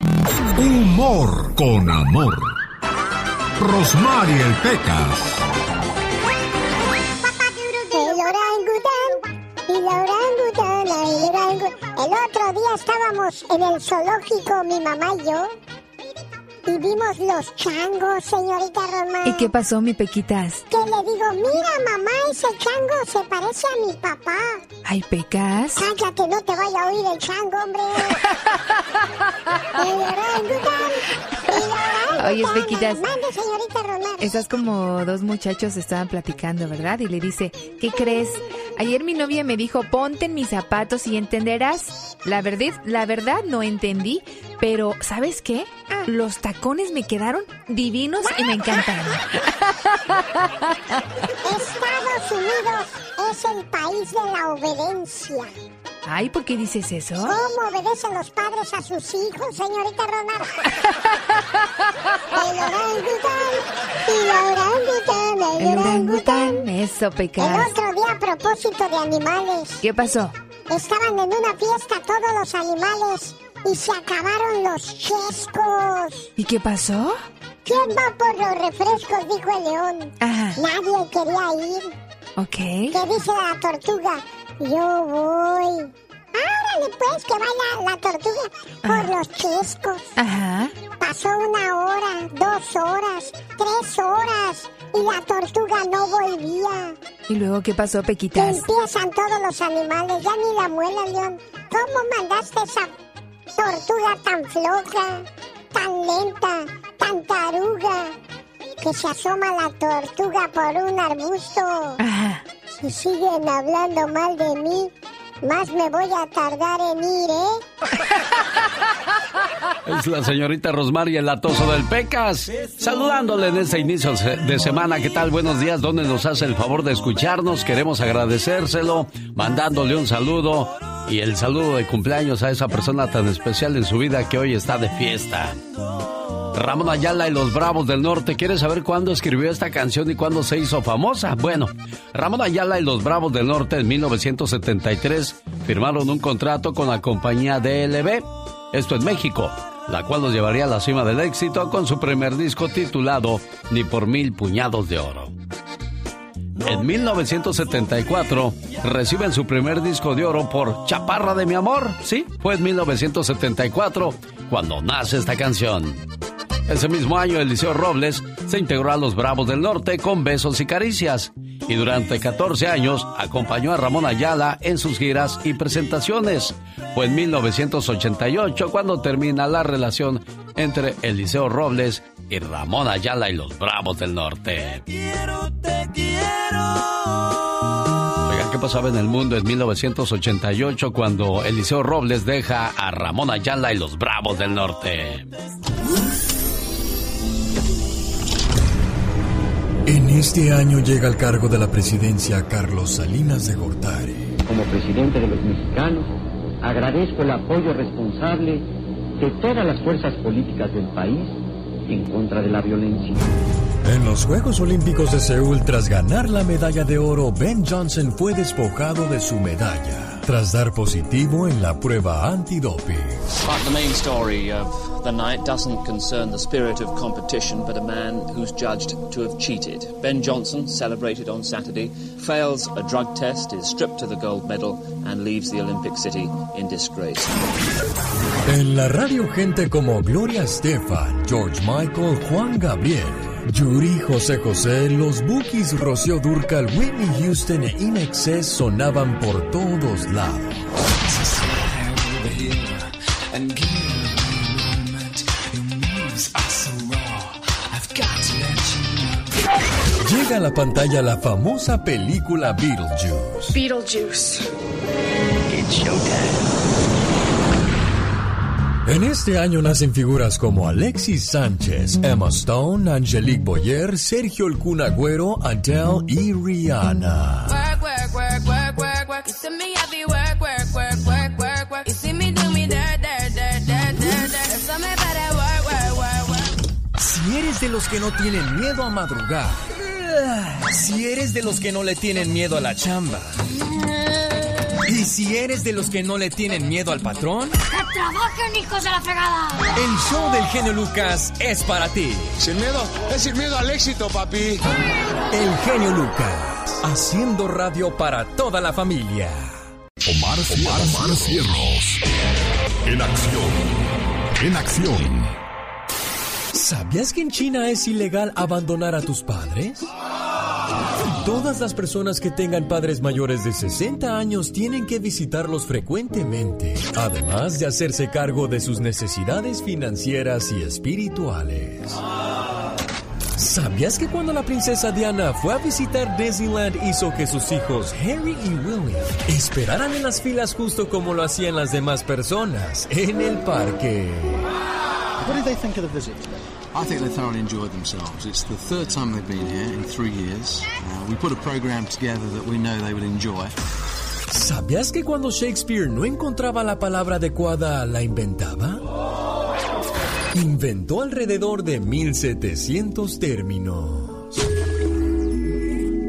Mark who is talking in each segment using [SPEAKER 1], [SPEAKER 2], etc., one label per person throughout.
[SPEAKER 1] Humor con amor. Rosmarie Pecas.
[SPEAKER 2] El orangután. El otro día estábamos en el zoológico, mi mamá y yo. Y vimos los changos, señorita Román.
[SPEAKER 3] ¿Y qué pasó, mi Pequitas?
[SPEAKER 2] Que le digo, mira, mamá, ese chango se parece a mi papá.
[SPEAKER 3] Ay, Pecas.
[SPEAKER 2] Cállate, no te vaya a oír el chango, hombre. el orangután y la orangutana.
[SPEAKER 3] Oye, Pequitas.
[SPEAKER 2] Mande, señorita Román.
[SPEAKER 3] Estás como dos muchachos estaban platicando, ¿verdad? Y le dice, ¿qué crees? Ayer mi novia me dijo, ponte en mis zapatos y entenderás. La verdad, la verdad no entendí, pero ¿sabes qué? Los tacones me quedaron divinos y me encantaron.
[SPEAKER 2] Estados Unidos es el país de la obediencia.
[SPEAKER 3] Ay, ¿por qué dices eso?
[SPEAKER 2] ¿Cómo obedecen los padres a sus hijos, señorita Román? el orangután y la orangutana,
[SPEAKER 3] El orangután, eso,
[SPEAKER 2] El
[SPEAKER 3] Pecas.
[SPEAKER 2] otro día a propósito de animales,
[SPEAKER 3] ¿Qué pasó?
[SPEAKER 2] estaban en una fiesta todos los animales y se acabaron los chescos.
[SPEAKER 3] ¿Y qué pasó?
[SPEAKER 2] ¿Quién va por los refrescos? Dijo el león.
[SPEAKER 3] Ajá,
[SPEAKER 2] Nadie quería ir.
[SPEAKER 3] ok.
[SPEAKER 2] ¿Qué dice la tortuga? Yo voy. Árale pues, que vaya la tortuga por los chescos.
[SPEAKER 3] Ajá.
[SPEAKER 2] Pasó una hora, dos horas, tres horas y la tortuga no volvía.
[SPEAKER 3] ¿Y luego qué pasó,
[SPEAKER 2] Que
[SPEAKER 3] Pequitas?
[SPEAKER 2] empiezan todos los animales, ya ni la muela, León. ¿Cómo mandaste esa tortuga tan floja, tan lenta, tan taruga? Que se asoma la tortuga por un arbusto.
[SPEAKER 3] Ajá.
[SPEAKER 2] Si siguen hablando mal de mí, más me voy a tardar en ir, ¿eh?
[SPEAKER 4] Es la señorita Rosmar y el latoso del Pecas. Saludándole en este inicio de semana. ¿Qué tal? Buenos días. ¿Dónde nos hace el favor de escucharnos? Queremos agradecérselo, mandándole un saludo y el saludo de cumpleaños a esa persona tan especial en su vida que hoy está de fiesta. Ramón Ayala y los Bravos del Norte. ¿Quieres saber cuándo escribió esta canción y cuándo se hizo famosa? Bueno, Ramón Ayala y los Bravos del Norte en 1973 firmaron un contrato con la compañía DLB, esto en México, la cual los llevaría a la cima del éxito con su primer disco titulado Ni por mil puñados de oro. En 1974 reciben su primer disco de oro por Chaparra de mi amor. Sí, fue en 1974 cuando nace esta canción. Ese mismo año Eliseo Robles se integró a los Bravos del Norte con Besos y Caricias y durante 14 años acompañó a Ramón Ayala en sus giras y presentaciones. Fue en 1988 cuando termina la relación entre Eliseo Robles y Ramón Ayala y los Bravos del Norte. Oigan, ¿qué pasaba en el mundo en 1988 cuando Eliseo Robles deja a Ramón Ayala y los Bravos del Norte?
[SPEAKER 5] En este año llega al cargo de la presidencia Carlos Salinas de Gortari.
[SPEAKER 6] Como presidente de los mexicanos, agradezco el apoyo responsable de todas las fuerzas políticas del país en contra de la violencia.
[SPEAKER 5] En los Juegos Olímpicos de Seúl, tras ganar la medalla de oro, Ben Johnson fue despojado de su medalla, tras dar positivo en la prueba antidoping.
[SPEAKER 7] The night doesn't concern the spirit of competition, but a man who's judged to have cheated. Ben Johnson, celebrated on Saturday, fails a drug test, is stripped of the gold medal, and leaves the Olympic City in disgrace.
[SPEAKER 5] En la radio, gente como Gloria Estefan, George Michael, Juan Gabriel, Yuri, José José, los Bookies, Rocío Durcal, Whitney Houston e Inexcess sonaban por todos lados. Llega a la pantalla la famosa película Beetlejuice.
[SPEAKER 8] Beetlejuice.
[SPEAKER 5] En este año nacen figuras como Alexis Sánchez, Emma Stone, Angelique Boyer, Sergio El Kun Agüero, Adele y Rihanna.
[SPEAKER 8] Work, work, work, work, work, work. You see me heavy work, work, work, work, work, work. You see me do me dirt, dirt, dirt, dirt, dirt, dirt. So me better work, work, work, work.
[SPEAKER 9] Si eres de los que no tienen miedo a madrugar, si eres de los que no le tienen miedo a la chamba, y si eres de los que no le tienen miedo al patrón,
[SPEAKER 10] ¡Que trabajen, hijos de la fregada!
[SPEAKER 9] el show del genio Lucas es para ti.
[SPEAKER 11] Sin miedo, es sin miedo al éxito, papi.
[SPEAKER 9] El genio Lucas, haciendo radio para toda la familia.
[SPEAKER 12] Omar, Omar, Omar Cierros. En acción. En acción.
[SPEAKER 5] ¿Sabías que en China es ilegal abandonar a tus padres? Todas las personas que tengan padres mayores de 60 años tienen que visitarlos frecuentemente, además de hacerse cargo de sus necesidades financieras y espirituales. ¿Sabías que cuando la princesa Diana fue a visitar Disneyland hizo que sus hijos Harry y William esperaran en las filas justo como lo hacían las demás personas en el parque?
[SPEAKER 13] What did they think of the visit? I think they thoroughly enjoyed themselves. It's the third time they've been here in three years. Uh, we put a program together that we know they would enjoy.
[SPEAKER 5] ¿Sabías que cuando Shakespeare no encontraba la palabra adecuada, la inventaba? Inventó alrededor de 1700 términos.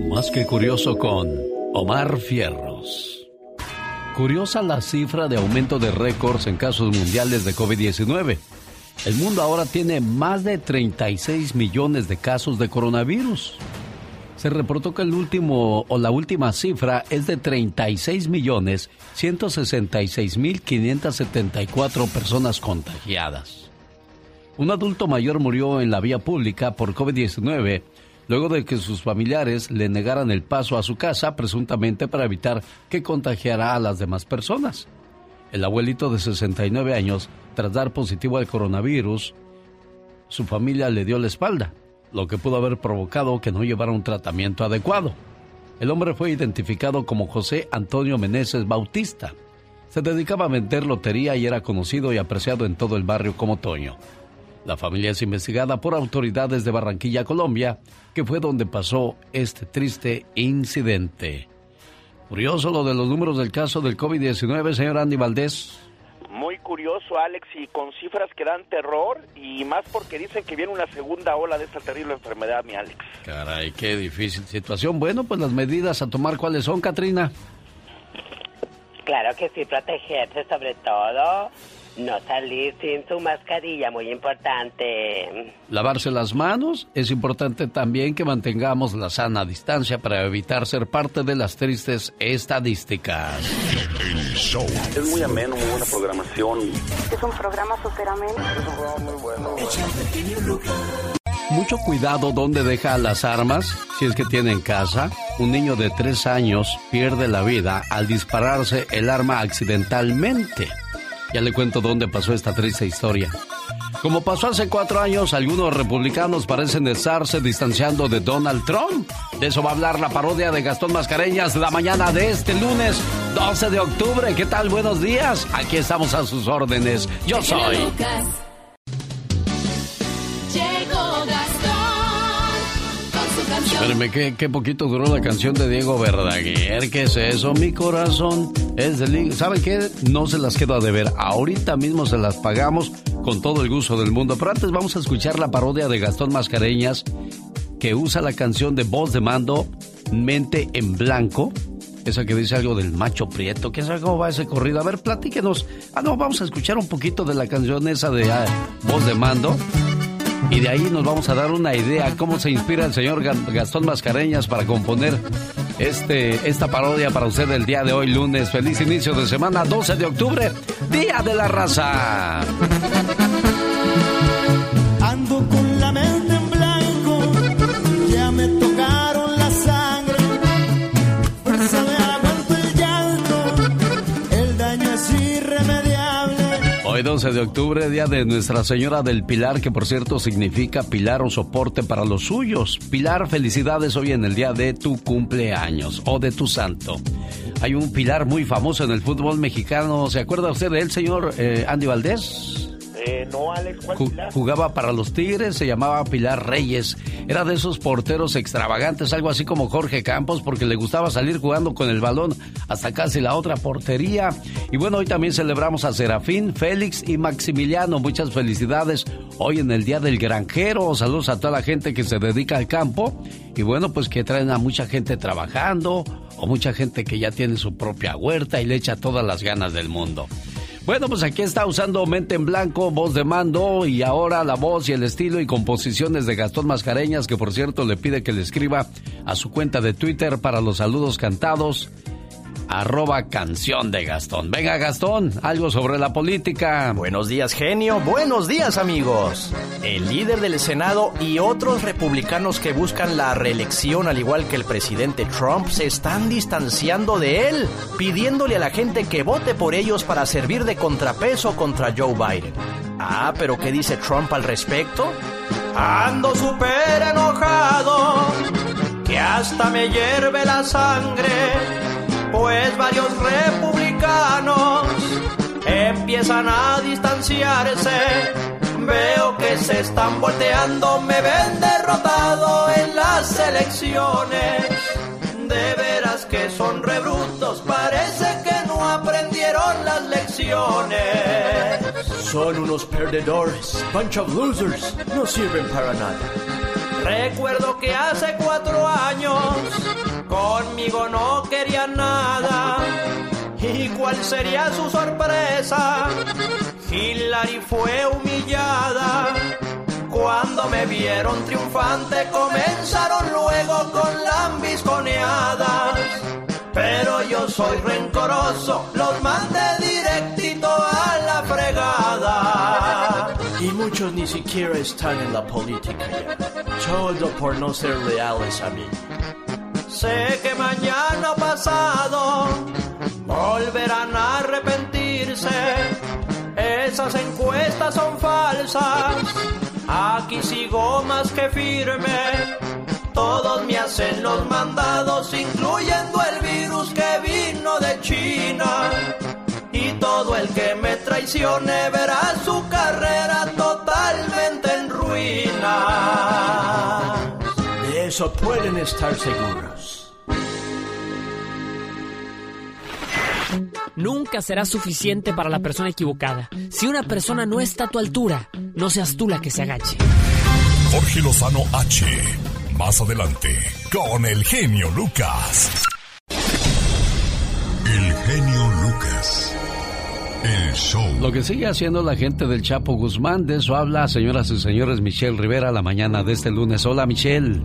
[SPEAKER 4] Más que curioso con Omar Fierros. Curiosa la cifra de aumento de récords en casos mundiales de COVID-19. El mundo ahora tiene más de 36 millones de casos de coronavirus. Se reportó que el último o la última cifra es de 36 millones 166 mil 574 personas contagiadas. Un adulto mayor murió en la vía pública por COVID-19 luego de que sus familiares le negaran el paso a su casa presuntamente para evitar que contagiara a las demás personas. El abuelito de 69 años, tras dar positivo al coronavirus, su familia le dio la espalda, lo que pudo haber provocado que no llevara un tratamiento adecuado. El hombre fue identificado como José Antonio Meneses Bautista. Se dedicaba a vender lotería y era conocido y apreciado en todo el barrio como Toño. La familia es investigada por autoridades de Barranquilla, Colombia, que fue donde pasó este triste incidente. Curioso lo de los números del caso del COVID-19, señor Andy Valdés.
[SPEAKER 14] Muy curioso, Alex, y con cifras que dan terror, y más porque dicen que viene una segunda ola de esta terrible enfermedad, mi Alex.
[SPEAKER 4] Caray, qué difícil situación. Bueno, pues las medidas a tomar, ¿cuáles son, Katrina?
[SPEAKER 15] Claro que sí, protegerse sobre todo, no salir sin su mascarilla, muy importante.
[SPEAKER 4] Lavarse las manos. Es importante también que mantengamos la sana distancia para evitar ser parte de las tristes estadísticas.
[SPEAKER 16] Es muy ameno, muy buena programación.
[SPEAKER 17] Es un programa súper ameno.
[SPEAKER 16] Es un programa muy bueno.
[SPEAKER 4] Mucho cuidado donde deja las armas, si es que tiene en casa. Un niño de tres años pierde la vida al dispararse el arma accidentalmente. Ya le cuento dónde pasó esta triste historia. Como pasó hace cuatro años, algunos republicanos parecen estarse distanciando de Donald Trump. De eso va a hablar la parodia de Gastón Mascareñas la mañana de este lunes 12 de octubre. ¿Qué tal? Buenos días. Aquí estamos a sus órdenes. Yo soy. Espérame, ¿qué, qué poquito duró la canción de Diego Verdaguer. ¿Qué es eso? Mi corazón es de... ¿Sabe qué? No se las quedo a deber. Ahorita mismo se las pagamos con todo el gusto del mundo. Pero antes vamos a escuchar la parodia de Gastón Mascareñas que usa la canción de voz de mando Mente en Blanco. Esa que dice algo del macho prieto. ¿Qué sabe cómo va ese corrido? A ver, platíquenos. Ah, no, vamos a escuchar un poquito de la canción esa de ah, voz de mando. Y de ahí nos vamos a dar una idea cómo se inspira el señor Ga- Gastón Mascareñas para componer este, esta parodia para usted el día de hoy, lunes. Feliz inicio de semana, 12 de octubre, Día de la Raza. Hoy 12 de octubre, Día de Nuestra Señora del Pilar, que por cierto significa pilar o soporte para los suyos. Pilar, felicidades hoy en el día de tu cumpleaños o de tu santo. Hay un pilar muy famoso en el fútbol mexicano. ¿Se acuerda usted de él, señor eh, Andy Valdés?
[SPEAKER 14] Eh, no, Alex, ¿cuál Pilar?
[SPEAKER 4] jugaba para los Tigres, se llamaba Pilar Reyes. Era de esos porteros extravagantes, algo así como Jorge Campos, porque le gustaba salir jugando con el balón hasta casi la otra portería. Y bueno, hoy también celebramos a Serafín, Félix y Maximiliano. Muchas felicidades hoy en el Día del Granjero. Saludos a toda la gente que se dedica al campo. Y bueno, pues que traen a mucha gente trabajando o mucha gente que ya tiene su propia huerta y le echa todas las ganas del mundo. Bueno, pues aquí está usando mente en blanco, voz de mando y ahora la voz y el estilo y composiciones de Gastón Mascareñas, que por cierto le pide que le escriba a su cuenta de Twitter para los saludos cantados arroba canción de Gastón. Venga Gastón, algo sobre la política.
[SPEAKER 18] Buenos días genio, buenos días amigos. El líder del Senado y otros republicanos que buscan la reelección al igual que el presidente Trump se están distanciando de él, pidiéndole a la gente que vote por ellos para servir de contrapeso contra Joe Biden. Ah, pero ¿qué dice Trump al respecto? Ando súper enojado, que hasta me hierve la sangre pues varios republicanos empiezan a distanciarse. Veo que se están volteando, me ven derrotado en las elecciones. De veras que son rebrutos, parece que no aprendieron las lecciones. Son unos perdedores, bunch of losers, no sirven para nada. Recuerdo que hace cuatro años conmigo no quería nada. ¿Y cuál sería su sorpresa? Hillary fue humillada. Cuando me vieron triunfante comenzaron luego con lambisconeadas. Pero yo soy rencoroso, los mandé directito a la fregada. Y muchos ni siquiera están en la política ya. Todo por no ser leales a mí. Sé que mañana pasado volverán a arrepentirse. Esas encuestas son falsas. Aquí sigo más que firme. Todos me hacen los mandados, incluyendo el virus que vino de China. Y todo el que me traicione verá su carrera totalmente en ruina. De eso pueden estar seguros.
[SPEAKER 19] Nunca será suficiente para la persona equivocada. Si una persona no está a tu altura, no seas tú la que se agache.
[SPEAKER 12] Jorge Lozano H. Más adelante, con el genio Lucas. El genio Lucas. El show.
[SPEAKER 4] Lo que sigue haciendo la gente del Chapo Guzmán, de eso habla, señoras y señores, Michelle Rivera, la mañana de este lunes. Hola, Michelle.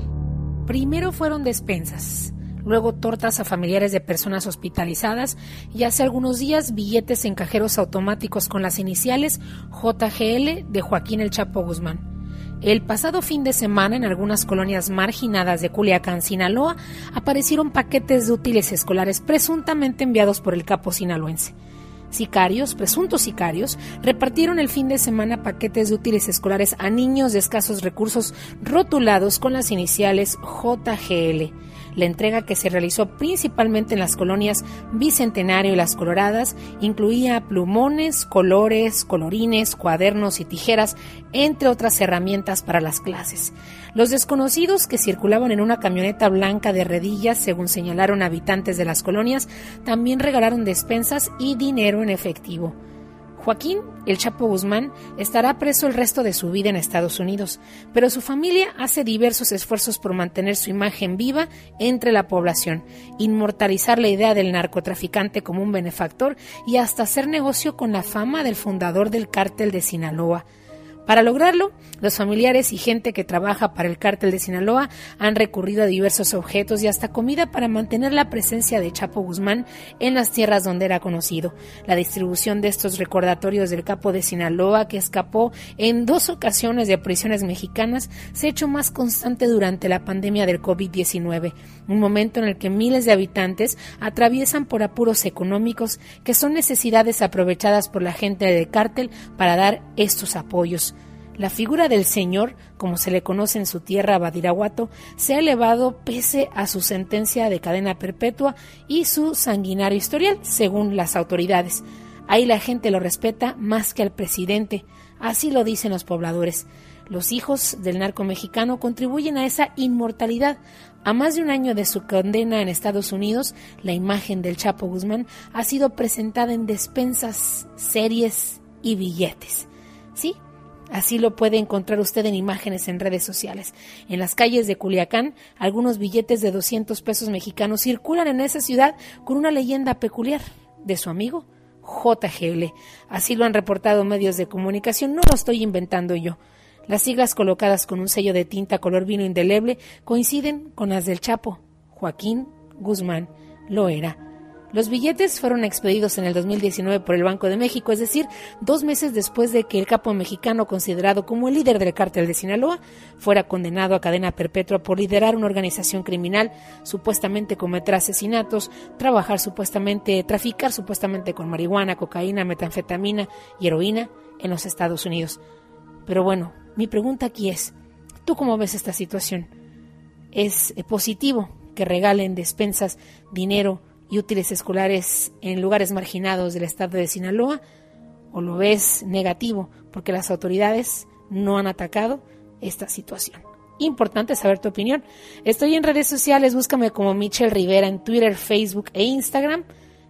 [SPEAKER 20] Primero fueron despensas, luego tortas a familiares de personas hospitalizadas y hace algunos días billetes en cajeros automáticos con las iniciales JGL de Joaquín El Chapo Guzmán. El pasado fin de semana en algunas colonias marginadas de Culiacán, Sinaloa, aparecieron paquetes de útiles escolares presuntamente enviados por el capo sinaloense. Sicarios, presuntos sicarios, repartieron el fin de semana paquetes de útiles escolares a niños de escasos recursos rotulados con las iniciales JGL. La entrega que se realizó principalmente en las colonias Bicentenario y Las Coloradas incluía plumones, colores, colorines, cuadernos y tijeras, entre otras herramientas para las clases. Los desconocidos que circulaban en una camioneta blanca de redillas, según señalaron habitantes de las colonias, también regalaron despensas y dinero en efectivo. Joaquín, el Chapo Guzmán, estará preso el resto de su vida en Estados Unidos, pero su familia hace diversos esfuerzos por mantener su imagen viva entre la población, inmortalizar la idea del narcotraficante como un benefactor y hasta hacer negocio con la fama del fundador del cártel de Sinaloa. Para lograrlo, los familiares y gente que trabaja para el cártel de Sinaloa han recurrido a diversos objetos y hasta comida para mantener la presencia de Chapo Guzmán en las tierras donde era conocido. La distribución de estos recordatorios del capo de Sinaloa, que escapó en dos ocasiones de prisiones mexicanas, se ha hecho más constante durante la pandemia del COVID-19, un momento en el que miles de habitantes atraviesan por apuros económicos que son necesidades aprovechadas por la gente del cártel para dar estos apoyos. La figura del Señor, como se le conoce en su tierra Badiraguato, se ha elevado pese a su sentencia de cadena perpetua y su sanguinario historial, según las autoridades. Ahí la gente lo respeta más que al presidente, así lo dicen los pobladores. Los hijos del narco mexicano contribuyen a esa inmortalidad. A más de un año de su condena en Estados Unidos, la imagen del Chapo Guzmán ha sido presentada en despensas, series y billetes. Sí, Así lo puede encontrar usted en imágenes en redes sociales. En las calles de Culiacán, algunos billetes de 200 pesos mexicanos circulan en esa ciudad con una leyenda peculiar de su amigo JGL. Así lo han reportado medios de comunicación, no lo estoy inventando yo. Las siglas colocadas con un sello de tinta color vino indeleble coinciden con las del Chapo, Joaquín Guzmán Loera. Los billetes fueron expedidos en el 2019 por el Banco de México, es decir, dos meses después de que el capo mexicano, considerado como el líder del cártel de Sinaloa, fuera condenado a cadena perpetua por liderar una organización criminal, supuestamente cometer asesinatos, trabajar supuestamente, traficar supuestamente con marihuana, cocaína, metanfetamina y heroína en los Estados Unidos. Pero bueno, mi pregunta aquí es, ¿tú cómo ves esta situación? ¿Es positivo que regalen despensas, dinero, y útiles escolares en lugares marginados del estado de Sinaloa? ¿O lo ves negativo porque las autoridades no han atacado esta situación? Importante saber tu opinión. Estoy en redes sociales, búscame como Michelle Rivera en Twitter, Facebook e Instagram.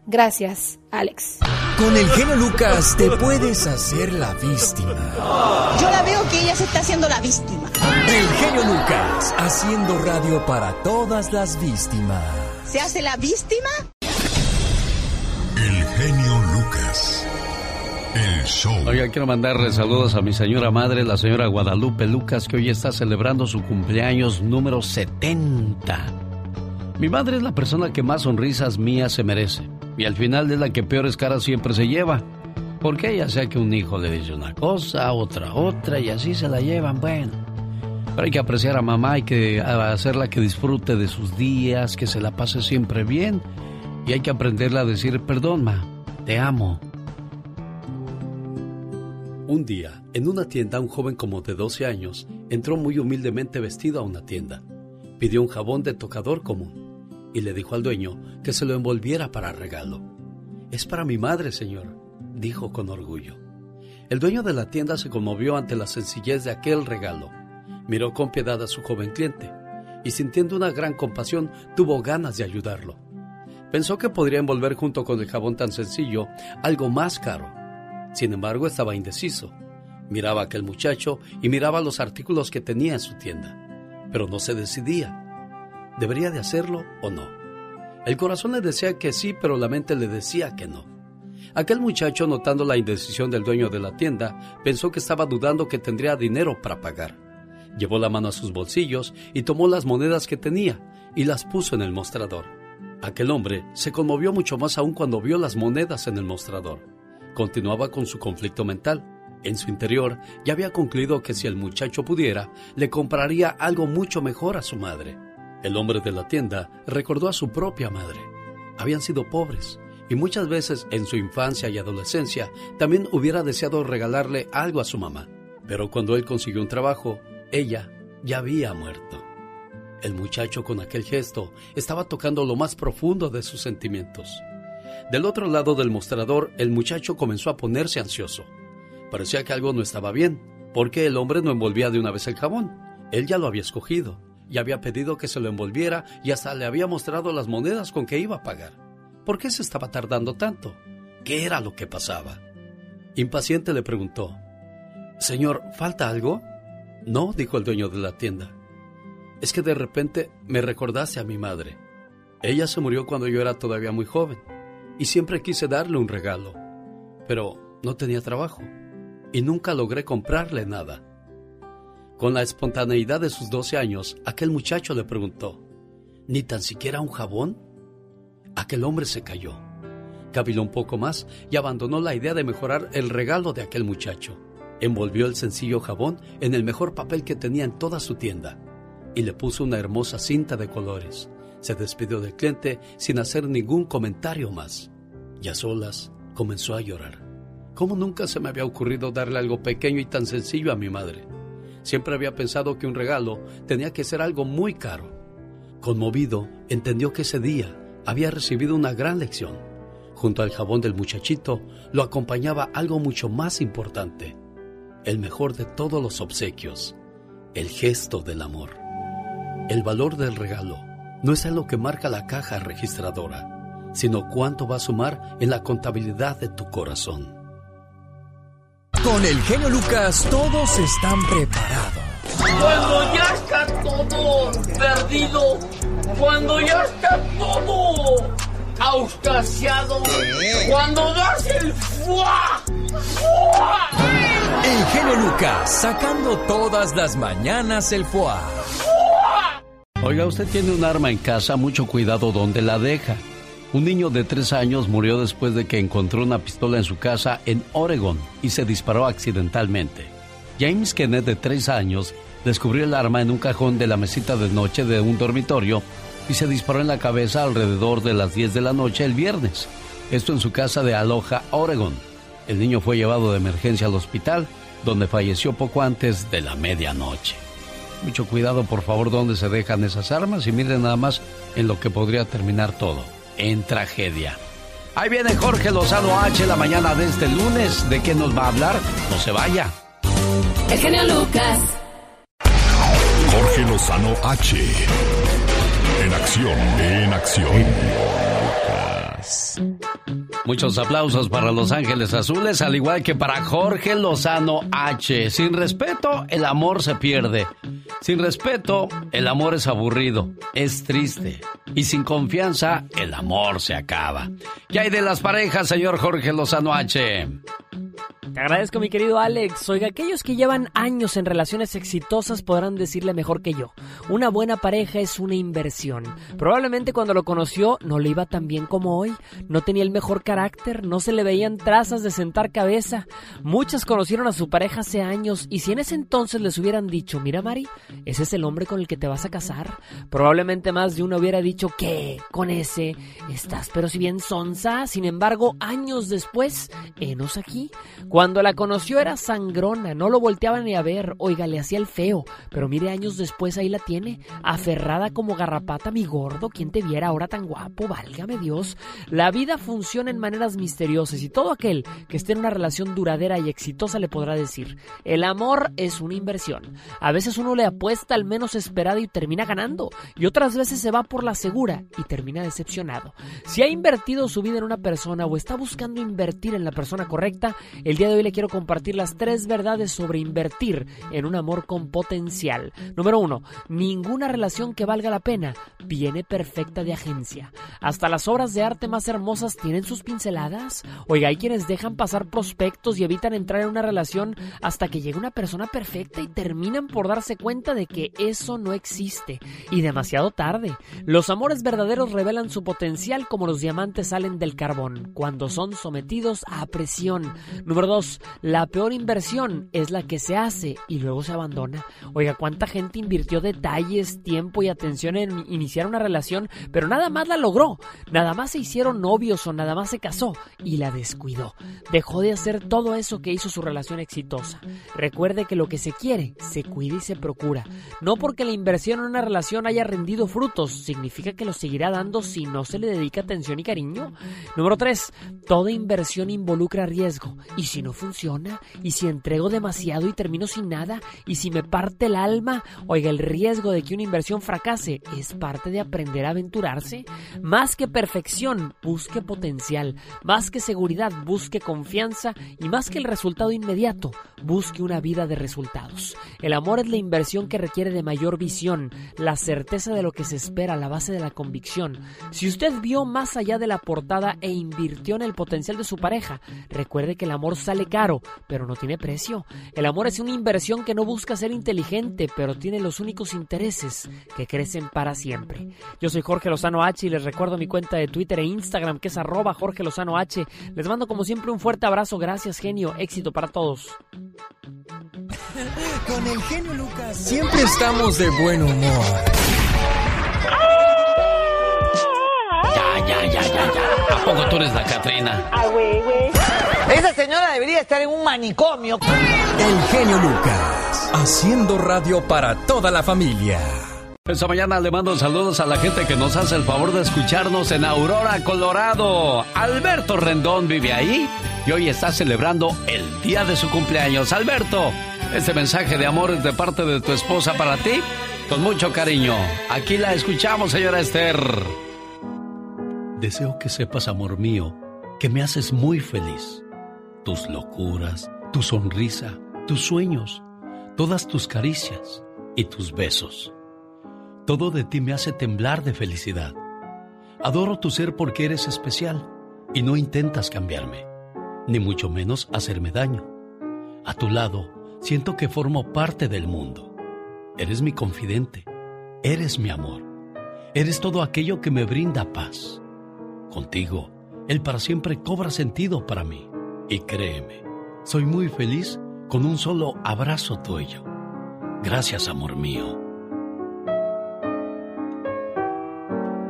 [SPEAKER 20] Gracias, Alex.
[SPEAKER 5] Con el genio Lucas te puedes hacer la víctima.
[SPEAKER 10] Yo la veo que ella se está haciendo la víctima.
[SPEAKER 5] El genio Lucas, haciendo radio para todas las víctimas.
[SPEAKER 10] ¿Se hace la víctima?
[SPEAKER 12] El genio Lucas. El show.
[SPEAKER 4] Oiga, quiero mandarle saludos a mi señora madre, la señora Guadalupe Lucas, que hoy está celebrando su cumpleaños número 70. Mi madre es la persona que más sonrisas mías se merece. Y al final es la que peores caras siempre se lleva. Porque ella sea que un hijo le dice una cosa, otra otra, y así se la llevan, bueno. Pero hay que apreciar a mamá, hay que hacerla que disfrute de sus días, que se la pase siempre bien. Y hay que aprenderla a decir, perdón, ma, te amo. Un día, en una tienda, un joven como de 12 años entró muy humildemente vestido a una tienda. Pidió un jabón de tocador común y le dijo al dueño que se lo envolviera para regalo. Es para mi madre, señor, dijo con orgullo. El dueño de la tienda se conmovió ante la sencillez de aquel regalo. Miró con piedad a su joven cliente y sintiendo una gran compasión tuvo ganas de ayudarlo. Pensó que podría envolver junto con el jabón tan sencillo algo más caro. Sin embargo, estaba indeciso. Miraba a aquel muchacho y miraba los artículos que tenía en su tienda, pero no se decidía. ¿Debería de hacerlo o no? El corazón le decía que sí, pero la mente le decía que no. Aquel muchacho, notando la indecisión del dueño de la tienda, pensó que estaba dudando que tendría dinero para pagar. Llevó la mano a sus bolsillos y tomó las monedas que tenía y las puso en el mostrador. Aquel hombre se conmovió mucho más aún cuando vio las monedas en el mostrador. Continuaba con su conflicto mental. En su interior ya había concluido que si el muchacho pudiera, le compraría algo mucho mejor a su madre. El hombre de la tienda recordó a su propia madre. Habían sido pobres y muchas veces en su infancia y adolescencia también hubiera deseado regalarle algo a su mamá. Pero cuando él consiguió un trabajo, ella ya había muerto. El muchacho con aquel gesto estaba tocando lo más profundo de sus sentimientos. Del otro lado del mostrador, el muchacho comenzó a ponerse ansioso. Parecía que algo no estaba bien, porque el hombre no envolvía de una vez el jabón. Él ya lo había escogido, y había pedido que se lo envolviera y hasta le había mostrado las monedas con que iba a pagar. ¿Por qué se estaba tardando tanto? ¿Qué era lo que pasaba? Impaciente le preguntó, Señor, ¿falta algo? No, dijo el dueño de la tienda. Es que de repente me recordaste a mi madre. Ella se murió cuando yo era todavía muy joven y siempre quise darle un regalo, pero no tenía trabajo y nunca logré comprarle nada. Con la espontaneidad de sus 12 años, aquel muchacho le preguntó, ¿ni tan siquiera un jabón? Aquel hombre se cayó, caviló un poco más y abandonó la idea de mejorar el regalo de aquel muchacho. Envolvió el sencillo jabón en el mejor papel que tenía en toda su tienda y le puso una hermosa cinta de colores. Se despidió del cliente sin hacer ningún comentario más. Y a solas comenzó a llorar. ¿Cómo nunca se me había ocurrido darle algo pequeño y tan sencillo a mi madre? Siempre había pensado que un regalo tenía que ser algo muy caro. Conmovido, entendió que ese día había recibido una gran lección. Junto al jabón del muchachito lo acompañaba algo mucho más importante, el mejor de todos los obsequios, el gesto del amor. El valor del regalo no es lo que marca la caja registradora, sino cuánto va a sumar en la contabilidad de tu corazón.
[SPEAKER 9] Con el genio Lucas todos están preparados.
[SPEAKER 21] Cuando ya está todo perdido, cuando ya está todo auscasiado, cuando das el fuá, fuá.
[SPEAKER 9] El genio Lucas sacando todas las mañanas el foie.
[SPEAKER 4] Oiga, usted tiene un arma en casa, mucho cuidado donde la deja. Un niño de tres años murió después de que encontró una pistola en su casa en Oregon y se disparó accidentalmente. James Kenneth, de tres años, descubrió el arma en un cajón de la mesita de noche de un dormitorio y se disparó en la cabeza alrededor de las 10 de la noche el viernes. Esto en su casa de Aloha, Oregon. El niño fue llevado de emergencia al hospital, donde falleció poco antes de la medianoche. Mucho cuidado, por favor, donde se dejan esas armas y miren nada más en lo que podría terminar todo, en tragedia. Ahí viene Jorge Lozano H la mañana de este lunes. ¿De qué nos va a hablar? No se vaya.
[SPEAKER 8] El genio Lucas.
[SPEAKER 12] Jorge Lozano H. En acción, en acción.
[SPEAKER 4] Muchos aplausos para Los Ángeles Azules, al igual que para Jorge Lozano H. Sin respeto, el amor se pierde. Sin respeto, el amor es aburrido, es triste. Y sin confianza, el amor se acaba. ¿Qué hay de las parejas, señor Jorge Lozano H?
[SPEAKER 19] Te agradezco, mi querido Alex. Oiga, aquellos que llevan años en relaciones exitosas podrán decirle mejor que yo. Una buena pareja es una inversión. Probablemente cuando lo conoció no le iba tan bien como hoy. No tenía el mejor carácter, no se le veían trazas de sentar cabeza. Muchas conocieron a su pareja hace años y si en ese entonces les hubieran dicho, mira Mari, ese es el hombre con el que te vas a casar, probablemente más de uno hubiera dicho, ¿qué? Con ese estás, pero si bien sonsa. Sin embargo, años después, enos aquí. Cuando la conoció era sangrona, no lo volteaba ni a ver, oiga, le hacía el feo, pero mire años después ahí la tiene, aferrada como garrapata, mi gordo, quien te viera ahora tan guapo, válgame Dios. La vida funciona en maneras misteriosas y todo aquel que esté en una relación duradera y exitosa le podrá decir, el amor es una inversión. A veces uno le apuesta al menos esperado y termina ganando, y otras veces se va por la segura y termina decepcionado. Si ha invertido su vida en una persona o está buscando invertir en la persona correcta, el día de hoy le quiero compartir las tres verdades sobre invertir en un amor con potencial. Número uno, ninguna relación que valga la pena viene perfecta de agencia. Hasta las obras de arte más hermosas tienen sus pinceladas. Oiga, hay quienes dejan pasar prospectos y evitan entrar en una relación hasta que llegue una persona perfecta y terminan por darse cuenta de que eso no existe. Y demasiado tarde. Los amores verdaderos revelan su potencial como los diamantes salen del carbón, cuando son sometidos a presión. Número dos, la peor inversión es la que se hace y luego se abandona. Oiga, ¿cuánta gente invirtió detalles, tiempo y atención en iniciar una relación, pero nada más la logró? Nada más se hicieron novios o nada más se casó y la descuidó. Dejó de hacer todo eso que hizo su relación exitosa. Recuerde que lo que se quiere, se cuida y se procura. No porque la inversión en una relación haya rendido frutos, significa que lo seguirá dando si no se le dedica atención y cariño. Número 3. Toda inversión involucra riesgo. Y si no funciona, y si entrego demasiado y termino sin nada, y si me parte el alma, oiga, el riesgo de que una inversión fracase es parte de aprender a aventurarse. Más que perfección, busque potencial. Más que seguridad, busque confianza. Y más que el resultado inmediato, busque una vida de resultados. El amor es la inversión que requiere de mayor visión, la certeza de lo que se espera, la base de la convicción. Si usted vio más allá de la portada e invirtió en el potencial de su pareja, recuerde que el amor sale caro, pero no tiene precio. El amor es una inversión que no busca ser inteligente, pero tiene los únicos intereses que crecen para siempre. Yo soy Jorge Lozano H y les recuerdo mi cuenta de Twitter e Instagram que es arroba Jorge Lozano H. Les mando como siempre un fuerte abrazo, gracias genio, éxito para todos.
[SPEAKER 9] Con el genio Lucas siempre estamos de buen humor.
[SPEAKER 4] Ya, ya, ya, ya, ya. ¿A poco tú eres la Catrina?
[SPEAKER 22] Ah, güey, güey. Esa señora debería estar en un manicomio.
[SPEAKER 9] El genio Lucas, haciendo radio para toda la familia.
[SPEAKER 4] Esta mañana le mando saludos a la gente que nos hace el favor de escucharnos en Aurora, Colorado. Alberto Rendón vive ahí y hoy está celebrando el día de su cumpleaños. Alberto, este mensaje de amor es de parte de tu esposa para ti, con mucho cariño. Aquí la escuchamos, señora Esther. Deseo que sepas, amor mío, que me haces muy feliz. Tus locuras, tu sonrisa, tus sueños, todas tus caricias y tus besos. Todo de ti me hace temblar de felicidad. Adoro tu ser porque eres especial y no intentas cambiarme, ni mucho menos hacerme daño. A tu lado, siento que formo parte del mundo. Eres mi confidente, eres mi amor, eres todo aquello que me brinda paz. Contigo, el para siempre cobra sentido para mí. Y créeme, soy muy feliz con un solo abrazo tuyo. Gracias, amor mío.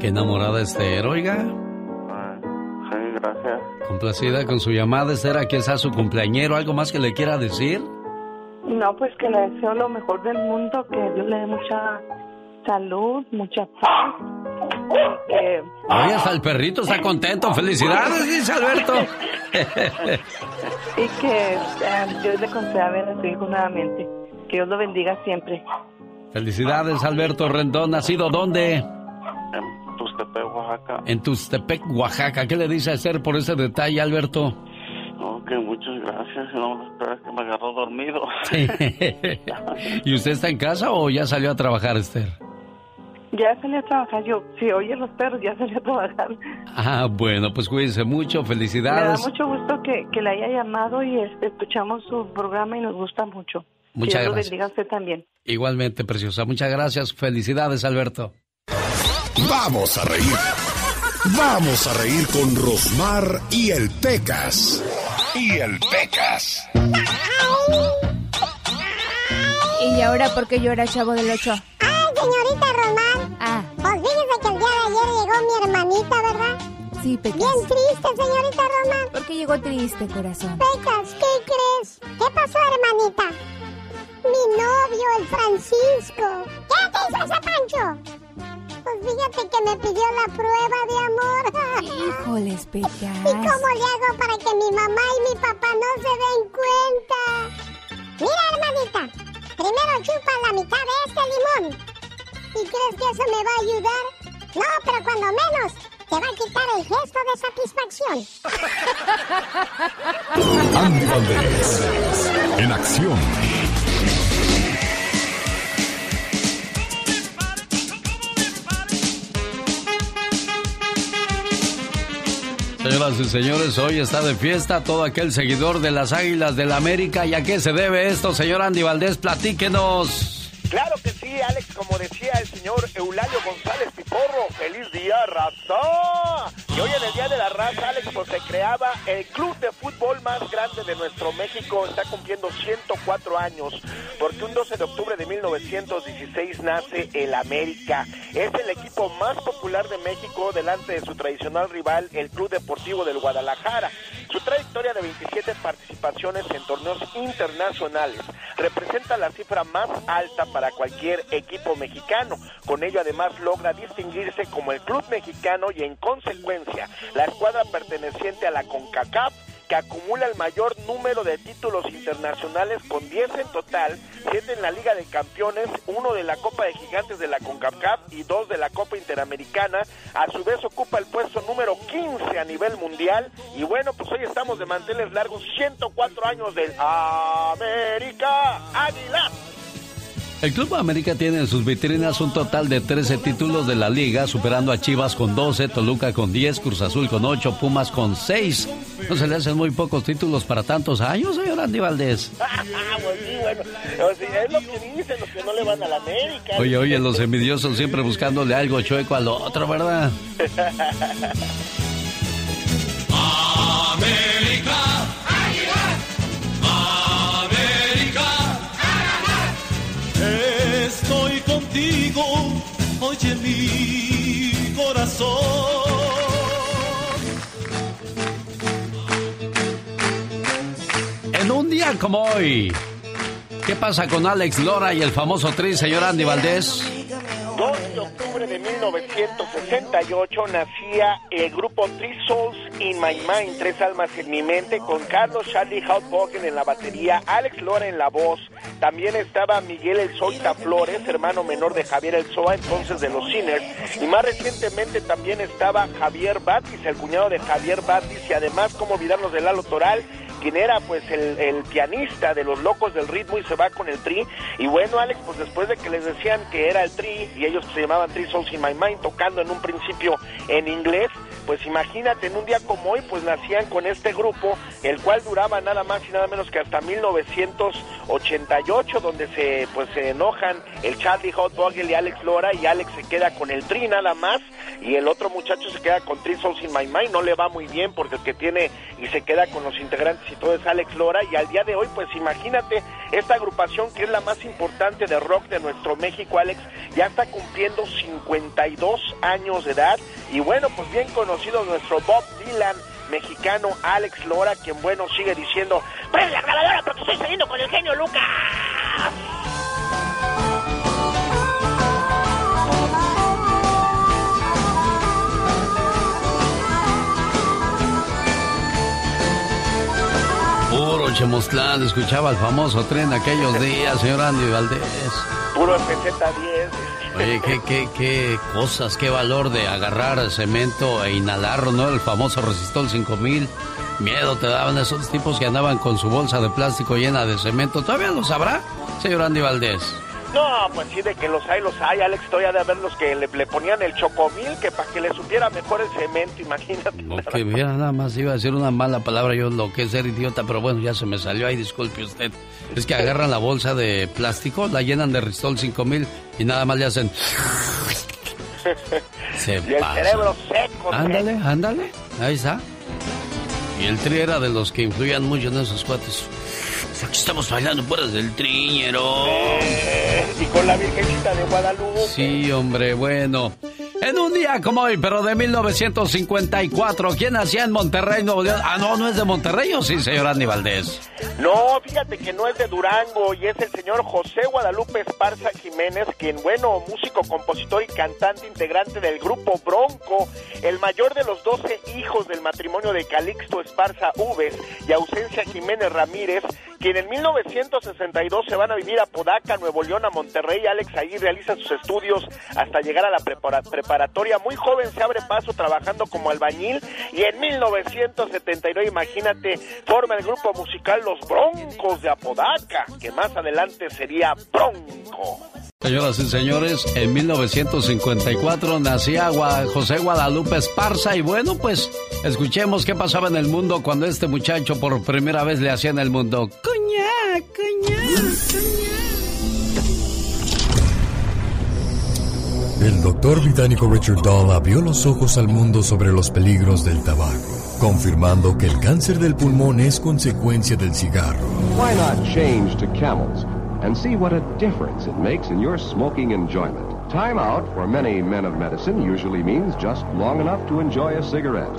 [SPEAKER 4] Qué enamorada Esther, oiga.
[SPEAKER 23] Sí, gracias.
[SPEAKER 4] Complacida con su llamada, Esther, aquí está su cumpleañero. ¿Algo más que le quiera decir?
[SPEAKER 17] No, pues que le deseo lo mejor del mundo, que Dios le dé mucha salud, mucha paz. Que...
[SPEAKER 4] Oye, hasta el perrito está contento. ¡Felicidades, dice Alberto!
[SPEAKER 17] y que eh, Dios le conceda ver a su hijo nuevamente. Que Dios lo bendiga siempre.
[SPEAKER 4] Felicidades, Alberto Rendón. ¿Nacido dónde?
[SPEAKER 23] En Tustepec, Oaxaca.
[SPEAKER 4] En Tustepec, Oaxaca. ¿Qué le dice a Esther por ese detalle, Alberto?
[SPEAKER 23] Ok, muchas gracias. No, espera que me agarró dormido.
[SPEAKER 4] ¿Y usted está en casa o ya salió a trabajar, Esther?
[SPEAKER 17] Ya salí a trabajar. Yo, si oye los perros, ya salí a trabajar.
[SPEAKER 4] Ah, bueno, pues cuídense mucho.
[SPEAKER 17] Me da
[SPEAKER 4] Felicidades.
[SPEAKER 17] mucho gusto que, que le haya llamado y este, escuchamos su programa y nos gusta mucho.
[SPEAKER 4] Muchas
[SPEAKER 17] que Dios lo
[SPEAKER 4] gracias.
[SPEAKER 17] bendiga a usted también.
[SPEAKER 4] Igualmente, preciosa. Muchas gracias. Felicidades, Alberto.
[SPEAKER 12] Vamos a reír. Vamos a reír con Rosmar y el Pecas. Y el Pecas.
[SPEAKER 3] ¿Y ahora por qué llora Chavo del 8?
[SPEAKER 2] Ay, señorita Román.
[SPEAKER 3] Ah.
[SPEAKER 2] Pues fíjese que el día de ayer llegó mi hermanita, ¿verdad?
[SPEAKER 3] Sí, Pecas.
[SPEAKER 2] Bien triste, señorita Román.
[SPEAKER 3] ¿Por qué llegó triste, corazón?
[SPEAKER 2] Pecas, ¿qué crees? ¿Qué pasó, hermanita? Mi novio, el Francisco. ¿Qué te hizo ese Pancho? Pues fíjate que me pidió la prueba de amor.
[SPEAKER 3] Híjoles, Pecas.
[SPEAKER 2] ¿Y cómo le hago para que mi mamá y mi papá no se den cuenta? Mira, hermanita, primero chupa la mitad de este limón. ¿Y crees que eso me va a ayudar? No, pero cuando menos te va a quitar el gesto de satisfacción.
[SPEAKER 12] Andy Valdés. En acción.
[SPEAKER 4] Señoras y señores, hoy está de fiesta todo aquel seguidor de las Águilas del América. ¿Y a qué se debe esto, señor Andy Valdés? Platíquenos.
[SPEAKER 14] Claro que sí, Alex, como decía el señor Eulalio González Piporro, feliz día, raza. Y hoy en el Día de la Raza, Alex, pues se creaba el club de fútbol más grande de nuestro México, está cumpliendo 104 años, porque un 12 de octubre de 1916 nace el América. Es el equipo más popular de México delante de su tradicional rival, el Club Deportivo del Guadalajara. Su trayectoria de 27 participaciones en torneos internacionales representa la cifra más alta para cualquier equipo mexicano. Con ello además logra distinguirse como el club mexicano y en consecuencia la escuadra perteneciente a la CONCACAF que acumula el mayor número de títulos internacionales con 10 en total, 7 en la Liga de Campeones, uno de la Copa de Gigantes de la CONCACAF y dos de la Copa Interamericana. A su vez ocupa el puesto número 15 a nivel mundial y bueno, pues hoy estamos de manteles largos, 104 años del América Águila.
[SPEAKER 4] El Club América tiene en sus vitrinas un total de 13 títulos de la liga, superando a Chivas con 12, Toluca con 10, Cruz Azul con 8, Pumas con 6. ¿No se le hacen muy pocos títulos para tantos años, señor Andy Valdés?
[SPEAKER 14] Ah, pues sí, bueno, es lo que dicen los que no le van a la América.
[SPEAKER 4] Oye, oye, los envidiosos siempre buscándole algo chueco al otro, ¿verdad?
[SPEAKER 24] Estoy contigo, oye mi corazón.
[SPEAKER 4] En un día como hoy, ¿qué pasa con Alex Lora y el famoso tri, señor Andy Valdés?
[SPEAKER 14] 2 de octubre de 1968 nacía el grupo Three Souls in My Mind, Tres Almas en mi mente, con Carlos Charlie Houtbogen en la batería, Alex Lora en la voz. También estaba Miguel El Zoita Flores, hermano menor de Javier El Zoa, entonces de los Sinners. Y más recientemente también estaba Javier Batis, el cuñado de Javier Batis, y además, como olvidarnos de Lalo Toral, quien era pues el, el pianista de los locos del ritmo y se va con el tri. Y bueno, Alex, pues después de que les decían que era el tri y ellos se llamaban Three Souls in My Mind, tocando en un principio en inglés, pues imagínate, en un día como hoy, pues nacían con este grupo, el cual duraba nada más y nada menos que hasta 1988, donde se pues se enojan el Charlie Hot Dog y Alex Lora, y Alex se queda con el tri nada más, y el otro muchacho se queda con Three Souls in My Mind, no le va muy bien porque el que tiene y se queda con los integrantes y todo es Alex Lora, y al día de hoy, pues imagínate, esta agrupación que es la más importante de rock de nuestro México, Alex, ya está cumpliendo 52 años de edad, y bueno, pues bien conocido nuestro Bob Dylan, mexicano Alex Lora, quien bueno sigue diciendo, ¡Prende la grabadora porque estoy saliendo con el genio Lucas!
[SPEAKER 4] Puro Chemostlán, escuchaba el famoso tren aquellos días, señor Andy Valdés.
[SPEAKER 14] Puro FZ10.
[SPEAKER 4] Oye, qué, qué, qué cosas, qué valor de agarrar cemento e inhalarlo, ¿no? El famoso Resistol 5000. Miedo te daban esos tipos que andaban con su bolsa de plástico llena de cemento. ¿Todavía lo sabrá, señor Andy Valdés?
[SPEAKER 14] No, pues sí, de que los hay, los hay, Alex. Todavía de ver los que le, le ponían el chocomil, que para que le supiera mejor el cemento, imagínate.
[SPEAKER 4] Lo que viera nada más iba a decir una mala palabra, yo lo que es ser idiota, pero bueno, ya se me salió ahí, disculpe usted. Es que agarran la bolsa de plástico, la llenan de Ristol 5000 y nada más le hacen... Se
[SPEAKER 14] y el
[SPEAKER 4] pasa.
[SPEAKER 14] cerebro seco.
[SPEAKER 4] Ándale, ándale, ahí está. Y el tri era de los que influían mucho en esos cuates. Aquí estamos bailando puras del triñero.
[SPEAKER 14] Eh, y con la Virgencita de Guadalupe.
[SPEAKER 4] Sí, hombre, bueno. En un día como hoy, pero de 1954, ¿quién nacía en Monterrey, Nuevo León? Ah, no, no es de Monterrey, ¿o sí, señor Andy Valdés?
[SPEAKER 14] No, fíjate que no es de Durango y es el señor José Guadalupe Esparza Jiménez, quien, bueno, músico, compositor y cantante integrante del grupo Bronco, el mayor de los 12 hijos del matrimonio de Calixto Esparza Uves y Ausencia Jiménez Ramírez, quien en 1962 se van a vivir a Podaca, Nuevo León, a Monterrey. Alex ahí realiza sus estudios hasta llegar a la prepara- preparatoria. Muy joven se abre paso trabajando como albañil y en 1979, imagínate, forma el grupo musical Los Broncos de Apodaca, que más adelante sería Bronco.
[SPEAKER 4] Señoras y señores, en 1954 nacía José Guadalupe Esparza y bueno, pues escuchemos qué pasaba en el mundo cuando este muchacho por primera vez le hacía en el mundo. Coñac,
[SPEAKER 5] El doctor británico Richard Dahl abrió los ojos al mundo sobre los peligros del tabaco, confirmando que el cáncer del pulmón es consecuencia del cigarro.
[SPEAKER 25] Why not change to camels and see what a difference it makes in your smoking enjoyment? Time out for many men of medicine usually means just long enough to enjoy a cigarette.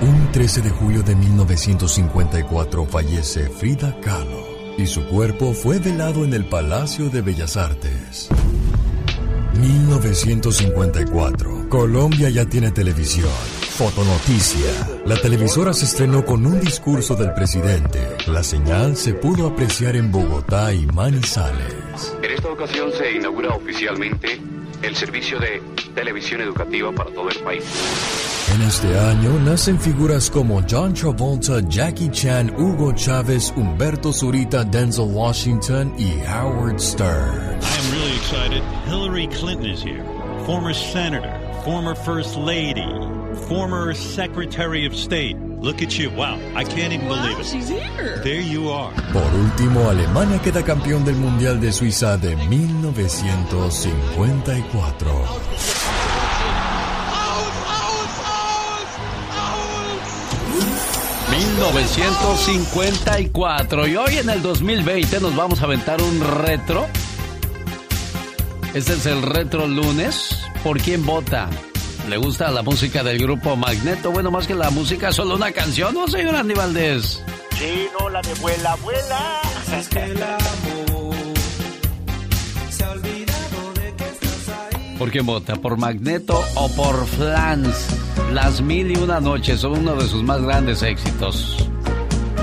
[SPEAKER 5] Un 13 de julio de 1954 fallece Frida Kahlo y su cuerpo fue velado en el Palacio de Bellas Artes. 1954. Colombia ya tiene televisión. Fotonoticia. La televisora se estrenó con un discurso del presidente. La señal se pudo apreciar en Bogotá y Manizales.
[SPEAKER 26] En esta ocasión se inaugura oficialmente el servicio de televisión educativa para todo el país.
[SPEAKER 5] En este año nacen figuras como John Travolta, Jackie Chan, Hugo Chávez, Humberto Zurita, Denzel Washington y Howard Stern.
[SPEAKER 27] I am really excited. Hillary Clinton is here. Former senator, former first lady, former secretary of state. Look at you. Wow. I can't even believe it.
[SPEAKER 21] she's here.
[SPEAKER 27] There you are.
[SPEAKER 5] Por último, Alemania queda campeón del Mundial de Suiza de 1954.
[SPEAKER 4] ¡Out! 1954 y hoy en el 2020 nos vamos a aventar un retro. Este es el retro lunes. ¿Por quién vota? ¿Le gusta la música del grupo Magneto? Bueno, más que la música, solo una canción, ¿no, señor Andy Valdés?
[SPEAKER 14] Sí, no, la de vuela, vuela.
[SPEAKER 21] Es que el amor se ha olvidado de que estás ahí.
[SPEAKER 4] ¿Por quién vota? ¿Por Magneto o por Flans? Las mil y una noches son uno de sus más grandes éxitos.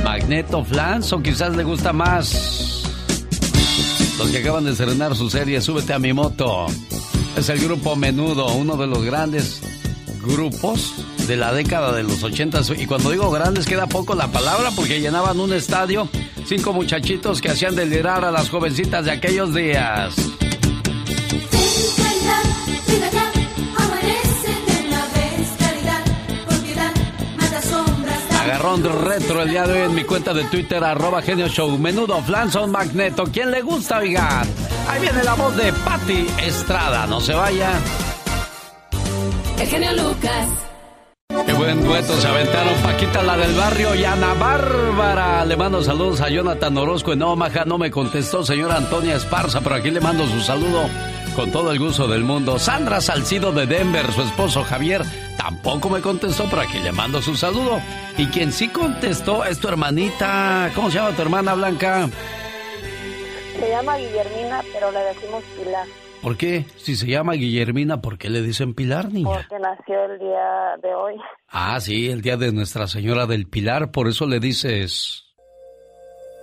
[SPEAKER 4] ¿Magneto, Flans o quizás le gusta más? Los que acaban de estrenar su serie Súbete a mi moto. Es el grupo Menudo, uno de los grandes grupos de la década de los ochentas. Y cuando digo grandes queda poco la palabra porque llenaban un estadio cinco muchachitos que hacían delirar a las jovencitas de aquellos días. Retro el día de hoy en mi cuenta de Twitter, arroba genio show. Menudo Flanson Magneto. ¿Quién le gusta, oigan? Ahí viene la voz de Patti Estrada. No se vaya.
[SPEAKER 8] El genio Lucas.
[SPEAKER 4] Qué buen dueto se aventaron Paquita la del barrio y Ana Bárbara. Le mando saludos a Jonathan Orozco en Omaha. No me contestó señora Antonia Esparza, pero aquí le mando su saludo con todo el gusto del mundo. Sandra Salcido de Denver, su esposo Javier, tampoco me contestó, pero aquí le mando su saludo. Y quien sí contestó es tu hermanita. ¿Cómo se llama tu hermana Blanca?
[SPEAKER 17] Se llama Guillermina, pero le decimos Pilar.
[SPEAKER 4] ¿Por qué? Si se llama Guillermina, ¿por qué le dicen Pilar, niña?
[SPEAKER 17] Porque nació el día de hoy.
[SPEAKER 4] Ah, sí, el día de Nuestra Señora del Pilar, por eso le dices...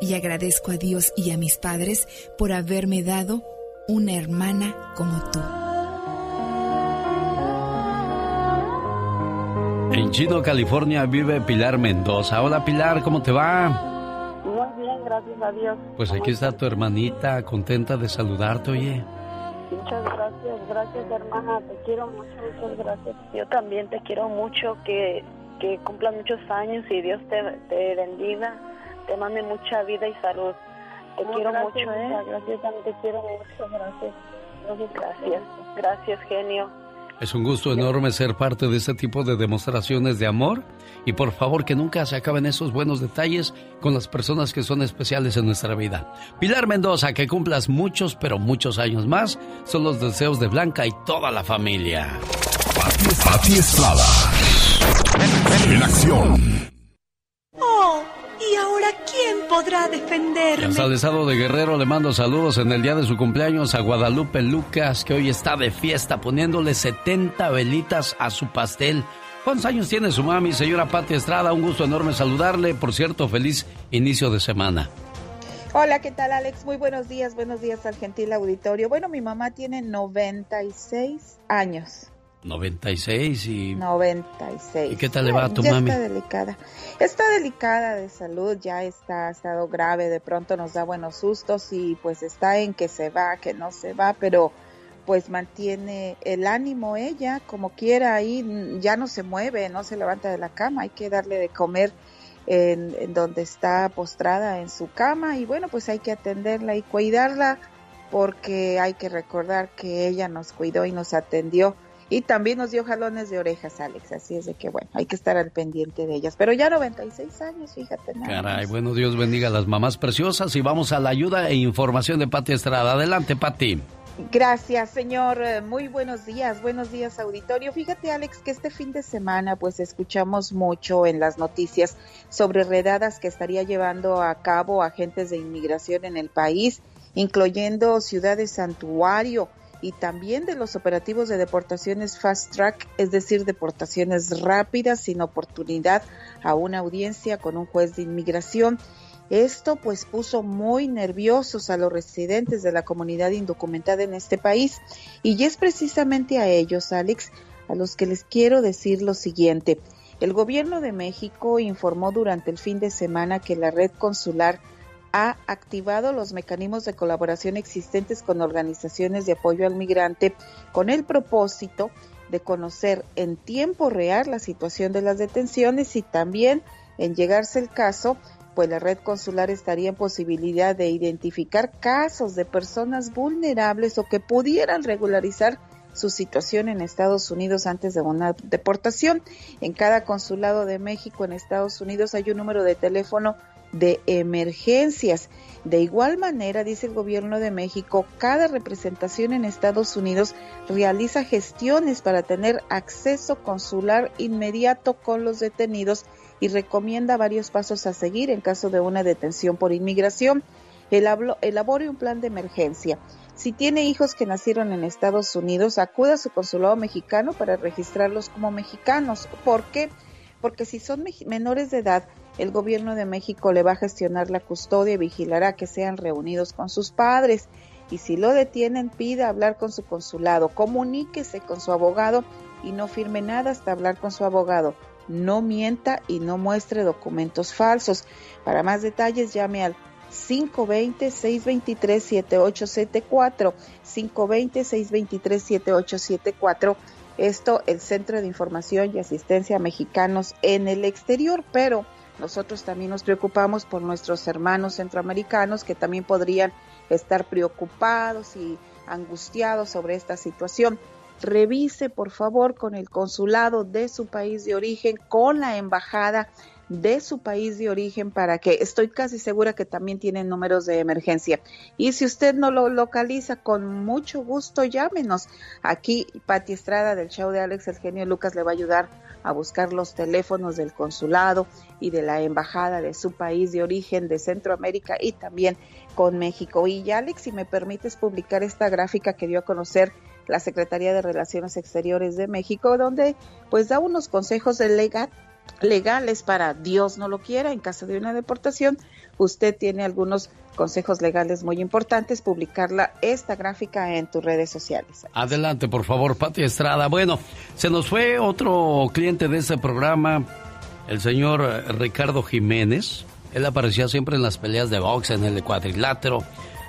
[SPEAKER 28] y agradezco a Dios y a mis padres por haberme dado una hermana como tú.
[SPEAKER 4] En Chino, California vive Pilar Mendoza. Hola Pilar, ¿cómo te va?
[SPEAKER 17] Muy bien, gracias a Dios.
[SPEAKER 4] Pues aquí está tu hermanita, contenta de saludarte, oye.
[SPEAKER 17] Muchas gracias, gracias hermana, te quiero mucho, muchas gracias. Yo también te quiero mucho, que, que cumplan muchos años y Dios te, te bendiga, te mande mucha vida y salud. Te quiero mucho, ¿eh? Gracias, también te quiero mucho, gracias. Gracias, gracias genio.
[SPEAKER 4] Es un gusto enorme ser parte de este tipo de demostraciones de amor y por favor que nunca se acaben esos buenos detalles con las personas que son especiales en nuestra vida. Pilar Mendoza, que cumplas muchos, pero muchos años más, son los deseos de Blanca y toda la familia.
[SPEAKER 12] Pati Estrada. En acción.
[SPEAKER 29] Podrá defenderme?
[SPEAKER 4] En Al Estado de Guerrero le mando saludos en el día de su cumpleaños a Guadalupe Lucas, que hoy está de fiesta poniéndole 70 velitas a su pastel. ¿Cuántos años tiene su mami, señora Pati Estrada? Un gusto enorme saludarle. Por cierto, feliz inicio de semana.
[SPEAKER 30] Hola, ¿qué tal Alex? Muy buenos días, buenos días al gentil auditorio. Bueno, mi mamá tiene 96 años.
[SPEAKER 4] 96 y...
[SPEAKER 30] 96.
[SPEAKER 4] ¿Y qué tal le va a tu
[SPEAKER 30] ya
[SPEAKER 4] mami?
[SPEAKER 30] Está delicada. Está delicada de salud, ya está ha estado grave, de pronto nos da buenos sustos y pues está en que se va, que no se va, pero pues mantiene el ánimo ella como quiera ahí, ya no se mueve, no se levanta de la cama, hay que darle de comer en, en donde está postrada en su cama y bueno, pues hay que atenderla y cuidarla porque hay que recordar que ella nos cuidó y nos atendió y también nos dio jalones de orejas, Alex. Así es de que, bueno, hay que estar al pendiente de ellas. Pero ya 96 años, fíjate. Nada
[SPEAKER 4] Caray,
[SPEAKER 30] más.
[SPEAKER 4] bueno, Dios bendiga a las mamás preciosas y vamos a la ayuda e información de Pati Estrada. Adelante, Pati.
[SPEAKER 30] Gracias, señor. Eh, Muy buenos días, buenos días, auditorio. Fíjate, Alex, que este fin de semana, pues escuchamos mucho en las noticias sobre redadas que estaría llevando a cabo agentes de inmigración en el país, incluyendo ciudades santuario y también de los operativos de deportaciones fast track, es decir, deportaciones rápidas sin oportunidad a una audiencia con un juez de inmigración. Esto pues puso muy nerviosos a los residentes de la comunidad indocumentada en este país y es precisamente a ellos, Alex, a los que les quiero decir lo siguiente. El gobierno de México informó durante el fin de semana que la red consular ha activado los mecanismos de colaboración existentes con organizaciones de apoyo al migrante con el propósito de conocer en tiempo real la situación de las detenciones y también, en llegarse el caso, pues la red consular estaría en posibilidad de identificar casos de personas vulnerables o que pudieran regularizar su situación en Estados Unidos antes de una deportación. En cada consulado de México en Estados Unidos hay un número de teléfono de emergencias. De igual manera, dice el gobierno de México, cada representación en Estados Unidos realiza gestiones para tener acceso consular inmediato con los detenidos y recomienda varios pasos a seguir en caso de una detención por inmigración. Elabore un plan de emergencia. Si tiene hijos que nacieron en Estados Unidos, acuda a su consulado mexicano para registrarlos como mexicanos. ¿Por qué? Porque si son menores de edad, el gobierno de México le va a gestionar la custodia y vigilará que sean reunidos con sus padres. Y si lo detienen, pida hablar con su consulado, comuníquese con su abogado y no firme nada hasta hablar con su abogado. No mienta y no muestre documentos falsos. Para más detalles, llame al 520-623-7874. 520-623-7874. Esto, el Centro de Información y Asistencia Mexicanos en el Exterior, pero nosotros también nos preocupamos por nuestros hermanos centroamericanos que también podrían estar preocupados y angustiados sobre esta situación. Revise, por favor, con el consulado de su país de origen, con la embajada de su país de origen para que estoy casi segura que también tienen números de emergencia. Y si usted no lo localiza, con mucho gusto llámenos. Aquí Pati Estrada del show de Alex El Genio Lucas le va a ayudar a buscar los teléfonos del consulado y de la embajada de su país de origen de Centroamérica y también con México. Y Alex, si me permites publicar esta gráfica que dio a conocer la Secretaría de Relaciones Exteriores de México, donde pues da unos consejos legales para Dios no lo quiera en caso de una deportación. Usted tiene algunos consejos legales muy importantes, publicarla esta gráfica en tus redes sociales.
[SPEAKER 4] Adelante, por favor, Pati Estrada. Bueno, se nos fue otro cliente de este programa, el señor Ricardo Jiménez. Él aparecía siempre en las peleas de box, en el cuadrilátero.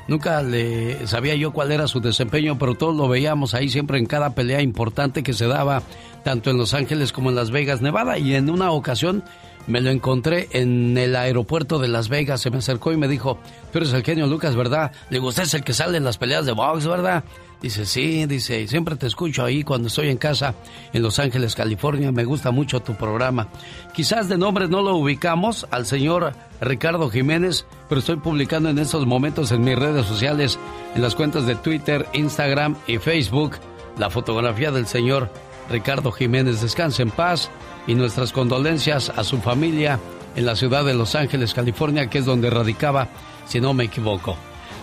[SPEAKER 4] Nunca le sabía yo cuál era su desempeño, pero todos lo veíamos ahí siempre en cada pelea importante que se daba, tanto en Los Ángeles como en Las Vegas, Nevada. Y en una ocasión me lo encontré en el aeropuerto de Las Vegas. Se me acercó y me dijo: Tú eres el genio Lucas, ¿verdad? Le digo: es el que sale en las peleas de box, ¿verdad? Dice, sí, dice, siempre te escucho ahí cuando estoy en casa en Los Ángeles, California. Me gusta mucho tu programa. Quizás de nombre no lo ubicamos al señor Ricardo Jiménez, pero estoy publicando en estos momentos en mis redes sociales, en las cuentas de Twitter, Instagram y Facebook, la fotografía del señor Ricardo Jiménez. Descanse en paz y nuestras condolencias a su familia en la ciudad de Los Ángeles, California, que es donde radicaba, si no me equivoco.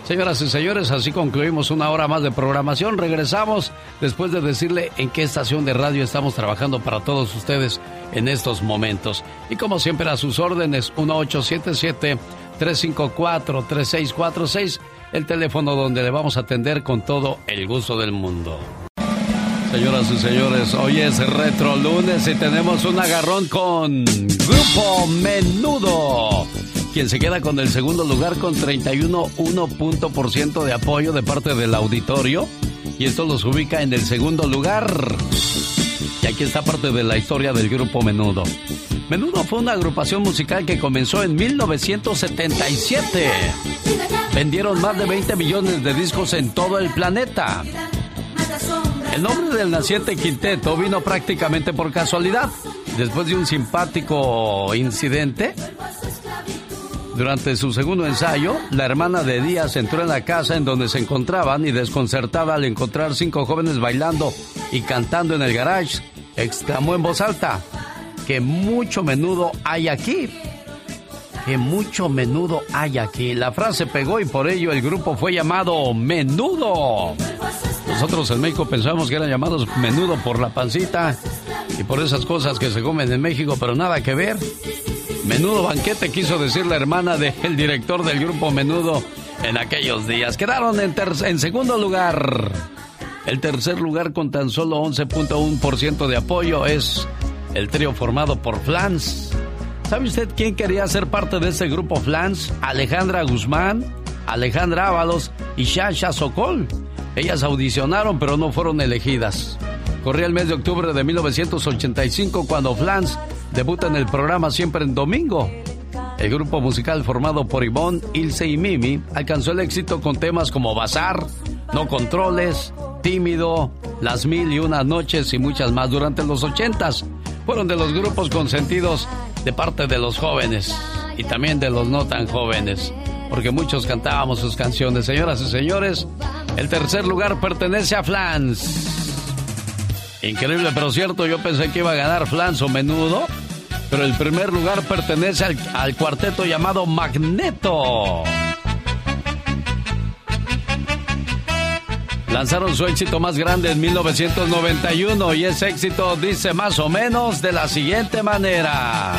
[SPEAKER 4] Señoras y señores, así concluimos una hora más de programación. Regresamos después de decirle en qué estación de radio estamos trabajando para todos ustedes en estos momentos. Y como siempre, a sus órdenes, 1877-354-3646, el teléfono donde le vamos a atender con todo el gusto del mundo. Señoras y señores, hoy es Retro Lunes y tenemos un agarrón con Grupo Menudo quien se queda con el segundo lugar con 31,1% de apoyo de parte del auditorio. Y esto los ubica en el segundo lugar. Y aquí está parte de la historia del grupo Menudo. Menudo fue una agrupación musical que comenzó en 1977. Vendieron más de 20 millones de discos en todo el planeta. El nombre del naciente quinteto vino prácticamente por casualidad. Después de un simpático incidente, durante su segundo ensayo, la hermana de Díaz entró en la casa en donde se encontraban y desconcertada al encontrar cinco jóvenes bailando y cantando en el garage, exclamó en voz alta, que mucho menudo hay aquí. Que mucho menudo hay aquí. La frase pegó y por ello el grupo fue llamado Menudo. Nosotros en México pensamos que eran llamados Menudo por la pancita y por esas cosas que se comen en México, pero nada que ver. Menudo banquete quiso decir la hermana del director del grupo Menudo en aquellos días. Quedaron en, en segundo lugar. El tercer lugar con tan solo 11.1% de apoyo es el trío formado por Flans. ¿Sabe usted quién quería ser parte de ese grupo Flans? Alejandra Guzmán, Alejandra Ábalos y Shasha Sokol. Ellas audicionaron pero no fueron elegidas. Corría el mes de octubre de 1985 cuando Flans debuta en el programa Siempre en Domingo. El grupo musical formado por Ivonne, Ilse y Mimi alcanzó el éxito con temas como Bazar, No Controles, Tímido, Las Mil y Unas Noches y muchas más durante los ochentas. Fueron de los grupos consentidos de parte de los jóvenes. y también de los no tan jóvenes, porque muchos cantábamos sus canciones. Señoras y señores, el tercer lugar pertenece a Flans. Increíble, pero cierto, yo pensé que iba a ganar Flans o Menudo, pero el primer lugar pertenece al, al cuarteto llamado Magneto. Lanzaron su éxito más grande en 1991 y ese éxito dice más o menos de la siguiente manera.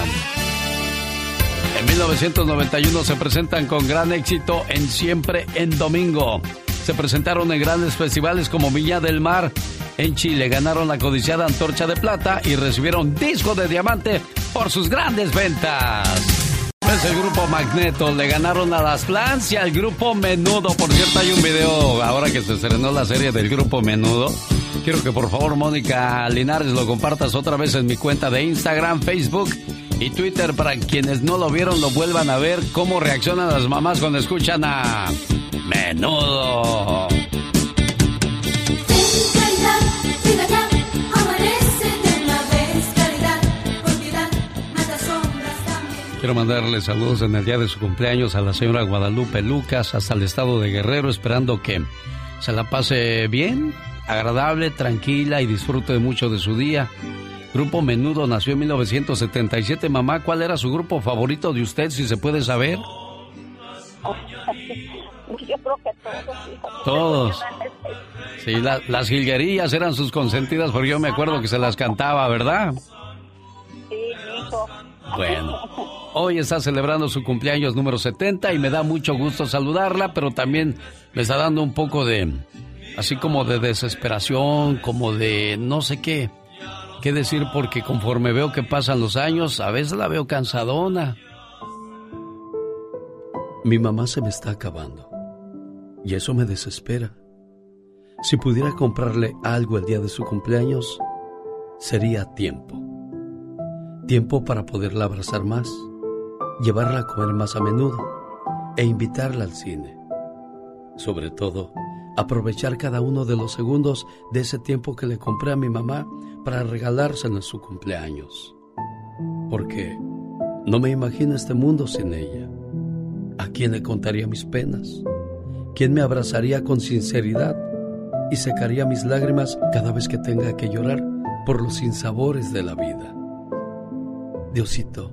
[SPEAKER 4] En 1991 se presentan con gran éxito en Siempre en Domingo. Se presentaron en grandes festivales como Viña del Mar. En Chile ganaron la codiciada Antorcha de Plata y recibieron disco de diamante por sus grandes ventas. El grupo Magneto, le ganaron a las Flans y al grupo Menudo. Por cierto, hay un video ahora que se estrenó la serie del grupo Menudo. Quiero que por favor Mónica Linares lo compartas otra vez en mi cuenta de Instagram, Facebook y Twitter para quienes no lo vieron lo vuelvan a ver cómo reaccionan las mamás cuando escuchan a Menudo. Quiero mandarle saludos en el día de su cumpleaños a la señora Guadalupe Lucas hasta el estado de Guerrero, esperando que se la pase bien, agradable, tranquila y disfrute mucho de su día. Grupo Menudo nació en 1977. Mamá, ¿cuál era su grupo favorito de usted, si se puede saber?
[SPEAKER 17] Yo creo que todos.
[SPEAKER 4] Todos. Sí, la- las jilguerillas eran sus consentidas porque yo me acuerdo que se las cantaba, ¿verdad?
[SPEAKER 17] Sí, hijo.
[SPEAKER 4] Bueno, hoy está celebrando su cumpleaños número 70 y me da mucho gusto saludarla, pero también me está dando un poco de, así como de desesperación, como de no sé qué, qué decir, porque conforme veo que pasan los años, a veces la veo cansadona. Mi mamá se me está acabando y eso me desespera. Si pudiera comprarle algo el día de su cumpleaños, sería tiempo. Tiempo para poderla abrazar más, llevarla a comer más a menudo e invitarla al cine. Sobre todo, aprovechar cada uno de los segundos de ese tiempo que le compré a mi mamá para regalárselo en su cumpleaños. Porque no me imagino este mundo sin ella. ¿A quién le contaría mis penas? ¿Quién me abrazaría con sinceridad y secaría mis lágrimas cada vez que tenga que llorar por los sinsabores de la vida? Diosito,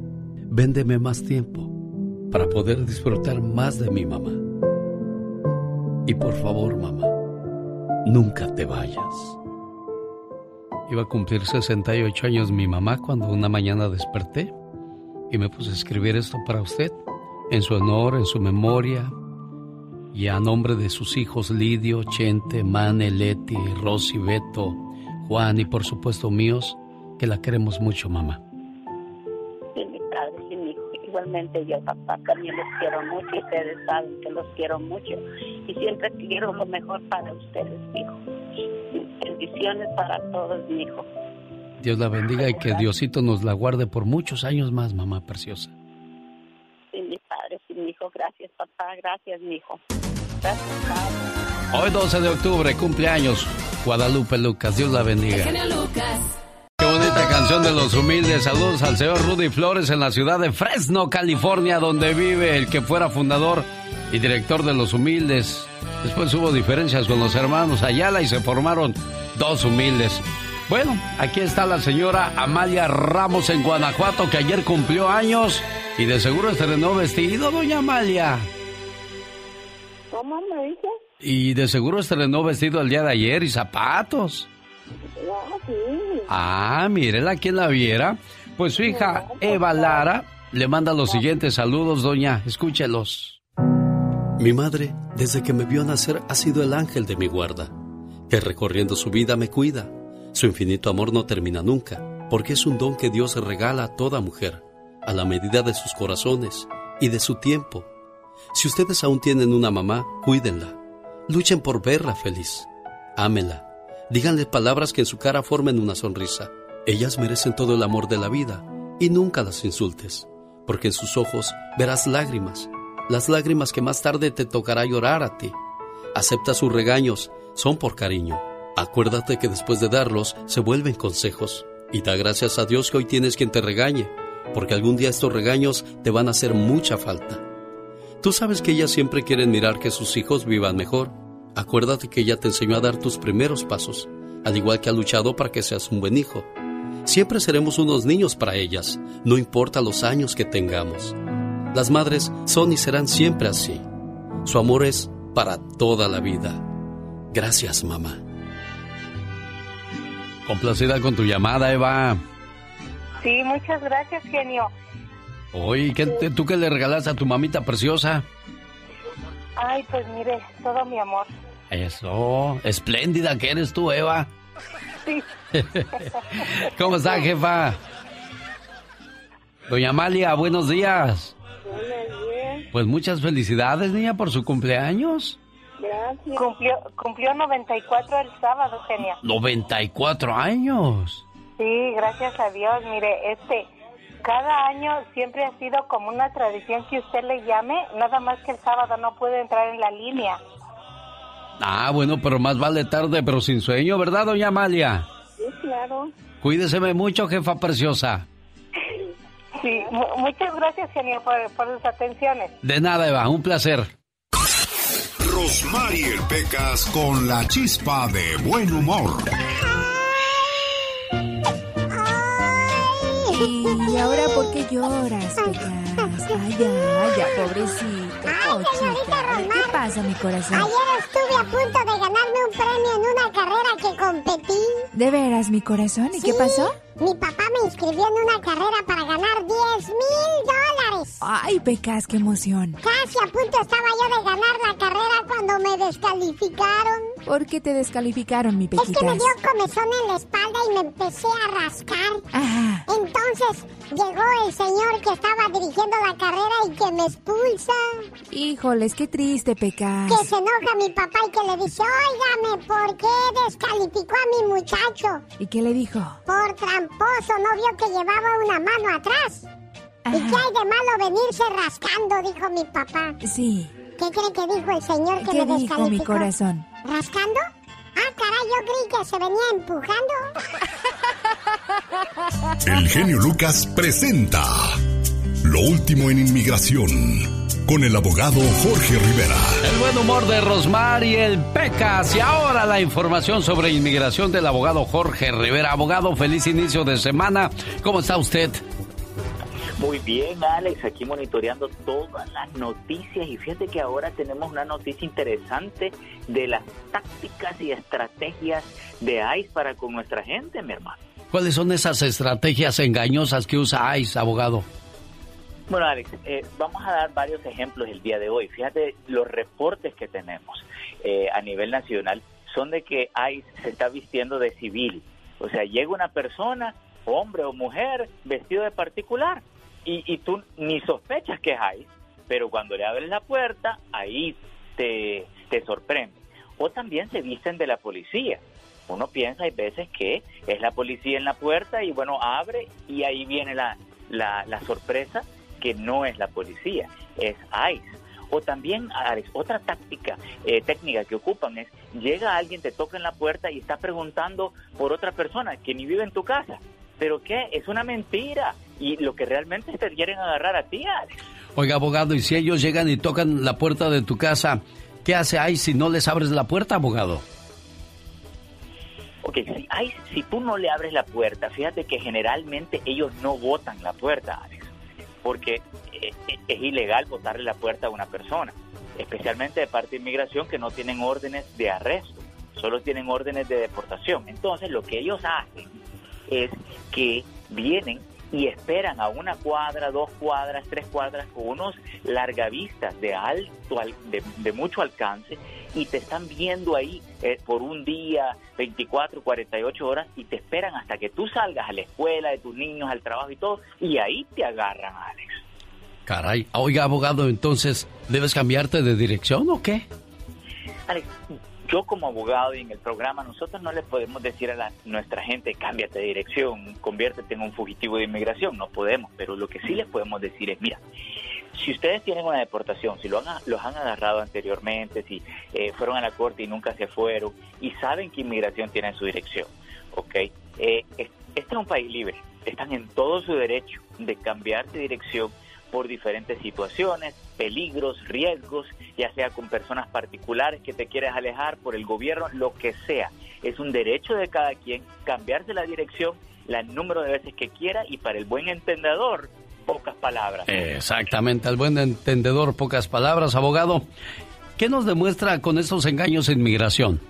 [SPEAKER 4] véndeme más tiempo para poder disfrutar más de mi mamá. Y por favor, mamá, nunca te vayas. Iba a cumplir 68 años mi mamá cuando una mañana desperté y me puse a escribir esto para usted, en su honor, en su memoria y a nombre de sus hijos Lidio, Chente, Mane, Leti, Rosy, Beto, Juan y por supuesto míos, que la queremos mucho, mamá.
[SPEAKER 17] Sí, mi padre, sí, mi hijo. Igualmente yo, papá, también los quiero mucho y ustedes saben que los quiero mucho. Y siempre quiero lo mejor para ustedes, hijo. Bendiciones para todos, mi hijo.
[SPEAKER 4] Dios la bendiga y que Diosito nos la guarde por muchos años más, mamá preciosa.
[SPEAKER 17] Sí, mi padre, sí, mi hijo. Gracias, papá. Gracias, mi hijo. Gracias, padre.
[SPEAKER 4] Hoy 12 de octubre, cumpleaños, Guadalupe Lucas. Dios la bendiga.
[SPEAKER 8] Lucas.
[SPEAKER 4] Bonita canción de los humildes. Saludos al señor Rudy Flores en la ciudad de Fresno, California, donde vive el que fuera fundador y director de los humildes. Después hubo diferencias con los hermanos Ayala y se formaron dos humildes. Bueno, aquí está la señora Amalia Ramos en Guanajuato, que ayer cumplió años y de seguro estrenó vestido, doña Amalia.
[SPEAKER 17] ¿Cómo me dice?
[SPEAKER 4] Y de seguro estrenó vestido el día de ayer y zapatos.
[SPEAKER 17] No, sí.
[SPEAKER 4] Ah, mírela quien la viera. Pues su hija Eva Lara le manda los siguientes saludos, doña. Escúchelos. Mi madre, desde que me vio nacer, ha sido el ángel de mi guarda, que recorriendo su vida me cuida. Su infinito amor no termina nunca, porque es un don que Dios regala a toda mujer, a la medida de sus corazones y de su tiempo. Si ustedes aún tienen una mamá, cuídenla. Luchen por verla feliz. Ámenla. Díganle palabras que en su cara formen una sonrisa. Ellas merecen todo el amor de la vida y nunca las insultes, porque en sus ojos verás lágrimas, las lágrimas que más tarde te tocará llorar a ti. Acepta sus regaños, son por cariño. Acuérdate que después de darlos se vuelven consejos y da gracias a Dios que hoy tienes quien te regañe, porque algún día estos regaños te van a hacer mucha falta. Tú sabes que ellas siempre quieren mirar que sus hijos vivan mejor. Acuérdate que ella te enseñó a dar tus primeros pasos, al igual que ha luchado para que seas un buen hijo. Siempre seremos unos niños para ellas, no importa los años que tengamos. Las madres son y serán siempre así. Su amor es para toda la vida. Gracias, mamá. Complacida con tu llamada, Eva.
[SPEAKER 31] Sí, muchas gracias, genio.
[SPEAKER 4] Oye, ¿qué te- ¿tú qué le regalas a tu mamita preciosa?
[SPEAKER 31] Ay, pues mire, todo mi amor.
[SPEAKER 4] Eso, espléndida que eres tú, Eva.
[SPEAKER 31] Sí.
[SPEAKER 4] ¿Cómo está, jefa? Doña Amalia, buenos días. Pues muchas felicidades, niña, por su cumpleaños.
[SPEAKER 31] Gracias. Cumplió, cumplió 94 el sábado, genio.
[SPEAKER 4] 94 años.
[SPEAKER 31] Sí, gracias a Dios. Mire, este, cada año siempre ha sido como una tradición que usted le llame, nada más que el sábado no puede entrar en la línea.
[SPEAKER 4] Ah, bueno, pero más vale tarde, pero sin sueño, ¿verdad, doña Amalia?
[SPEAKER 31] Sí, claro.
[SPEAKER 4] Cuídeseme mucho, jefa preciosa.
[SPEAKER 31] Sí, mu- muchas gracias, genio, por, por sus atenciones.
[SPEAKER 4] De nada, Eva, un placer.
[SPEAKER 12] Rosmarie Pecas con la chispa de buen humor.
[SPEAKER 3] ¿Y ahora por qué lloras, Pecas? Ay, ya, ya, pobrecito, cochita. ¿Qué pasa, mi corazón?
[SPEAKER 2] Ayer estuve a punto de ganarme un premio en una carrera que competí.
[SPEAKER 3] ¿De veras, mi corazón? ¿Y qué pasó?
[SPEAKER 2] Mi papá me inscribió en una carrera para ganar 10 mil dólares.
[SPEAKER 3] Ay, Pecas, qué emoción.
[SPEAKER 2] Casi a punto estaba yo de ganar la carrera cuando me descalificaron.
[SPEAKER 3] ¿Por qué te descalificaron, mi
[SPEAKER 2] Es que me
[SPEAKER 3] Pequitas?
[SPEAKER 2] dio comezón en la espalda y me empecé a rascar.
[SPEAKER 3] Ajá.
[SPEAKER 2] Entonces llegó el señor que estaba dirigiendo la carrera y que me expulsa.
[SPEAKER 3] Híjoles, qué triste, Pecas.
[SPEAKER 2] Que se enoja mi papá y que le dice, óigame, ¿por qué descalificó a mi muchacho?
[SPEAKER 3] ¿Y qué le dijo?
[SPEAKER 2] Por tramposo, ¿no vio que llevaba una mano atrás? ¿Y qué hay de malo venirse rascando? Dijo mi papá.
[SPEAKER 3] Sí.
[SPEAKER 2] ¿Qué cree que dijo el señor que
[SPEAKER 3] ¿Qué
[SPEAKER 2] me
[SPEAKER 3] dijo
[SPEAKER 2] descalificó?
[SPEAKER 3] mi corazón?
[SPEAKER 2] ¿Rascando? Ah, caray, yo creí que se venía empujando.
[SPEAKER 12] El genio Lucas presenta Lo último en inmigración con el abogado Jorge Rivera.
[SPEAKER 4] El buen humor de Rosmar y el Pecas. Y ahora la información sobre inmigración del abogado Jorge Rivera. Abogado, feliz inicio de semana. ¿Cómo está usted?
[SPEAKER 32] Muy bien, Alex, aquí monitoreando todas las noticias y fíjate que ahora tenemos una noticia interesante de las tácticas y estrategias de ICE para con nuestra gente, mi hermano.
[SPEAKER 4] ¿Cuáles son esas estrategias engañosas que usa ICE, abogado?
[SPEAKER 32] Bueno, Alex, eh, vamos a dar varios ejemplos el día de hoy. Fíjate, los reportes que tenemos eh, a nivel nacional son de que ICE se está vistiendo de civil. O sea, llega una persona, hombre o mujer, vestido de particular, y, y tú ni sospechas que es ICE, pero cuando le abres la puerta, ahí te, te sorprende. O también se visten de la policía. Uno piensa, hay veces que es la policía en la puerta y bueno, abre y ahí viene la, la, la sorpresa que no es la policía, es ICE. O también, otra táctica, eh, técnica que ocupan es, llega alguien, te toca en la puerta y está preguntando por otra persona que ni vive en tu casa. ¿Pero qué? Es una mentira. Y lo que realmente te quieren agarrar a ti, Alex.
[SPEAKER 4] Oiga, abogado, y si ellos llegan y tocan la puerta de tu casa, ¿qué hace ICE si no les abres la puerta, abogado?
[SPEAKER 32] Ok, si, hay, si tú no le abres la puerta, fíjate que generalmente ellos no botan la puerta, Alex, porque eh, es ilegal botarle la puerta a una persona, especialmente de parte de inmigración que no tienen órdenes de arresto, solo tienen órdenes de deportación. Entonces lo que ellos hacen es que vienen y esperan a una cuadra, dos cuadras, tres cuadras con unos largavistas de alto, al- de, de mucho alcance y te están viendo ahí eh, por un día, 24, 48 horas y te esperan hasta que tú salgas a la escuela de tus niños, al trabajo y todo y ahí te agarran, Alex.
[SPEAKER 4] Caray. Oiga, abogado, entonces, ¿debes cambiarte de dirección o qué?
[SPEAKER 32] Alex, yo como abogado y en el programa nosotros no le podemos decir a la- nuestra gente cámbiate de dirección, conviértete en un fugitivo de inmigración, no podemos, pero lo que sí les podemos decir es, mira, si ustedes tienen una deportación, si lo han, los han agarrado anteriormente, si eh, fueron a la corte y nunca se fueron y saben que inmigración tiene en su dirección, ¿ok? Eh, es- este es un país libre. Están en todo su derecho de cambiar de dirección por diferentes situaciones, peligros, riesgos, ya sea con personas particulares que te quieres alejar, por el gobierno, lo que sea. Es un derecho de cada quien cambiarse la dirección el número de veces que quiera y para el buen entendedor, pocas palabras.
[SPEAKER 4] Exactamente, al buen entendedor, pocas palabras, abogado. ¿Qué nos demuestra con estos engaños en migración?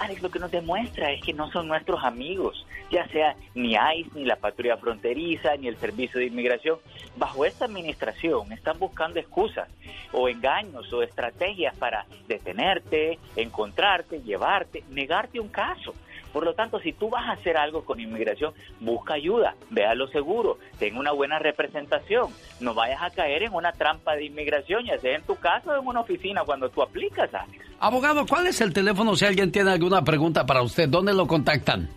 [SPEAKER 32] Alex, lo que nos demuestra es que no son nuestros amigos, ya sea ni ICE, ni la patrulla fronteriza, ni el servicio de inmigración. Bajo esta administración están buscando excusas o engaños o estrategias para detenerte, encontrarte, llevarte, negarte un caso. Por lo tanto, si tú vas a hacer algo con inmigración, busca ayuda, véalo seguro, ten una buena representación, no vayas a caer en una trampa de inmigración, ya sea en tu casa o en una oficina cuando tú aplicas, Alex.
[SPEAKER 4] Abogado, ¿cuál es el teléfono si alguien tiene alguna pregunta para usted? ¿Dónde lo contactan?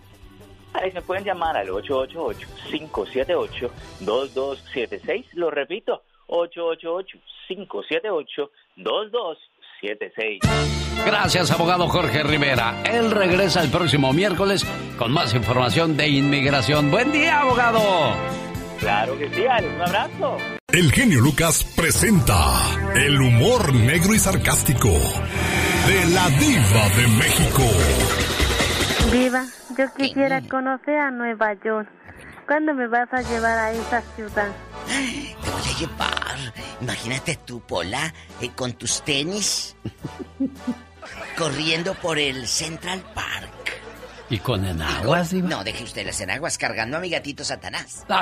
[SPEAKER 32] Alex, me pueden llamar al 888-578-2276, lo repito, 888-578-2276.
[SPEAKER 4] Gracias, abogado Jorge Rivera. Él regresa el próximo miércoles con más información de inmigración. Buen día, abogado.
[SPEAKER 32] Claro que sí, Alex. Un abrazo.
[SPEAKER 12] El genio Lucas presenta el humor negro y sarcástico de la diva de México.
[SPEAKER 33] Viva, yo quisiera conocer a Nueva York. ¿Cuándo me vas a llevar a esa ciudad?
[SPEAKER 34] Te voy a llevar. Imagínate tú, Pola, eh, con tus tenis, corriendo por el Central Park.
[SPEAKER 4] ¿Y con enaguas, Diva?
[SPEAKER 34] No, deje usted las enaguas cargando a mi gatito Satanás.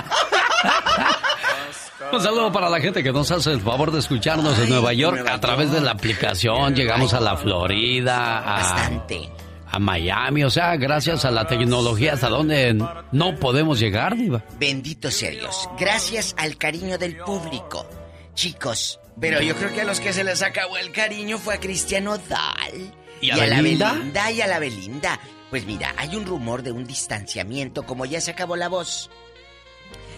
[SPEAKER 4] Un saludo para la gente que nos hace el favor de escucharnos en Nueva York a través de la aplicación. Llegamos a la Florida, a,
[SPEAKER 34] Bastante.
[SPEAKER 4] A Miami. O sea, gracias a la tecnología, hasta donde no podemos llegar, Diva.
[SPEAKER 34] Bendito sea Dios. Gracias al cariño del público. Chicos, pero yo creo que a los que se les acabó el cariño fue a Cristiano Dal.
[SPEAKER 4] ¿Y a
[SPEAKER 34] la
[SPEAKER 4] Belinda?
[SPEAKER 34] Belinda y a la Belinda. Pues mira, hay un rumor de un distanciamiento, como ya se acabó la voz.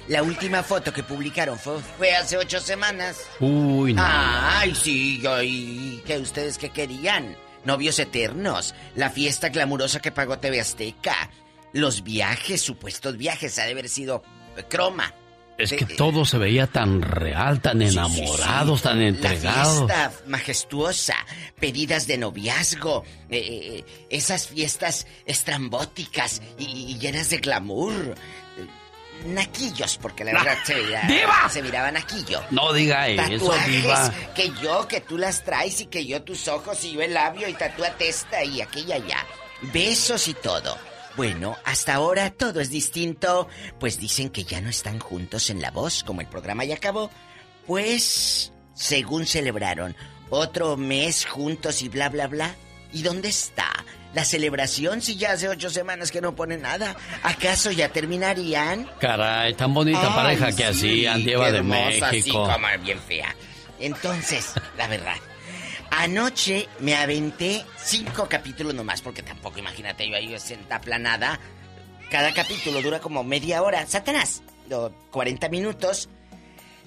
[SPEAKER 34] La última foto que publicaron fue, fue hace ocho semanas.
[SPEAKER 4] Uy, no.
[SPEAKER 34] Ay, sí, ay, que ustedes que querían. Novios eternos, la fiesta glamurosa que pagó TV Azteca, los viajes, supuestos viajes, ha de haber sido eh, croma.
[SPEAKER 4] Es
[SPEAKER 34] De-
[SPEAKER 4] que todo se veía tan real, tan enamorados, tan entregados.
[SPEAKER 34] La fiesta majestuosa, pedidas de noviazgo, eh, eh, esas fiestas estrambóticas y, y llenas de glamour. Naquillos, porque la verdad se,
[SPEAKER 4] ¡Diva!
[SPEAKER 34] se miraba naquillo.
[SPEAKER 4] No diga eso,
[SPEAKER 34] Tatuajes
[SPEAKER 4] Diva.
[SPEAKER 34] que yo, que tú las traes y que yo tus ojos y yo el labio y tatúa testa y aquella allá. Besos y todo. Bueno, hasta ahora todo es distinto, pues dicen que ya no están juntos en La Voz, como el programa ya acabó. Pues, según celebraron, otro mes juntos y bla, bla, bla. ¿Y dónde está la celebración si ya hace ocho semanas que no pone nada? ¿Acaso ya terminarían?
[SPEAKER 4] Caray, tan bonita
[SPEAKER 34] Ay,
[SPEAKER 4] pareja que
[SPEAKER 34] sí,
[SPEAKER 4] hacían,
[SPEAKER 34] qué
[SPEAKER 4] de México.
[SPEAKER 34] Sí, como bien fea. Entonces, la verdad, anoche me aventé cinco capítulos nomás, porque tampoco, imagínate, yo ahí sentada planada. Cada capítulo dura como media hora. Satanás, o 40 minutos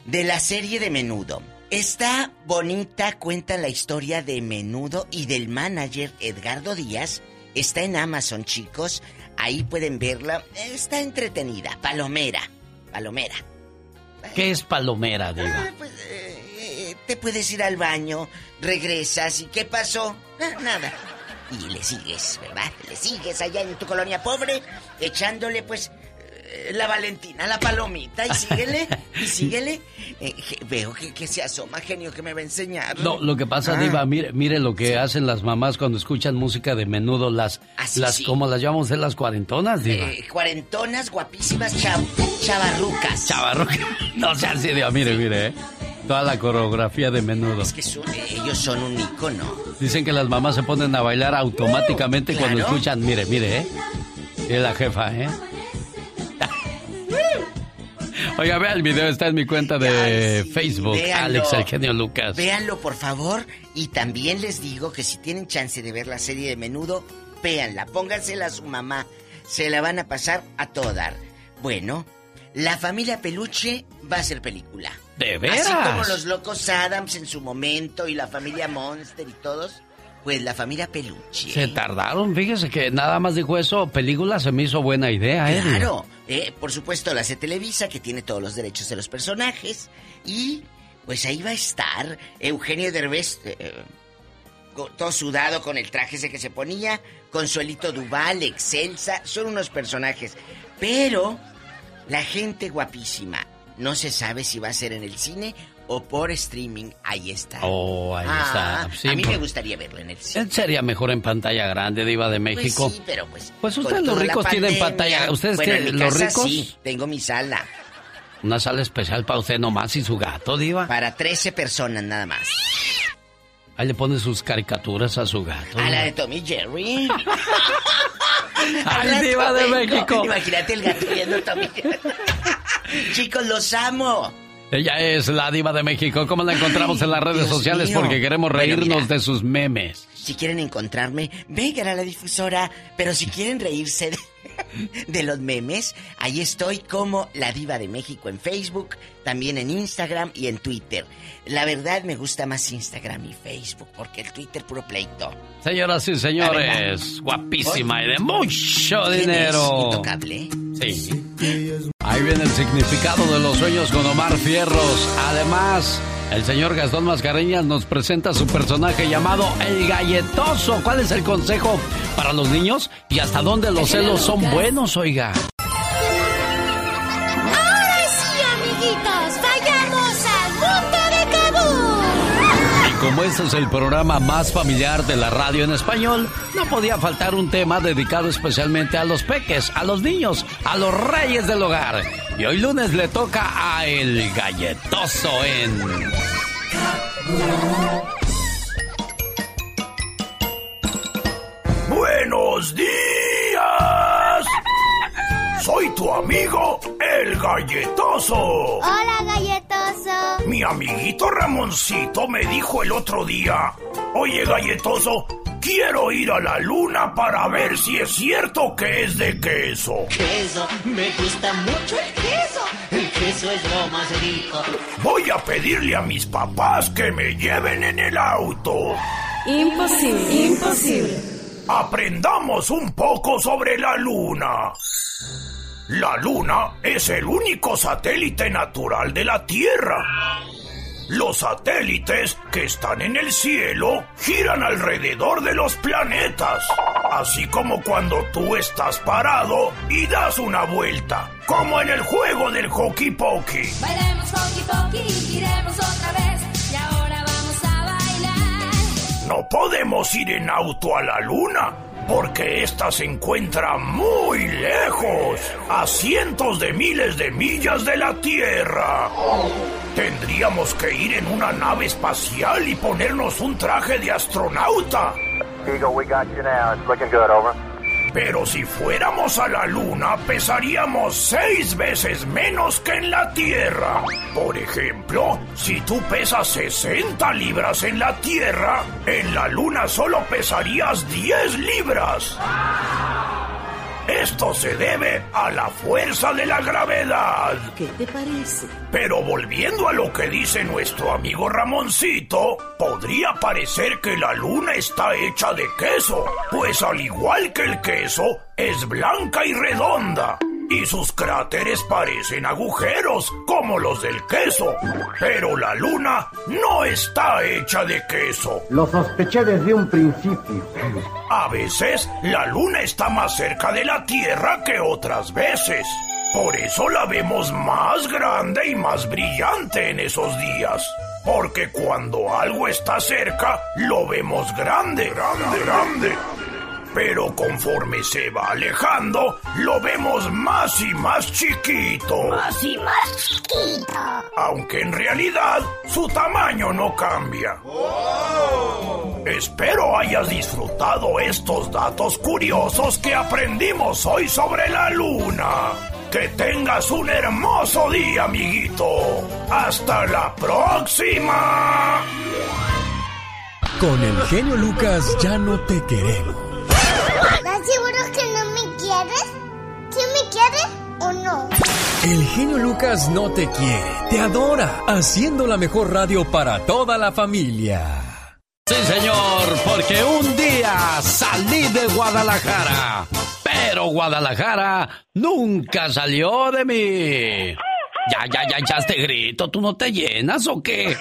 [SPEAKER 34] de la serie de Menudo. Está bonita, cuenta la historia de Menudo y del manager Edgardo Díaz. Está en Amazon, chicos. Ahí pueden verla. Está entretenida. Palomera. Palomera.
[SPEAKER 4] ¿Qué es palomera, Diva?
[SPEAKER 34] Ah, pues, eh, eh, te puedes ir al baño, regresas y ¿qué pasó? Ah, nada. Y le sigues, ¿verdad? Le sigues allá en tu colonia pobre, echándole pues la Valentina, la palomita y síguele, y síguele. Eh, veo que, que se asoma, genio, que me va a enseñar.
[SPEAKER 4] No, lo que pasa,
[SPEAKER 34] Ah.
[SPEAKER 4] Diva, mire, mire lo que hacen las mamás cuando escuchan música de menudo, las,
[SPEAKER 34] Así
[SPEAKER 4] las
[SPEAKER 34] sí.
[SPEAKER 4] como las llamamos de las cuarentonas, Diva.
[SPEAKER 34] Eh, cuarentonas, guapísimas, chav- chavarrucas.
[SPEAKER 4] Chavarroca. No sea así, Diva, mire, mire, ¿eh? Toda la coreografía de menudo.
[SPEAKER 34] Es que son- eh, ellos son un ícono.
[SPEAKER 4] Dicen que las mamás se ponen a bailar automáticamente cuando
[SPEAKER 34] Claro.
[SPEAKER 4] escuchan, mire, mire, ¿eh? Es la jefa, ¿eh? Oiga, vea el video, está en mi cuenta de Facebook,
[SPEAKER 34] véanlo.
[SPEAKER 4] Alex El Genio Lucas.
[SPEAKER 34] Véanlo, por favor. Y también les digo que si tienen chance de ver la serie de menudo, véanla. Póngansela a su mamá. Se la van a pasar a todo dar. Bueno, la familia Peluche va a ser película.
[SPEAKER 4] ¿De veras?
[SPEAKER 34] Así como los locos Adams en su momento y la familia Monster y todos. Pues la familia Peluche.
[SPEAKER 4] Se tardaron, fíjese que nada más dijo eso, película se me hizo buena idea, ¿eh?
[SPEAKER 34] Claro, eh, por supuesto la hace Televisa, que tiene todos los derechos de los personajes. Y pues ahí va a estar Eugenio Derbez, eh, eh, todo sudado con el traje ese que se ponía, Consuelito Duval, Excelsa, son unos personajes. Pero la gente guapísima, no se sabe si va a ser en el cine o por streaming. Ahí está.
[SPEAKER 4] Oh, ahí
[SPEAKER 34] Ah,
[SPEAKER 4] está. Sí,
[SPEAKER 34] a mí
[SPEAKER 4] por-
[SPEAKER 34] me gustaría verlo en el cine.
[SPEAKER 4] Él sería mejor en pantalla grande, Diva de México.
[SPEAKER 34] Pues sí, pero pues.
[SPEAKER 4] Pues ustedes los
[SPEAKER 34] la
[SPEAKER 4] ricos tienen pantalla. ¿Ustedes
[SPEAKER 34] bueno,
[SPEAKER 4] qué?
[SPEAKER 34] en mi
[SPEAKER 4] ¿Los
[SPEAKER 34] casa
[SPEAKER 4] ricos?
[SPEAKER 34] Sí, tengo mi sala.
[SPEAKER 4] Una sala especial para usted nomás y su gato, Diva.
[SPEAKER 34] Para 13 personas nada más.
[SPEAKER 4] Ahí le pone sus caricaturas a su gato.
[SPEAKER 34] A la de Tommy Jerry.
[SPEAKER 4] Ay,
[SPEAKER 34] Al
[SPEAKER 4] diva de. México.
[SPEAKER 34] Imagínate el gato viendo Tommy Jerry. Chicos, los amo.
[SPEAKER 4] Ella es la Diva de México. ¿Cómo la encontramos en las redes
[SPEAKER 34] Dios
[SPEAKER 4] sociales?
[SPEAKER 34] mío.
[SPEAKER 4] Porque queremos
[SPEAKER 34] Bueno,
[SPEAKER 4] reírnos
[SPEAKER 34] mira.
[SPEAKER 4] de sus memes.
[SPEAKER 34] Si quieren encontrarme, vengan a la difusora. Pero si quieren reírse de, de los memes, ahí estoy como la diva de México en Facebook, también en Instagram y en Twitter. La verdad me gusta más Instagram y Facebook, porque el Twitter puro pleito.
[SPEAKER 4] Señoras y señores, guapísima y de mucho
[SPEAKER 34] ¿Quién es?
[SPEAKER 4] dinero.
[SPEAKER 34] Intocable.
[SPEAKER 4] Sí. Ahí viene el significado de los sueños con Omar Fierros. Además, el señor Gastón Mascareñas nos presenta su personaje llamado El Galletoso. ¿Cuál es el consejo para los niños? ¿Y hasta dónde los celos son buenos, oiga? Como este es el programa más familiar de la radio en español, no podía faltar un tema dedicado especialmente a los peques, a los niños, a los reyes del hogar. Y hoy lunes le toca a El Galletoso en...
[SPEAKER 35] ¡Buenos días! Soy tu amigo, el galletoso.
[SPEAKER 8] Hola, galletoso.
[SPEAKER 35] Mi amiguito Ramoncito me dijo el otro día, oye galletoso, quiero ir a la luna para ver si es cierto que es de queso.
[SPEAKER 8] Queso, me gusta mucho el queso. El queso es lo más rico.
[SPEAKER 35] Voy a pedirle a mis papás que me lleven en el auto.
[SPEAKER 8] Imposible, imposible.
[SPEAKER 35] Aprendamos un poco sobre la luna. La luna es el único satélite natural de la Tierra. Los satélites que están en el cielo giran alrededor de los planetas, así como cuando tú estás parado y das una vuelta, como en el juego del hockey pokey.
[SPEAKER 8] Bailemos poqui poqui, iremos otra vez. Y ahora vamos a bailar.
[SPEAKER 35] No podemos ir en auto a la luna, porque ésta se encuentra muy lejos, a cientos de miles de millas de la Tierra. Tendríamos que ir en una nave espacial y ponernos un traje de astronauta.
[SPEAKER 36] Eagle, we got you now. It's looking good, over.
[SPEAKER 35] Pero si fuéramos a la Luna, pesaríamos seis veces menos que en la Tierra. Por ejemplo, si tú pesas 60 libras en la Tierra, en la Luna solo pesarías 10 libras. Esto se debe a la fuerza de la gravedad.
[SPEAKER 8] ¿Qué te parece?
[SPEAKER 35] Pero volviendo a lo que dice nuestro amigo Ramoncito, podría parecer que la luna está hecha de queso, pues al igual que el queso, es blanca y redonda. Y sus cráteres parecen agujeros, como los del queso. Pero la luna no está hecha de queso.
[SPEAKER 36] Lo sospeché desde un principio.
[SPEAKER 35] A veces la luna está más cerca de la Tierra que otras veces. Por eso la vemos más grande y más brillante en esos días. Porque cuando algo está cerca, lo vemos grande, grande, grande. Pero conforme se va alejando, lo vemos más y más chiquito.
[SPEAKER 8] Más y más chiquito.
[SPEAKER 35] Aunque en realidad su tamaño no cambia. Espero hayas disfrutado estos datos curiosos que aprendimos hoy sobre la luna. Que tengas un hermoso día, amiguito. Hasta la próxima.
[SPEAKER 5] Con el genio Lucas ya no te queremos.
[SPEAKER 2] ¿Estás seguro que no me quieres? ¿Sí me quieres o no?
[SPEAKER 5] El genio Lucas no te quiere, te adora, haciendo la mejor radio para toda la familia.
[SPEAKER 4] Sí, señor, porque un día salí de Guadalajara, pero Guadalajara nunca salió de mí. Ya, ya, ya echaste grito, ¿tú no te llenas o qué?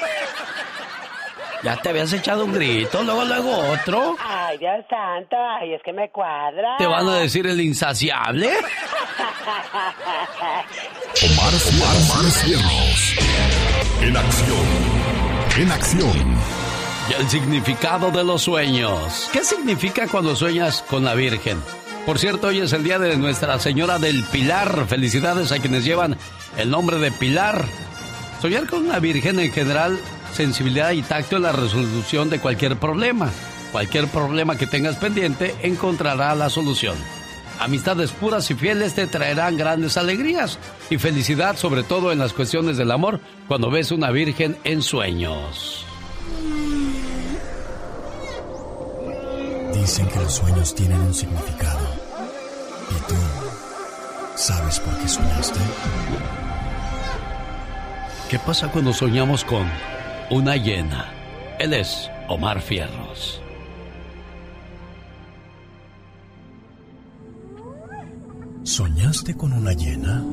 [SPEAKER 4] Ya te habías echado un grito, luego, luego otro.
[SPEAKER 37] Ay, Dios santo, ay, es que me cuadra.
[SPEAKER 4] ¿Te van a decir el insaciable?
[SPEAKER 1] Omar, Omar, Omar Cierros. En acción. En acción.
[SPEAKER 4] Y el significado de los sueños. ¿Qué significa cuando sueñas con la Virgen? Por cierto, hoy es el día de Nuestra Señora del Pilar. Felicidades a quienes llevan el nombre de Pilar. Soñar con una Virgen en general, sensibilidad y tacto en la resolución de cualquier problema. Cualquier problema que tengas pendiente encontrará la solución. Amistades puras y fieles te traerán grandes alegrías y felicidad, sobre todo en las cuestiones del amor, cuando ves una Virgen en sueños.
[SPEAKER 5] Dicen que los sueños tienen un significado. ¿Y tú sabes por qué soñaste?
[SPEAKER 4] ¿Qué pasa cuando soñamos con una hiena? Él es Omar Fierros.
[SPEAKER 5] ¿Soñaste con una hiena?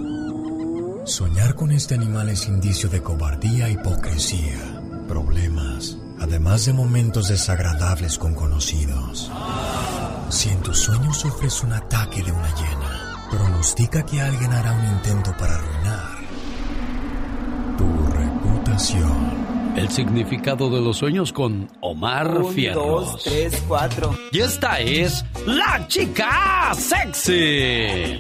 [SPEAKER 5] Soñar con este animal es indicio de cobardía hipocresía, problemas, además de momentos desagradables con conocidos. Si en tus sueños sufres un ataque de una hiena, pronostica que alguien hará un intento para arruinar tu reputación.
[SPEAKER 4] El significado de los sueños con Omar
[SPEAKER 21] Un,
[SPEAKER 4] Fierros.
[SPEAKER 21] dos, tres, cuatro.
[SPEAKER 4] Y esta es la chica sexy.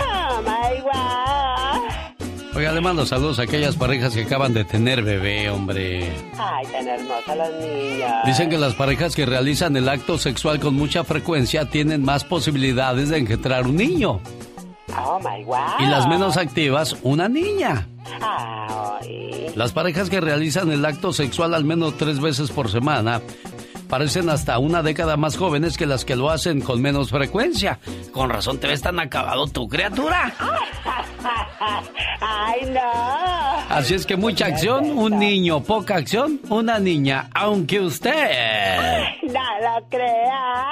[SPEAKER 37] Oh my God.
[SPEAKER 4] Oiga, le mando saludos a aquellas parejas que acaban de tener bebé, hombre.
[SPEAKER 37] Ay, tan hermosas las niñas.
[SPEAKER 4] Dicen que las parejas que realizan el acto sexual con mucha frecuencia tienen más posibilidades de engendrar un niño.
[SPEAKER 37] Oh my God.
[SPEAKER 4] Y las menos activas, una niña.
[SPEAKER 37] Ay.
[SPEAKER 4] Las parejas que realizan el acto sexual al menos tres veces por semana parecen hasta una década más jóvenes que las que lo hacen con menos frecuencia. Con razón te ves tan acabado tu criatura.
[SPEAKER 37] Ay, no.
[SPEAKER 4] Así es que mucha acción, un niño, poca acción, una niña, aunque usted...
[SPEAKER 37] No lo crea.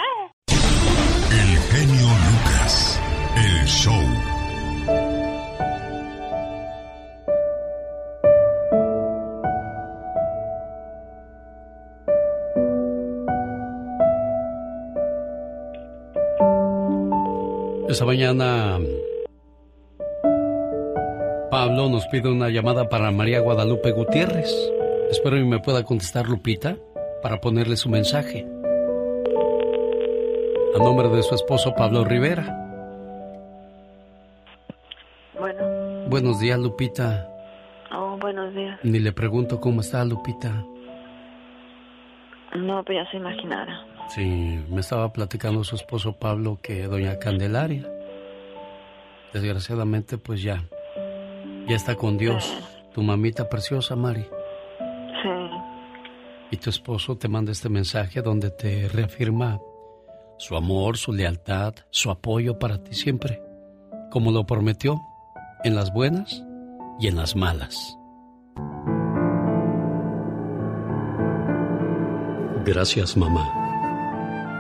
[SPEAKER 1] El genio Lucas. El show.
[SPEAKER 4] Esta mañana Pablo nos pide una llamada para María Guadalupe Gutiérrez. Espero que me pueda contestar Lupita para ponerle su mensaje. A nombre de su esposo Pablo Rivera.
[SPEAKER 17] Bueno,
[SPEAKER 4] Buenos días Lupita.
[SPEAKER 17] oh, buenos días.
[SPEAKER 4] Ni le pregunto cómo está Lupita.
[SPEAKER 17] No, pues ya se imaginara.
[SPEAKER 4] Sí, me estaba platicando su esposo Pablo que doña Candelaria, desgraciadamente pues ya, ya está con Dios. Tu mamita preciosa, Mari.
[SPEAKER 17] Sí.
[SPEAKER 4] Y tu esposo te manda este mensaje donde te reafirma su amor, su lealtad, su apoyo para ti siempre, como lo prometió, en las buenas y en las malas. Gracias, mamá.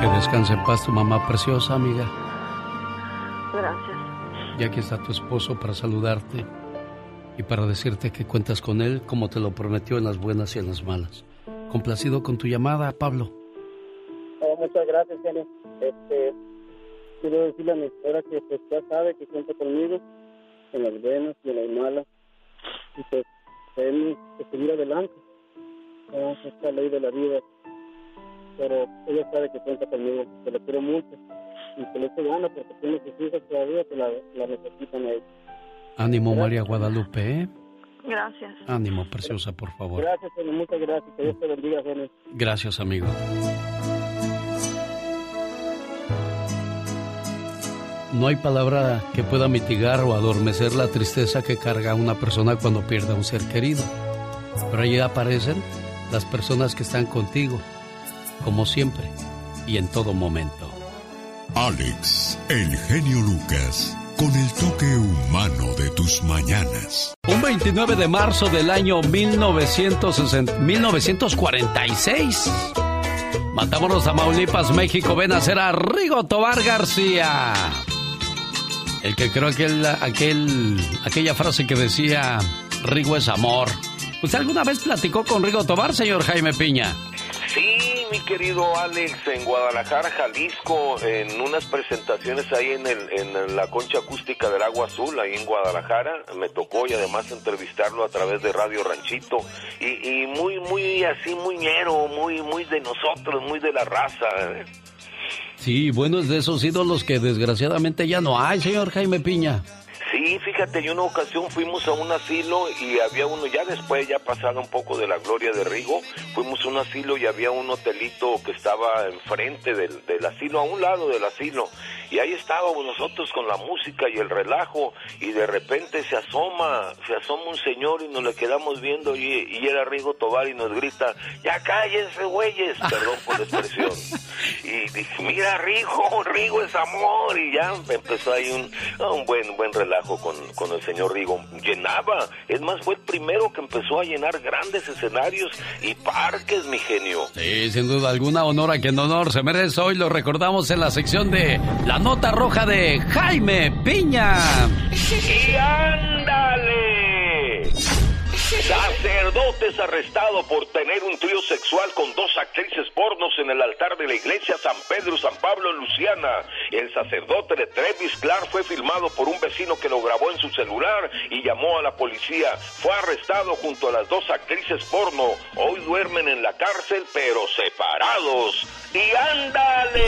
[SPEAKER 4] Que descanse en paz tu mamá preciosa, amiga.
[SPEAKER 17] Gracias.
[SPEAKER 4] Y aquí está tu esposo para saludarte y para decirte que cuentas con él como te lo prometió en las buenas y en las malas. Complacido con tu llamada, Pablo.
[SPEAKER 38] Oh, muchas gracias, genio. Este, quiero decirle a mi señora que pues ya sabe que cuenta conmigo en las buenas y en las malas. Y pues tenemos que seguir adelante. A esta ley de la vida. Pero ella sabe que cuenta conmigo, que lo quiero mucho. Y que le eche ganas porque tiene sus hijas todavía que la, la necesitan a ella.
[SPEAKER 4] Ánimo, María Guadalupe, ¿eh?
[SPEAKER 17] Gracias.
[SPEAKER 4] Ánimo, preciosa, por favor.
[SPEAKER 38] Gracias, genio. Muchas gracias. Que Dios te bendiga, genio.
[SPEAKER 4] Gracias, amigo. No hay palabra que pueda mitigar o adormecer la tristeza que carga una persona cuando pierde a un ser querido. Pero allí aparecen las personas que están contigo, como siempre y en todo momento.
[SPEAKER 1] Alex, el genio Lucas, con el toque humano de tus mañanas.
[SPEAKER 4] Un 29 de marzo del año 1960 1946. Matámonos a Tamaulipas, México. Ven a ser a Rigo Tobar García. El que creó aquel, aquel, aquella frase que decía, Rigo es amor. ¿Usted alguna vez platicó con Rigo Tobar, señor Jaime Piña?
[SPEAKER 12] Sí, mi querido Alex, en Guadalajara, Jalisco, en unas presentaciones ahí en, el, en la concha acústica del Agua Azul, ahí en Guadalajara, me tocó y además entrevistarlo a través de Radio Ranchito. Y, y muy, muy así, muy ñero, muy, muy de nosotros, muy de la raza. ¿eh?
[SPEAKER 4] Sí, bueno, es de esos ídolos que desgraciadamente ya no hay, señor Jaime Piña.
[SPEAKER 12] Sí, fíjate, en una ocasión fuimos a un asilo y había uno, ya después, ya pasado un poco de la gloria de Rigo, fuimos a un asilo y había un hotelito que estaba enfrente del, del asilo, a un lado del asilo. Y ahí estábamos nosotros con la música y el relajo y de repente se asoma, se asoma un señor y nos le quedamos viendo y, y era Rigo Tobar y nos grita, ya cállense güeyes, perdón por la expresión. Y dije, mira Rigo, Rigo es amor y ya empezó ahí un, un buen, buen relajo con, con el señor Rigo. Llenaba, es más, fue el primero que empezó a llenar grandes escenarios y parques, mi genio.
[SPEAKER 4] Sí, sin duda alguna, honor a quien honor se merece. Hoy lo recordamos en la sección de La Nota Roja de Jaime Piña.
[SPEAKER 12] ¡Y ándale! Sacerdote es arrestado por tener un trío sexual con dos actrices en el altar de la iglesia San Pedro San Pablo en Luciana. El sacerdote de Travis Clark fue filmado por un vecino que lo grabó en su celular y llamó a la policía. Fue arrestado junto a las dos actrices porno. Hoy duermen en la cárcel pero separados. ¡Y ándale!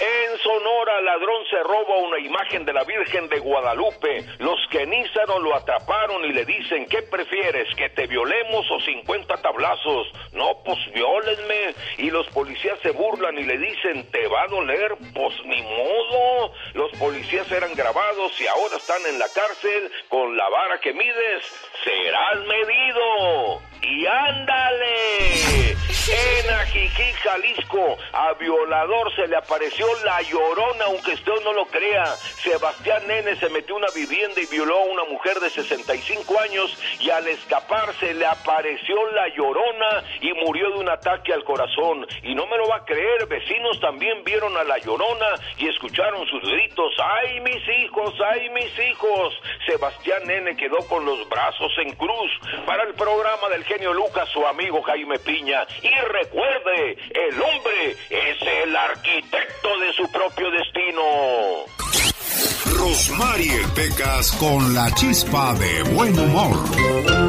[SPEAKER 12] En Sonora, ladrón se roba una imagen de la Virgen de Guadalupe. Los que Nízaro lo atraparon y le dicen, ¿qué prefieres? ¿Que te violemos o 50 tablazos? No, pues violenme. Y los policías se burlan y le dicen, ¿te va a doler? Pues ni modo. Los policías eran grabados y ahora están en la cárcel con la vara que mides. Serás medido. Y ándale. En Ajijic, Jalisco, a violador se le apareció la llorona, aunque usted no lo crea. Sebastián Nene se metió a una vivienda y violó a una mujer de 65 años y al escapar se le apareció la llorona y murió de un ataque al corazón. Y no me lo va a creer, vecinos también vieron a la llorona y escucharon sus gritos. ¡Ay, mis hijos! ¡Ay, mis hijos! Sebastián Nene quedó con los brazos en cruz para el programa del genio Lucas, su amigo Jaime Piña. Y recuerde, el hombre es el arquitecto de su propio destino.
[SPEAKER 1] Rosmar y el Pecas con la chispa de buen humor.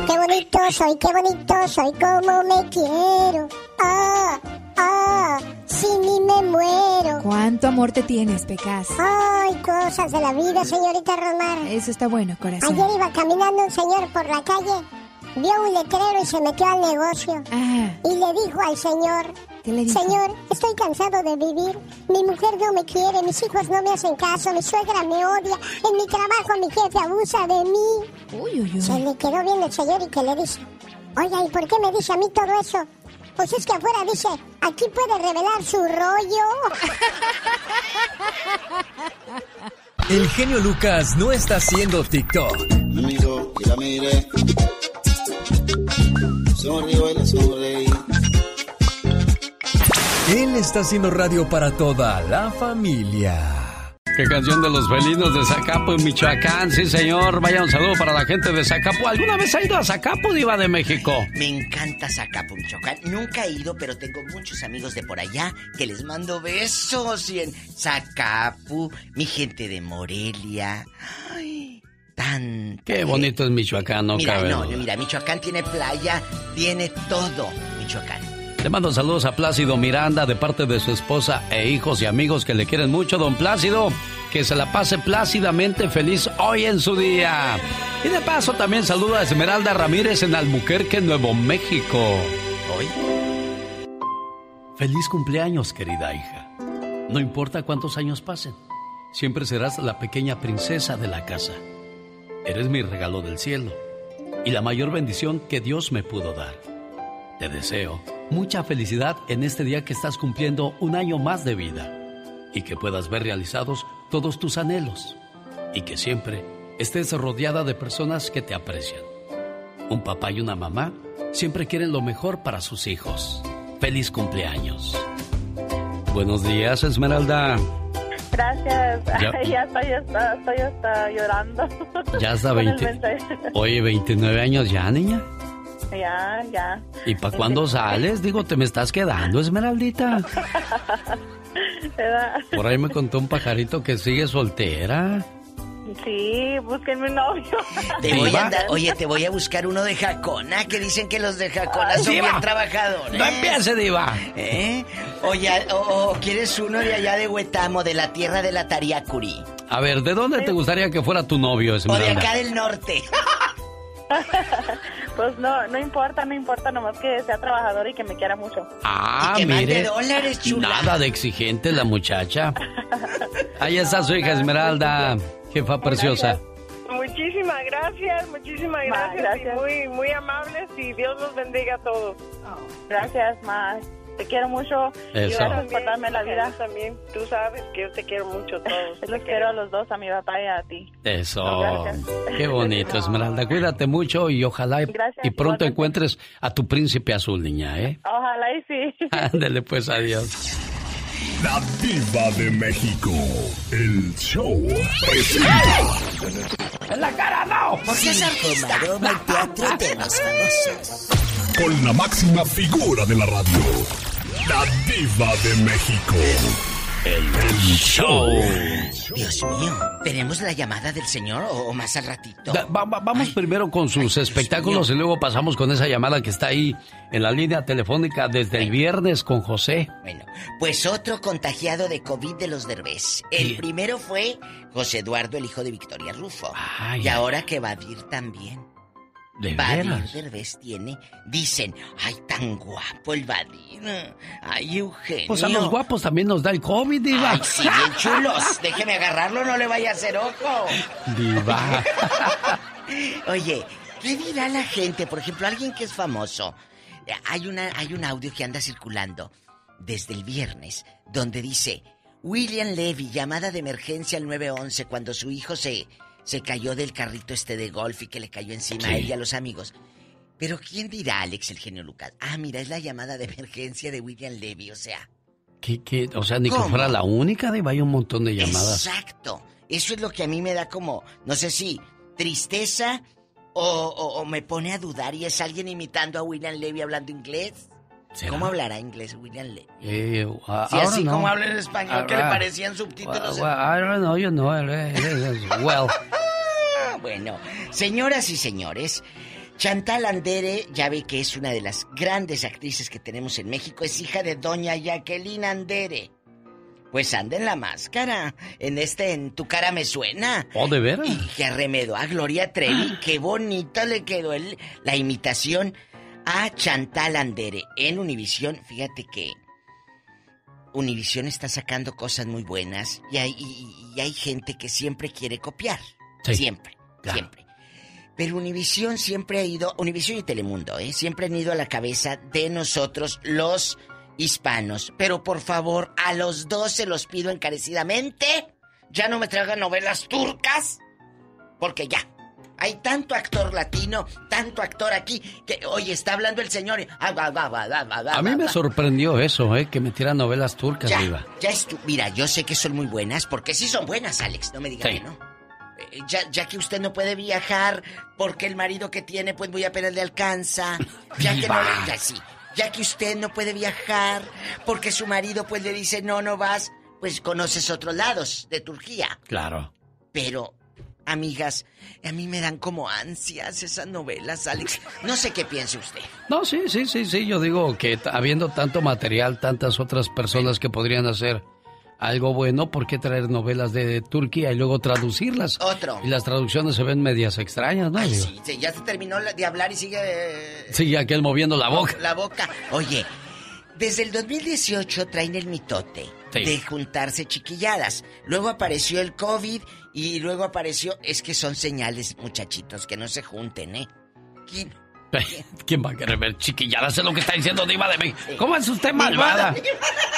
[SPEAKER 2] Qué bonito soy, qué bonito soy, como me quiero. Ah, ah, si ni me muero.
[SPEAKER 3] ¿Cuánto amor te tienes, Pecas?
[SPEAKER 2] Ay, cosas de la vida, señorita Rosmar.
[SPEAKER 3] Eso está bueno, corazón.
[SPEAKER 2] Ayer iba caminando un señor por la calle, vio un letrero y se metió al negocio. Y le dijo al señor, Señor, estoy cansado de vivir. Mi mujer no me quiere, mis hijos no me hacen caso, mi suegra me odia, en mi trabajo mi jefe abusa de mí. Se le quedó bien el señor y que le dice, oiga, ¿y por qué me dice a mí todo eso? Pues es que afuera dice, aquí puede revelar su rollo.
[SPEAKER 5] El genio Lucas no está haciendo TikTok.
[SPEAKER 39] Amigo, que la mire. Sonreí.
[SPEAKER 5] Él está haciendo radio para toda la familia.
[SPEAKER 4] Qué canción de los felinos de Zacapo en Michoacán, sí señor. Vaya un saludo para la gente de Zacapo. ¿Alguna vez ha ido a Zacapo, Diva de México?
[SPEAKER 34] Me encanta Zacapo, Michoacán. Nunca he ido, pero tengo muchos amigos de por allá que les mando besos. Y en Zacapu, mi gente de Morelia. Ay,
[SPEAKER 4] Qué bonito es Michoacán, no
[SPEAKER 34] mira,
[SPEAKER 4] cabe
[SPEAKER 34] no,
[SPEAKER 4] duda.
[SPEAKER 34] mira, Michoacán tiene playa, tiene todo, Michoacán.
[SPEAKER 4] Le mando saludos a Plácido Miranda de parte de su esposa e hijos y amigos que le quieren mucho, don Plácido. Que se la pase plácidamente feliz hoy en su día. Y de paso también saludo a Esmeralda Ramírez en Albuquerque, Nuevo México.
[SPEAKER 34] Hoy.
[SPEAKER 4] Feliz cumpleaños, querida hija. No importa cuántos años pasen, siempre serás la pequeña princesa de la casa. Eres mi regalo del cielo y la mayor bendición que Dios me pudo dar. Te deseo mucha felicidad en este día que estás cumpliendo un año más de vida y que puedas ver realizados todos tus anhelos y que siempre estés rodeada de personas que te aprecian. Un papá y una mamá siempre quieren lo mejor para sus hijos. Feliz cumpleaños. Buenos días, Esmeralda.
[SPEAKER 40] Gracias.
[SPEAKER 4] Ya.
[SPEAKER 40] Ay, Ya estoy, hasta, estoy hasta llorando.
[SPEAKER 4] Ya
[SPEAKER 40] el
[SPEAKER 4] 20.
[SPEAKER 40] mensaje.
[SPEAKER 4] Oye, 29 años ya, niña.
[SPEAKER 40] Ya, ya.
[SPEAKER 4] ¿Y para cuándo sales? Digo, te me estás quedando, Esmeraldita.
[SPEAKER 40] ¿Verdad?
[SPEAKER 4] Por ahí me contó un pajarito que sigue soltera.
[SPEAKER 40] Sí, búsquenme un novio.
[SPEAKER 34] Te voy
[SPEAKER 4] Diva.
[SPEAKER 34] a dar- oye, te voy a buscar uno de Jacona, que dicen que los de Jacona son
[SPEAKER 4] Diva.
[SPEAKER 34] bien trabajadores.
[SPEAKER 4] No empiece, Diva.
[SPEAKER 34] ¿Eh? Oye, o, o quieres uno de allá de Huetamo, de la tierra de la Tariacuri.
[SPEAKER 4] A ver, ¿de dónde te gustaría que fuera tu novio,
[SPEAKER 34] O de
[SPEAKER 4] Esmeralda?
[SPEAKER 34] acá del norte.
[SPEAKER 40] Pues no, no importa, no importa, nomás que sea trabajador y que me quiera mucho.
[SPEAKER 4] Ah,
[SPEAKER 34] Y que mande
[SPEAKER 4] mire.
[SPEAKER 34] dólares, chula.
[SPEAKER 4] Nada de exigente la muchacha. Ahí está su hija Esmeralda, jefa preciosa.
[SPEAKER 41] Muchísimas gracias, muchísimas
[SPEAKER 40] Ma,
[SPEAKER 41] gracias, y muy, muy amables y Dios los bendiga a todos.
[SPEAKER 40] Gracias, ma. Te quiero mucho. Y
[SPEAKER 4] Eso.
[SPEAKER 40] gracias por darme la vida.
[SPEAKER 41] También, tú sabes que yo te quiero mucho a todos.
[SPEAKER 40] Yo los quiero a los dos, a mi papá y a ti.
[SPEAKER 4] Eso.
[SPEAKER 40] Gracias.
[SPEAKER 4] Qué bonito, Esmeralda. Cuídate mucho y ojalá y-
[SPEAKER 40] Gracias,
[SPEAKER 4] y pronto
[SPEAKER 40] igualmente.
[SPEAKER 4] encuentres a tu príncipe azul, niña, ¿eh?
[SPEAKER 40] Ojalá y sí.
[SPEAKER 4] Ándele pues, adiós.
[SPEAKER 1] La diva de México. El show presenta
[SPEAKER 4] ¡En la cara no!
[SPEAKER 34] Porque es artista. El teatro de los famosos.
[SPEAKER 1] con la máxima figura de la radio. La diva de México. El, show.
[SPEAKER 34] Dios mío, ¿tenemos la llamada del señor o, o más al ratito?
[SPEAKER 4] Da- va- va- vamos primero con sus espectáculos y luego pasamos con esa llamada que está ahí en la línea telefónica desde el viernes con José.
[SPEAKER 34] Bueno, pues otro contagiado de COVID de los Derbez. El primero fue José Eduardo, el hijo de Victoria Rufo.
[SPEAKER 4] Ay,
[SPEAKER 34] y ahora que Badir también.
[SPEAKER 4] ¿De
[SPEAKER 34] Badir
[SPEAKER 4] veras?
[SPEAKER 34] Derbez tiene, dicen, ay, tan guapo el Badir. Ay, Eugenio.
[SPEAKER 4] Pues a los guapos también nos da el COVID, diva.
[SPEAKER 34] Ay, sí, bien chulos. Déjeme agarrarlo, no le vaya a hacer ojo.
[SPEAKER 4] Diva.
[SPEAKER 34] Oye, ¿qué dirá la gente? Por ejemplo, alguien que es famoso. Hay, una, hay un audio que anda circulando desde el viernes donde dice, William Levy, llamada de emergencia al 911 cuando su hijo se, se cayó del carrito este de golf y que le cayó encima a
[SPEAKER 4] Sí.
[SPEAKER 34] él y a los amigos. Pero ¿quién dirá, Alex, el genio Lucas? Ah, mira, es la llamada de emergencia de William Levy, o sea.
[SPEAKER 4] ¿Qué, qué? O sea, ni que fuera la única, diva, hay un montón de llamadas.
[SPEAKER 34] Exacto. Eso es lo que a mí me da como, no sé si, tristeza o, o- o me pone a dudar y es alguien imitando a William Levy hablando inglés.
[SPEAKER 4] ¿Será?
[SPEAKER 34] ¿Cómo hablará inglés William Levy?
[SPEAKER 4] Eh, uh,
[SPEAKER 34] Si así como habla en español, que le
[SPEAKER 4] Ah,
[SPEAKER 34] parecían subtítulos.
[SPEAKER 4] well, I don't know, you know, well.
[SPEAKER 34] Ah, bueno, señoras y señores, Chantal Andere, ya ve que es una de las grandes actrices que tenemos en México, es hija de doña Jacqueline Andere. Pues anda en la máscara, en este, en tu cara me suena.
[SPEAKER 4] Oh, ¿de veras?
[SPEAKER 34] Y que arremedó a Gloria Trevi, qué bonita le quedó el- la imitación a Chantal Andere en Univisión. Fíjate que Univisión está sacando cosas muy buenas y hay, y- y hay gente que siempre quiere copiar.
[SPEAKER 4] Sí,
[SPEAKER 34] Siempre,
[SPEAKER 4] claro.
[SPEAKER 34] siempre. Pero Univisión siempre ha ido, Univisión y Telemundo, ¿eh? Siempre han ido a la cabeza de nosotros, los hispanos. Pero por favor, a los dos se los pido encarecidamente. Ya no me traigan novelas turcas. Porque ya. Hay tanto actor latino, tanto actor aquí, que hoy está hablando el señor. y- ah,
[SPEAKER 4] A mí me sorprendió eso, ¿eh? Que metieran novelas turcas,
[SPEAKER 34] Ya, ya estu- Mira, yo sé que son muy buenas, porque sí son buenas, Alex, no me diga
[SPEAKER 4] Sí.
[SPEAKER 34] que no. Eh, Ya, ya que usted no puede viajar porque el marido que tiene, pues muy apenas le alcanza. Ya que no
[SPEAKER 4] Diva.
[SPEAKER 34] le- ya sí. Ya que usted no puede viajar porque su marido pues le dice no, no vas, pues conoces otros lados de Turquía.
[SPEAKER 4] Claro.
[SPEAKER 34] Pero, amigas, a mí me dan como ansias esas novelas, Alex. No sé qué piense usted.
[SPEAKER 4] No, sí, sí, sí, sí. Yo digo que habiendo tanto material, tantas otras personas que podrían hacer algo bueno, ¿por qué traer novelas de Turquía y luego traducirlas?
[SPEAKER 34] Otro.
[SPEAKER 4] Y las traducciones se ven medias extrañas, ¿no? Diva?
[SPEAKER 34] Sí, ya se terminó de hablar y sigue... eh,
[SPEAKER 4] Sí, aquel moviendo la boca.
[SPEAKER 34] La boca. Oye, desde el 2018 traen el mitote
[SPEAKER 4] Sí.
[SPEAKER 34] de juntarse chiquilladas. Luego apareció el COVID y luego apareció... Es que son señales, muchachitos, que no se junten, ¿eh? ¿Quién?
[SPEAKER 4] ¿Quién va a querer ver chiquilladas? Es lo que está diciendo Diva de mí. ¿Cómo es usted malvada?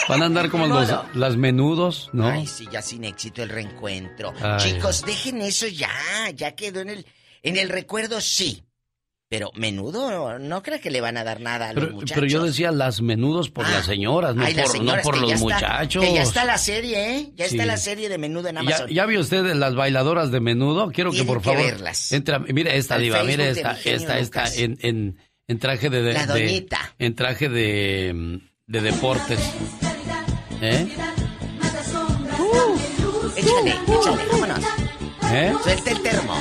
[SPEAKER 4] Van a andar como los, las menudos, ¿no?
[SPEAKER 34] Ay, sí, ya sin éxito el reencuentro.
[SPEAKER 4] Ay.
[SPEAKER 34] Chicos, dejen eso ya. Ya quedó en el... En el recuerdo, sí. Pero menudo, no creo que le van a dar nada a los
[SPEAKER 4] Pero,
[SPEAKER 34] muchachos.
[SPEAKER 4] pero yo decía las menudos por las señoras, no
[SPEAKER 34] Ay,
[SPEAKER 4] por, no por los
[SPEAKER 34] ya está-
[SPEAKER 4] muchachos.
[SPEAKER 34] que ya está la serie, ¿eh? Ya está la serie de menudo en
[SPEAKER 4] ¿Ya,
[SPEAKER 34] Amazon.
[SPEAKER 4] ya vio usted las bailadoras de menudo? Quiero que por
[SPEAKER 34] que
[SPEAKER 4] favor.
[SPEAKER 34] verlas.
[SPEAKER 4] Entra, mire esta
[SPEAKER 34] Al
[SPEAKER 4] diva, mire esta, esta, esta, en, en, en traje de, de-
[SPEAKER 34] La
[SPEAKER 4] de-
[SPEAKER 34] doñita.
[SPEAKER 4] en traje de, de deportes. ¿Eh?
[SPEAKER 34] Échale, échale, vámonos.
[SPEAKER 4] ¿Eh?
[SPEAKER 34] Suelta el termo.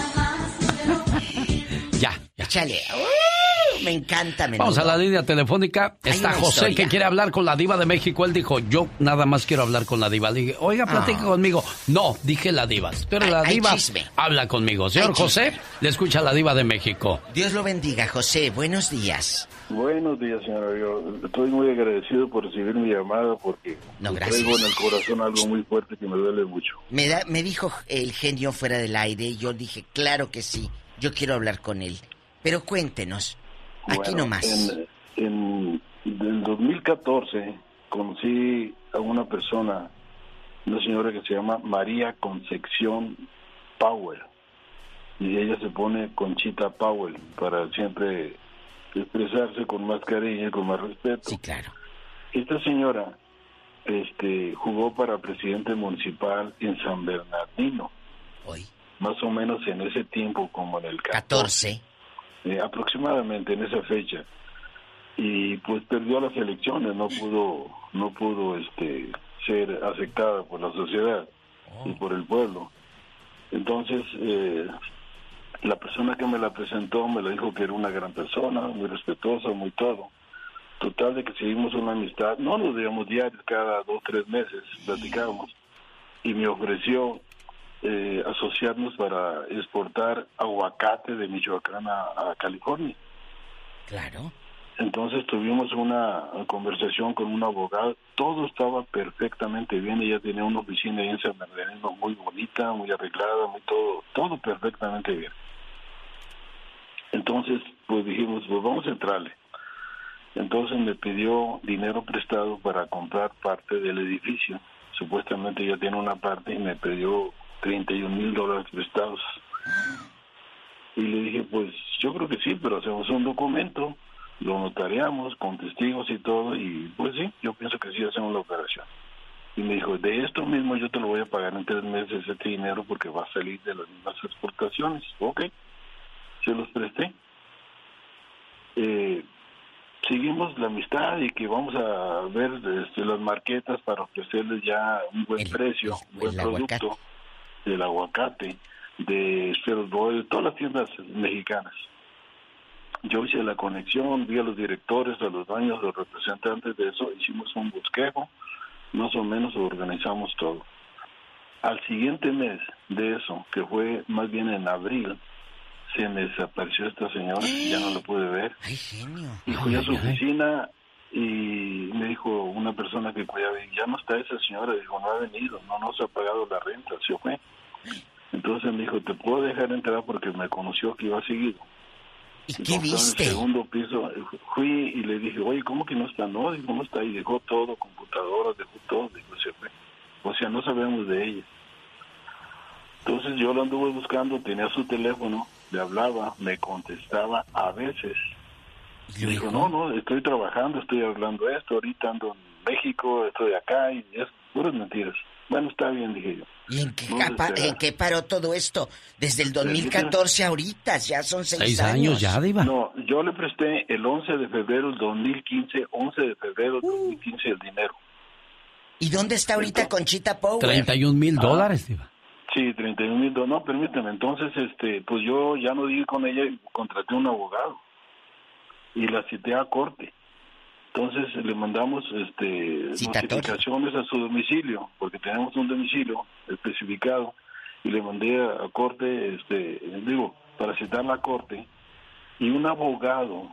[SPEAKER 4] Ya,
[SPEAKER 34] Échale. ¡Uh! me encanta menudo.
[SPEAKER 4] Vamos a la línea telefónica.
[SPEAKER 34] Hay
[SPEAKER 4] Está José
[SPEAKER 34] historia.
[SPEAKER 4] que quiere hablar con la diva de México. Él dijo, yo nada más quiero hablar con la diva. Le dije, oiga, platica
[SPEAKER 34] Ah.
[SPEAKER 4] conmigo. No, dije la diva. Pero la diva habla conmigo. Señor José, le escucha la diva de México.
[SPEAKER 34] Dios lo bendiga, José. Buenos días.
[SPEAKER 42] Buenos días, señora. Yo estoy muy agradecido por recibir mi llamada porque
[SPEAKER 34] No, gracias.
[SPEAKER 42] traigo en el corazón algo muy fuerte que me duele mucho.
[SPEAKER 34] Me, da, me dijo el genio fuera del aire y yo dije, claro que sí. Yo quiero hablar con él. Pero cuéntenos. Aquí nomás.
[SPEAKER 42] En, en el 2014 conocí a una persona, una señora que se llama María Concepción Powell. Y ella se pone Conchita Powell para siempre expresarse con más cariño y con más respeto.
[SPEAKER 34] Sí, claro.
[SPEAKER 42] Esta señora este, jugó para presidente municipal en San Bernardino.
[SPEAKER 34] Hoy.
[SPEAKER 42] Más o menos en ese tiempo, como en el
[SPEAKER 34] 14.
[SPEAKER 42] eh, aproximadamente en esa fecha. Y pues perdió las elecciones no pudo no pudo este ser aceptada por la sociedad y por el pueblo. Entonces eh, la persona que me la presentó me la dijo que era una gran persona muy respetuosa muy todo. Total de que seguimos una amistad no nos veíamos diarios cada dos tres meses platicábamos y me ofreció eh, asociarnos para exportar aguacate de Michoacán a, a California.
[SPEAKER 34] Claro.
[SPEAKER 42] Entonces tuvimos una conversación con un abogado, todo estaba perfectamente bien, ella tenía una oficina ahí en San Bernardino muy bonita, muy arreglada, muy todo, todo perfectamente bien. Entonces, pues dijimos, pues vamos a entrarle. Entonces me pidió dinero prestado para comprar parte del edificio. Supuestamente ella tiene una parte y me pidió 31 mil dólares prestados. Y le dije, pues yo creo que sí, pero hacemos un documento, lo notariamos con testigos y todo, y pues sí, yo pienso que sí hacemos la operación. Y me dijo, de esto mismo yo te lo voy a pagar en tres meses este dinero porque va a salir de las mismas exportaciones. Ok, se los presté. Eh, seguimos la amistad y que vamos a ver este, las marquetas para ofrecerles ya un buen precio, un buen
[SPEAKER 34] aguacate.
[SPEAKER 42] Del aguacate, de de todas las tiendas mexicanas. Yo hice la conexión, vi a los directores, a los dueños, a los representantes de eso, hicimos un bosquejo, más o menos organizamos todo. Al siguiente mes de eso, que fue más bien en abril, se me desapareció esta señora, ya no la pude ver. Y fui a su oficina y me dijo una persona que cuidaba, ya no está esa señora, dijo, no ha venido, no nos ha pagado la renta, se fue. Entonces me dijo, te puedo dejar entrar porque me conoció que iba seguido.
[SPEAKER 34] ¿Y qué viste?
[SPEAKER 42] En el segundo piso, eh, fui y le dije, oye, ¿cómo que no está? No, dijo, no está. Y dejó todo, computadoras, dejó todo, dijo, se fue. O sea, no sabemos de ella. Entonces yo lo anduve buscando, tenía su teléfono, le hablaba, me contestaba a veces. Y dijo, no, no, estoy trabajando, estoy hablando esto, ahorita ando en México, estoy acá y es puras mentiras. Bueno, está bien, dije yo.
[SPEAKER 34] ¿Y en qué,
[SPEAKER 42] esperar.
[SPEAKER 34] en qué paró todo esto? Desde el 2014 ahorita, ya son seis,
[SPEAKER 4] Seis años ya, Diva.
[SPEAKER 42] No, yo le presté el 11 de febrero del 2015, 11 de febrero
[SPEAKER 34] Uh.
[SPEAKER 42] del 2015 el dinero.
[SPEAKER 34] ¿Y dónde está ahorita Conchita Power?
[SPEAKER 4] 31 mil
[SPEAKER 42] Ah.
[SPEAKER 4] dólares, Diva.
[SPEAKER 42] Sí, 31 mil dólares. No, permíteme. Entonces, este, pues yo ya no di con ella y contraté un abogado. Y la cité a corte. Entonces le mandamos este notificaciones a su domicilio, porque tenemos un domicilio especificado, y le mandé a, a corte, este, digo, para citarla a corte, y un abogado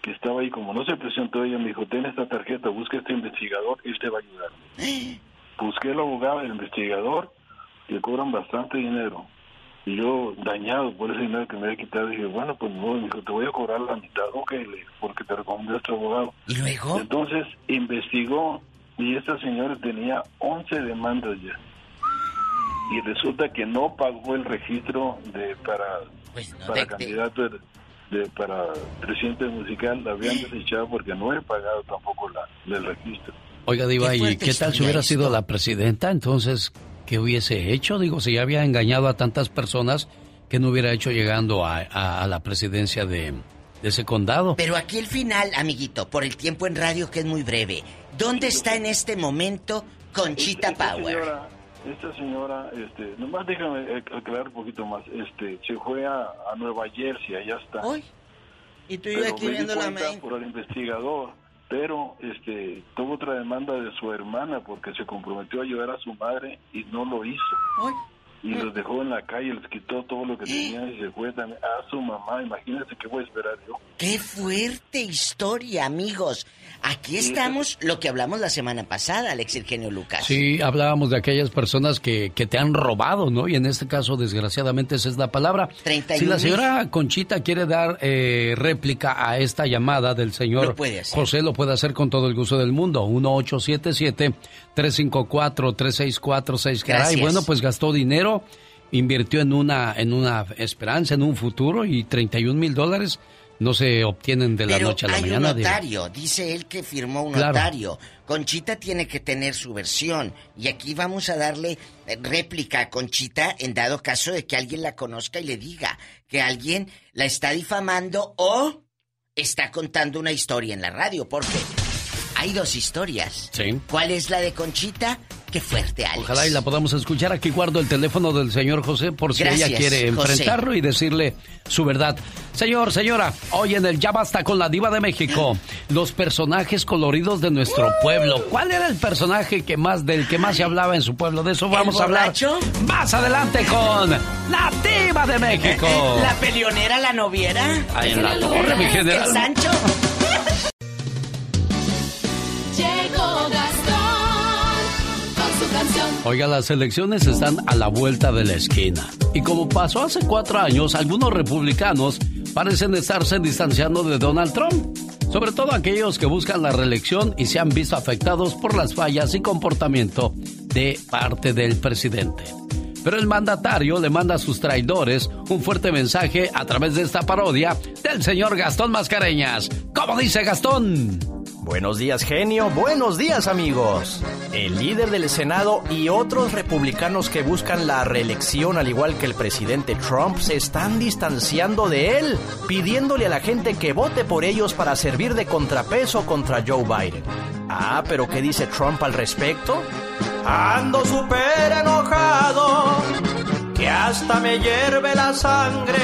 [SPEAKER 42] que estaba ahí, como no se presentó ella, me dijo, ten esta tarjeta, busca este investigador, él te va a ayudar. Busqué el abogado, el investigador, le cobran bastante dinero. Y yo, dañado por ese dinero que me había quitado, dije, bueno, pues no, me dijo, te voy a cobrar la mitad, ok, le- porque te recomendé a este abogado.
[SPEAKER 34] ¿Y luego?
[SPEAKER 42] Entonces, investigó y esta señora tenía 11 demandas ya. Y resulta que no pagó el registro de para, para
[SPEAKER 34] de-
[SPEAKER 42] candidato de, de- para presidente musical, la habían desechado porque no he pagado tampoco la, el registro.
[SPEAKER 4] Oiga, Diva, ¿y qué tal si hubiera
[SPEAKER 42] esto.
[SPEAKER 4] sido la presidenta? Entonces, ¿qué hubiese hecho? Digo, si ya había engañado a tantas personas, ¿qué no hubiera hecho llegando a, a- a la presidencia de, de ese condado?
[SPEAKER 34] Pero aquí el final, amiguito, por el tiempo en radio que es muy breve. ¿Dónde está en este momento Conchita
[SPEAKER 42] Esta
[SPEAKER 34] Power?
[SPEAKER 42] señora, esta señora, este, nomás déjame eh, aclarar un poquito más, este, se fue a, a Nueva Jersey, allá está.
[SPEAKER 34] Y tú
[SPEAKER 42] Pero
[SPEAKER 34] aquí
[SPEAKER 42] me di
[SPEAKER 34] viendo la
[SPEAKER 42] cuenta
[SPEAKER 34] main.
[SPEAKER 42] por el investigador, pero este, tuvo otra demanda de su hermana porque se comprometió a ayudar a su madre y no lo hizo. Y los dejó en la calle, les quitó todo lo que tenía y se fue también a su mamá. Imagínense qué voy a esperar yo.
[SPEAKER 34] ¡Qué fuerte historia, amigos! Aquí estamos, lo que hablamos la semana pasada, Alex Eugenio Lucas.
[SPEAKER 4] Sí, hablábamos de aquellas personas que, que te han robado, ¿no? Y en este caso, desgraciadamente, esa es la palabra.
[SPEAKER 34] 31
[SPEAKER 4] Si la señora Conchita quiere dar eh, réplica a esta llamada del señor
[SPEAKER 34] Lo puede hacer.
[SPEAKER 4] José, lo puede hacer con todo el gusto del mundo. 1877-354-3646. Caray, bueno, pues gastó dinero, invirtió en una, en una esperanza, en un futuro y 31 mil dólares no se obtienen de la
[SPEAKER 34] Pero
[SPEAKER 4] noche a la
[SPEAKER 34] hay
[SPEAKER 4] mañana.
[SPEAKER 34] un notario, dice él que firmó un
[SPEAKER 4] Claro.
[SPEAKER 34] notario. Conchita tiene que tener su versión. Y aquí vamos a darle eh, réplica a Conchita en dado caso de que alguien la conozca y le diga que alguien la está difamando o está contando una historia en la radio. Porque hay dos historias.
[SPEAKER 4] Sí.
[SPEAKER 34] ¿Cuál es la de Conchita? Qué fuerte, Alex.
[SPEAKER 4] Ojalá y la podamos escuchar. Aquí guardo el teléfono del señor José por si
[SPEAKER 34] Gracias,
[SPEAKER 4] ella quiere
[SPEAKER 34] José.
[SPEAKER 4] enfrentarlo y decirle su verdad. Señor, señora, hoy en el Ya Basta con la Diva de México, los personajes coloridos de nuestro pueblo. ¿Cuál era el personaje que más del que más se hablaba en su pueblo? De eso vamos a hablar más adelante con la Diva de México.
[SPEAKER 34] ¿La peleonera, la noviera?
[SPEAKER 4] Ahí en la torre, mi general.
[SPEAKER 34] ¿El Sancho?
[SPEAKER 4] Oiga, las elecciones están a la vuelta de la esquina. Y como pasó hace cuatro años, algunos republicanos parecen estarse distanciando de Donald Trump. Sobre todo aquellos que buscan la reelección y se han visto afectados por las fallas y comportamiento de parte del presidente. Pero el mandatario le manda a sus traidores un fuerte mensaje a través de esta parodia del señor Gastón Mascareñas. ¿Cómo dice Gastón?
[SPEAKER 18] Buenos días, genio. Buenos días, amigos. El líder del Senado y otros republicanos que buscan la reelección, al igual que el presidente Trump, se están distanciando de él, pidiéndole a la gente que vote por ellos para servir de contrapeso contra Joe Biden. Ah, pero ¿qué dice Trump al respecto? Ando súper enojado, que hasta me hierve la sangre,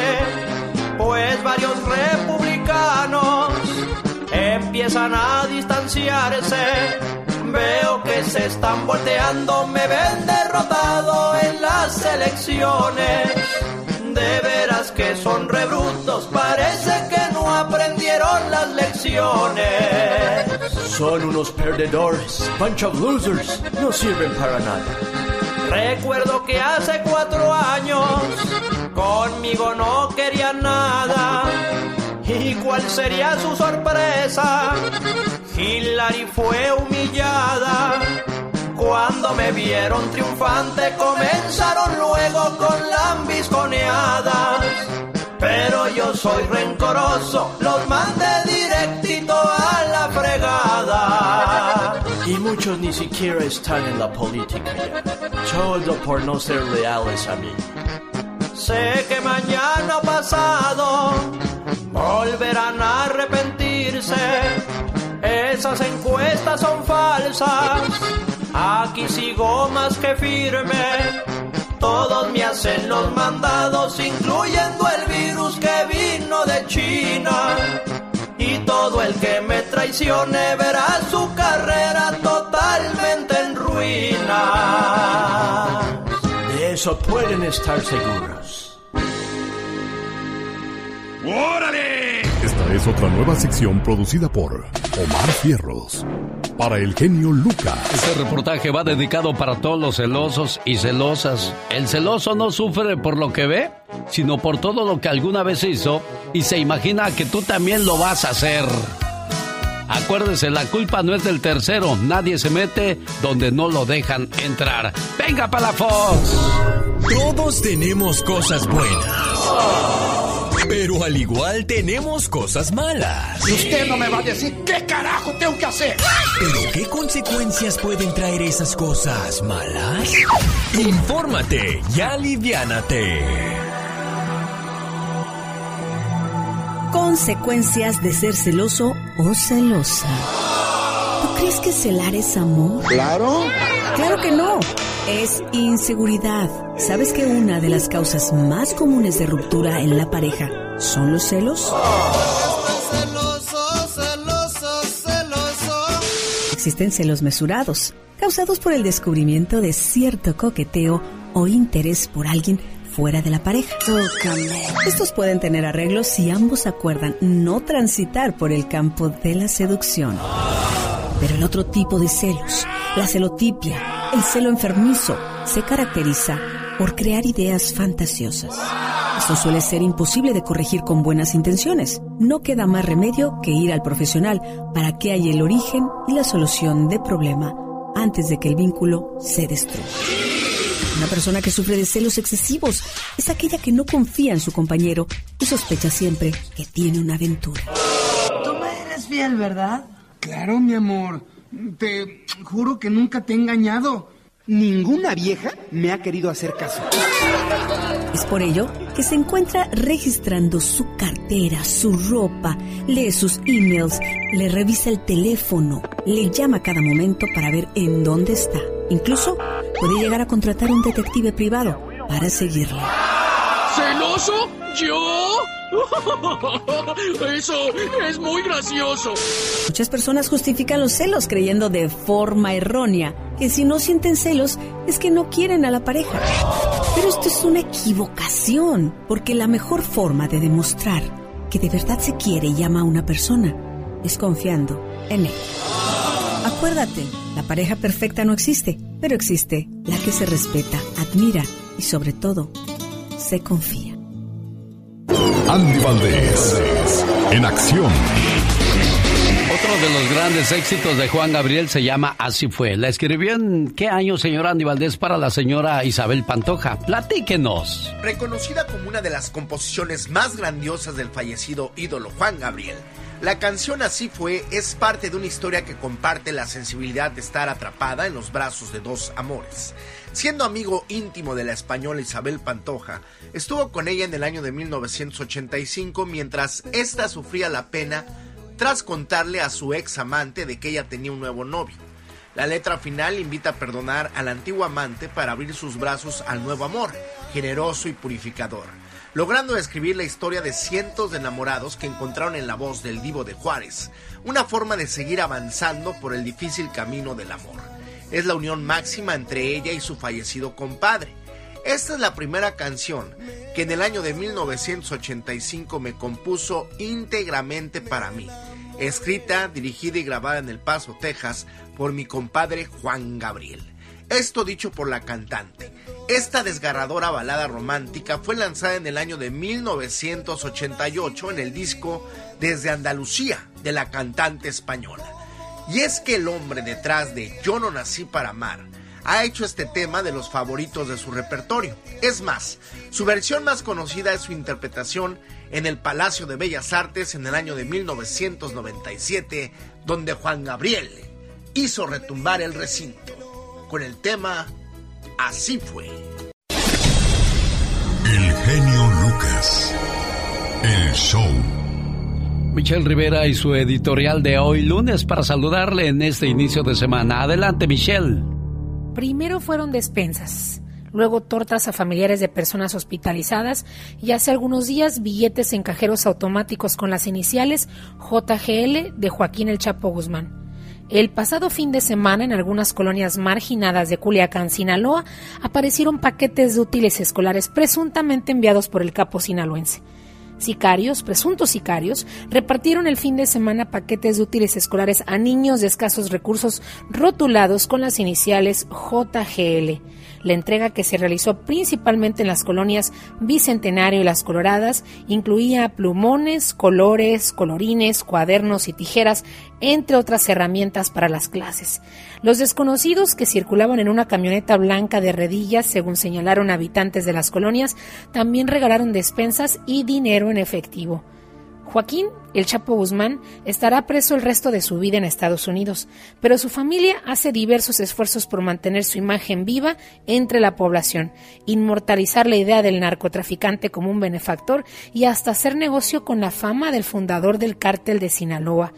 [SPEAKER 18] pues varios republicanos empiezan a distanciarse. Veo que se están volteando, me ven derrotado en las elecciones. De veras que son rebrutos, parece que no aprendieron las lecciones. Son unos perdedores, bunch of losers, no sirven para nada. Recuerdo que hace cuatro años conmigo no querían nada. ¿Y cuál sería su sorpresa? Hillary fue humillada. Cuando me vieron triunfante comenzaron luego con lambisconeadas. Pero yo soy rencoroso, los mandé directito a la fregada. Y muchos ni siquiera están en la política ya. Todo por no ser leales a mí. Sé que mañana pasado volverán a arrepentirse. Esas encuestas son falsas. Aquí sigo más que firme. Todos me hacen los mandados, incluyendo el virus que vino de China. Y todo el que me traicione verá su carrera totalmente en ruina. De eso pueden estar seguros.
[SPEAKER 1] ¡Órale! Esta es otra nueva sección producida por Omar Fierros. Para el genio Lucas.
[SPEAKER 4] Este reportaje va dedicado para todos los celosos y celosas. El celoso no sufre por lo que ve, sino por todo lo que alguna vez hizo y se imagina que tú también lo vas a hacer. Acuérdese, la culpa no es del tercero. Nadie se mete donde no lo dejan entrar. ¡Venga para la Fox!
[SPEAKER 5] Todos tenemos cosas buenas. Pero al igual tenemos cosas malas.
[SPEAKER 43] Y usted no me va a decir qué carajo tengo que hacer.
[SPEAKER 5] ¿Pero qué consecuencias pueden traer esas cosas malas? Infórmate y aliviánate.
[SPEAKER 44] Consecuencias de ser celoso o celosa. ¿Tú crees que celar es amor?
[SPEAKER 43] Claro.
[SPEAKER 44] Claro que no. Es inseguridad. ¿Sabes que una de las causas más comunes de ruptura en la pareja son los celos?
[SPEAKER 45] Celoso, celoso, celoso.
[SPEAKER 44] Existen celos mesurados, causados por el descubrimiento de cierto coqueteo o interés por alguien fuera de la pareja. Estos pueden tener arreglos si ambos acuerdan no transitar por el campo de la seducción. Pero el otro tipo de celos, la celotipia, el celo enfermizo, se caracteriza por crear ideas fantasiosas. Eso suele ser imposible de corregir con buenas intenciones. No queda más remedio que ir al profesional para que haya el origen y la solución del problema antes de que el vínculo se destruya. Una persona que sufre de celos excesivos es aquella que no confía en su compañero y sospecha siempre que tiene una aventura.
[SPEAKER 46] Tú me eres fiel, ¿verdad?
[SPEAKER 47] Claro, mi amor. Te juro que nunca te he engañado. Ninguna vieja me ha querido hacer caso.
[SPEAKER 44] Es por ello que se encuentra registrando su cartera, su ropa, lee sus emails, le revisa el teléfono, le llama a cada momento para ver en dónde está. Incluso puede llegar a contratar un detective privado para seguirle.
[SPEAKER 45] ¿Celoso? ¿Yo? Eso es muy gracioso.
[SPEAKER 44] Muchas personas justifican los celos creyendo de forma errónea que si no sienten celos es que no quieren a la pareja. Pero esto es una equivocación, porque la mejor forma de demostrar que de verdad se quiere y ama a una persona es confiando en él. Acuérdate, la pareja perfecta no existe, pero existe la que se respeta, admira y sobre todo se confía.
[SPEAKER 1] Andy Valdés, en acción.
[SPEAKER 4] Otro de los grandes éxitos de Juan Gabriel se llama Así fue. La escribió en qué año, señor Andy Valdés, para la señora Isabel Pantoja. Platíquenos.
[SPEAKER 48] Reconocida como una de las composiciones más grandiosas del fallecido ídolo Juan Gabriel, La canción Así fue es parte de una historia que comparte la sensibilidad de estar atrapada en los brazos de dos amores. Siendo amigo íntimo de la española Isabel Pantoja, estuvo con ella en el año de 1985 mientras ésta sufría la pena tras contarle a su ex amante de que ella tenía un nuevo novio. La letra final invita a perdonar al antiguo amante para abrir sus brazos al nuevo amor, generoso y purificador, logrando describir la historia de cientos de enamorados que encontraron en la voz del divo de Juárez, una forma de seguir avanzando por el difícil camino del amor. Es la unión máxima entre ella y su fallecido compadre. Esta es la primera canción que en el año de 1985 me compuso íntegramente para mí, escrita, dirigida y grabada en El Paso, Texas, por mi compadre Juan Gabriel. Esto dicho por la cantante. Esta desgarradora balada romántica fue lanzada en el año de 1988 en el disco Desde Andalucía de la cantante española. Y es que el hombre detrás de Yo no nací para amar ha hecho este tema de los favoritos de su repertorio. Es más, su versión más conocida es su interpretación en el Palacio de Bellas Artes en el año de 1997, donde Juan Gabriel hizo retumbar el recinto con el tema Así fue.
[SPEAKER 1] El genio Lucas. El show.
[SPEAKER 4] Michelle Rivera y su editorial de hoy lunes para saludarle en este inicio de semana. Adelante, Michelle.
[SPEAKER 20] Primero fueron despensas, luego tortas a familiares de personas hospitalizadas y hace algunos días billetes en cajeros automáticos con las iniciales JGL de Joaquín El Chapo Guzmán. El pasado fin de semana en algunas colonias marginadas de Culiacán, Sinaloa, aparecieron paquetes de útiles escolares presuntamente enviados por el capo sinaloense. Sicarios, presuntos sicarios, repartieron el fin de semana paquetes de útiles escolares a niños de escasos recursos rotulados con las iniciales JGL. La entrega que se realizó principalmente en las colonias Bicentenario y Las Coloradas incluía plumones, colores, colorines, cuadernos y tijeras, entre otras herramientas para las clases. Los desconocidos que circulaban en una camioneta blanca de redillas, según señalaron habitantes de las colonias, también regalaron despensas y dinero en efectivo. Joaquín, el Chapo Guzmán, estará preso el resto de su vida en Estados Unidos, pero su familia hace diversos esfuerzos por mantener su imagen viva entre la población, inmortalizar la idea del narcotraficante como un benefactor y hasta hacer negocio con la fama del fundador del cártel de Sinaloa.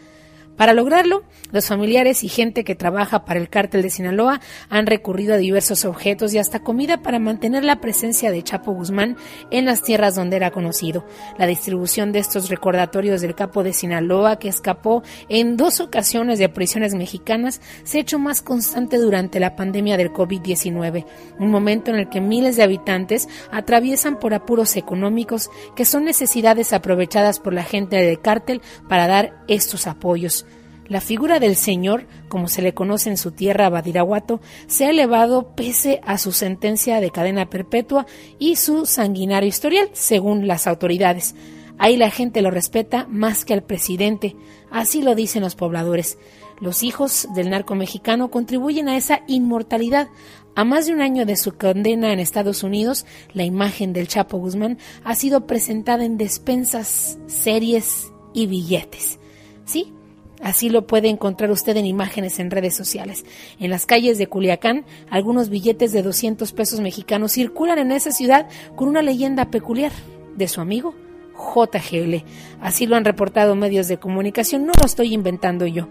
[SPEAKER 20] Para lograrlo, los familiares y gente que trabaja para el cártel de Sinaloa han recurrido a diversos objetos y hasta comida para mantener la presencia de Chapo Guzmán en las tierras donde era conocido. La distribución de estos recordatorios del capo de Sinaloa, que escapó en dos ocasiones de prisiones mexicanas, se ha hecho más constante durante la pandemia del COVID-19, un momento en el que miles de habitantes atraviesan por apuros económicos que son necesidades aprovechadas por la gente del cártel para dar estos apoyos. La figura del Señor, como se le conoce en su tierra Badiraguato, se ha elevado pese a su sentencia de cadena perpetua y su sanguinario historial, según las autoridades. Ahí la gente lo respeta más que al presidente, así lo dicen los pobladores. Los hijos del narco mexicano contribuyen a esa inmortalidad. A más de un año de su condena en Estados Unidos, la imagen del Chapo Guzmán ha sido presentada en despensas, series y billetes. Sí, Así lo puede encontrar usted en imágenes en redes sociales. En las calles de Culiacán, algunos billetes de 200 pesos mexicanos circulan en esa ciudad con una leyenda peculiar de su amigo JGL. Así lo han reportado medios de comunicación, no lo estoy inventando yo.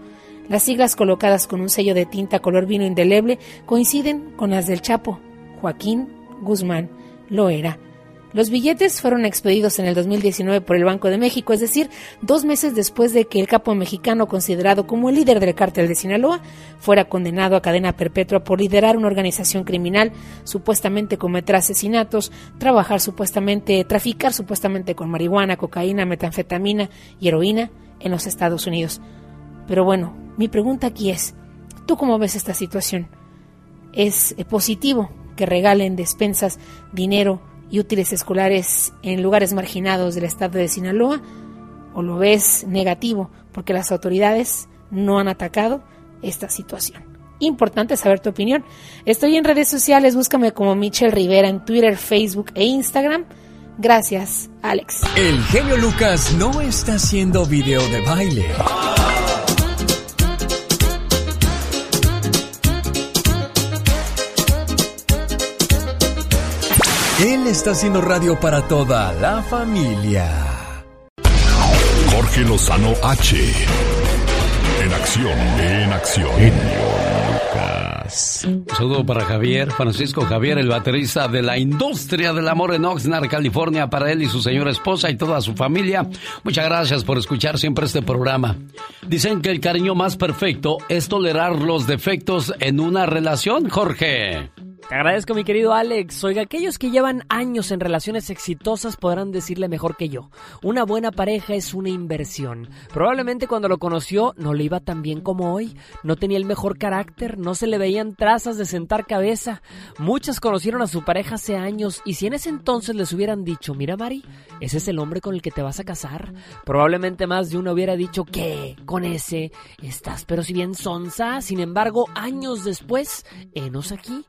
[SPEAKER 20] Las siglas colocadas con un sello de tinta color vino indeleble coinciden con las del Chapo, Joaquín Guzmán Loera. Los billetes fueron expedidos en el 2019 por el Banco de México, es decir, dos meses después de que el capo mexicano, considerado como el líder del cártel de Sinaloa, fuera condenado a cadena perpetua por liderar una organización criminal, supuestamente cometer asesinatos, trabajar supuestamente, traficar supuestamente con marihuana, cocaína, metanfetamina y heroína en los Estados Unidos. Pero bueno, mi pregunta aquí es, ¿tú cómo ves esta situación? ¿Es positivo que regalen despensas, dinero, y útiles escolares en lugares marginados del estado de Sinaloa? ¿O lo ves negativo porque las autoridades no han atacado esta situación? Importante saber tu opinión. Estoy en redes sociales, búscame como Michelle Rivera en Twitter, Facebook e Instagram. Gracias, Alex.
[SPEAKER 5] El genio Lucas no está haciendo video de baile. Él está haciendo radio para toda la familia.
[SPEAKER 1] Jorge Lozano H. En acción, en acción.
[SPEAKER 4] Un saludo para Javier, Francisco Javier, el baterista de la industria del amor en Oxnard, California, para él y su señora esposa y toda su familia. Muchas gracias por escuchar siempre este programa. Dicen que el cariño más perfecto es tolerar los defectos en una relación, Jorge.
[SPEAKER 19] Te agradezco, mi querido Alex. Oiga, aquellos que llevan años en relaciones exitosas podrán decirle mejor que yo. Una buena pareja es una inversión. Probablemente cuando lo conoció no le iba tan bien como hoy. No tenía el mejor carácter, no se le veían trazas de sentar cabeza. Muchas conocieron a su pareja hace años y si en ese entonces les hubieran dicho, mira Mari, ese es el hombre con el que te vas a casar, probablemente más de uno hubiera dicho, ¿qué? Con ese estás pero si bien sonsa. Sin embargo, años después, enos aquí.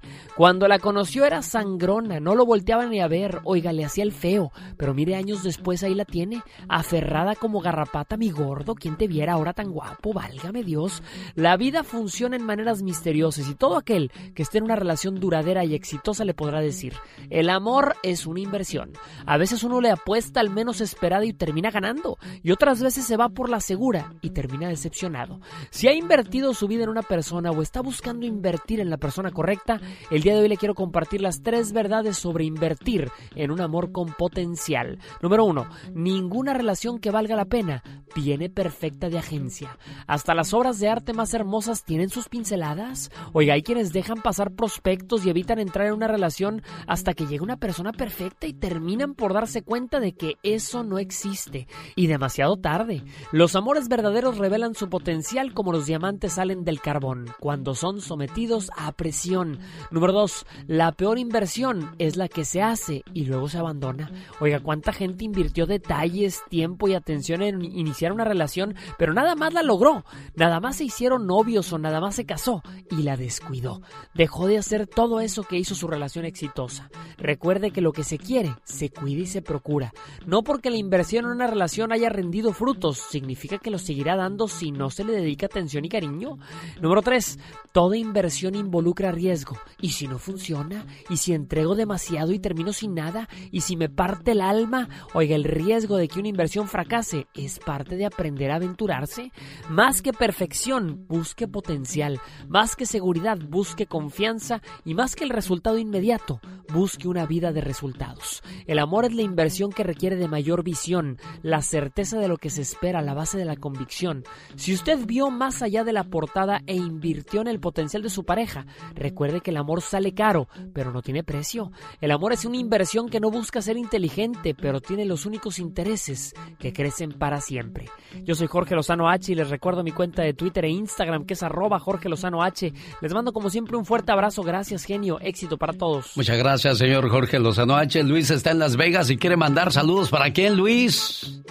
[SPEAKER 19] La conoció era sangrona, no lo volteaba ni a ver, oiga, le hacía el feo, pero mire años después ahí la tiene, aferrada como garrapata, mi gordo, ¿quién te viera ahora tan guapo? Válgame Dios. La vida funciona en maneras misteriosas y todo aquel que esté en una relación duradera y exitosa le podrá decir, el amor es una inversión. A veces uno le apuesta al menos esperado y termina ganando, y otras veces se va por la segura y termina decepcionado. Si ha invertido su vida en una persona o está buscando invertir en la persona correcta, el día de hoy le quiero compartir las tres verdades sobre invertir en un amor con potencial. Número uno, ninguna relación que valga la pena viene perfecta de agencia. Hasta las obras de arte más hermosas tienen sus pinceladas. Oiga, hay quienes dejan pasar prospectos y evitan entrar en una relación hasta que llega una persona perfecta y terminan por darse cuenta de que eso no existe. Y demasiado tarde. Los amores verdaderos revelan su potencial como los diamantes salen del carbón, cuando son sometidos a presión. Número dos, la peor inversión es la que se hace y luego se abandona. Oiga, ¿cuánta gente invirtió detalles, tiempo y atención en iniciar una relación, pero nada más la logró? Nada más se hicieron novios o nada más se casó y la descuidó. Dejó de hacer todo eso que hizo su relación exitosa. Recuerde que lo que se quiere, se cuida y se procura. No porque la inversión en una relación haya rendido frutos, significa que lo seguirá dando si no se le dedica atención y cariño. Número 3. Toda inversión involucra riesgo y si no funciona? ¿Y si entrego demasiado y termino sin nada? ¿Y si me parte el alma? Oiga, el riesgo de que una inversión fracase es parte de aprender a aventurarse. Más que perfección, busque potencial. Más que seguridad, busque confianza. Y más que el resultado inmediato, busque una vida de resultados. El amor es la inversión que requiere de mayor visión, la certeza de lo que se espera, la base de la convicción. Si usted vio más allá de la portada e invirtió en el potencial de su pareja, recuerde que el amor sale caro, pero no tiene precio. El amor es una inversión que no busca ser inteligente, pero tiene los únicos intereses que crecen para siempre. Yo soy Jorge Lozano H y les recuerdo mi cuenta de Twitter e Instagram que es arroba Jorge Lozano H. Les mando como siempre un fuerte abrazo. Gracias, genio. Éxito para todos.
[SPEAKER 4] Muchas gracias, señor Jorge Lozano H. Luis está en Las Vegas y quiere mandar saludos. ¿Para quién, Luis?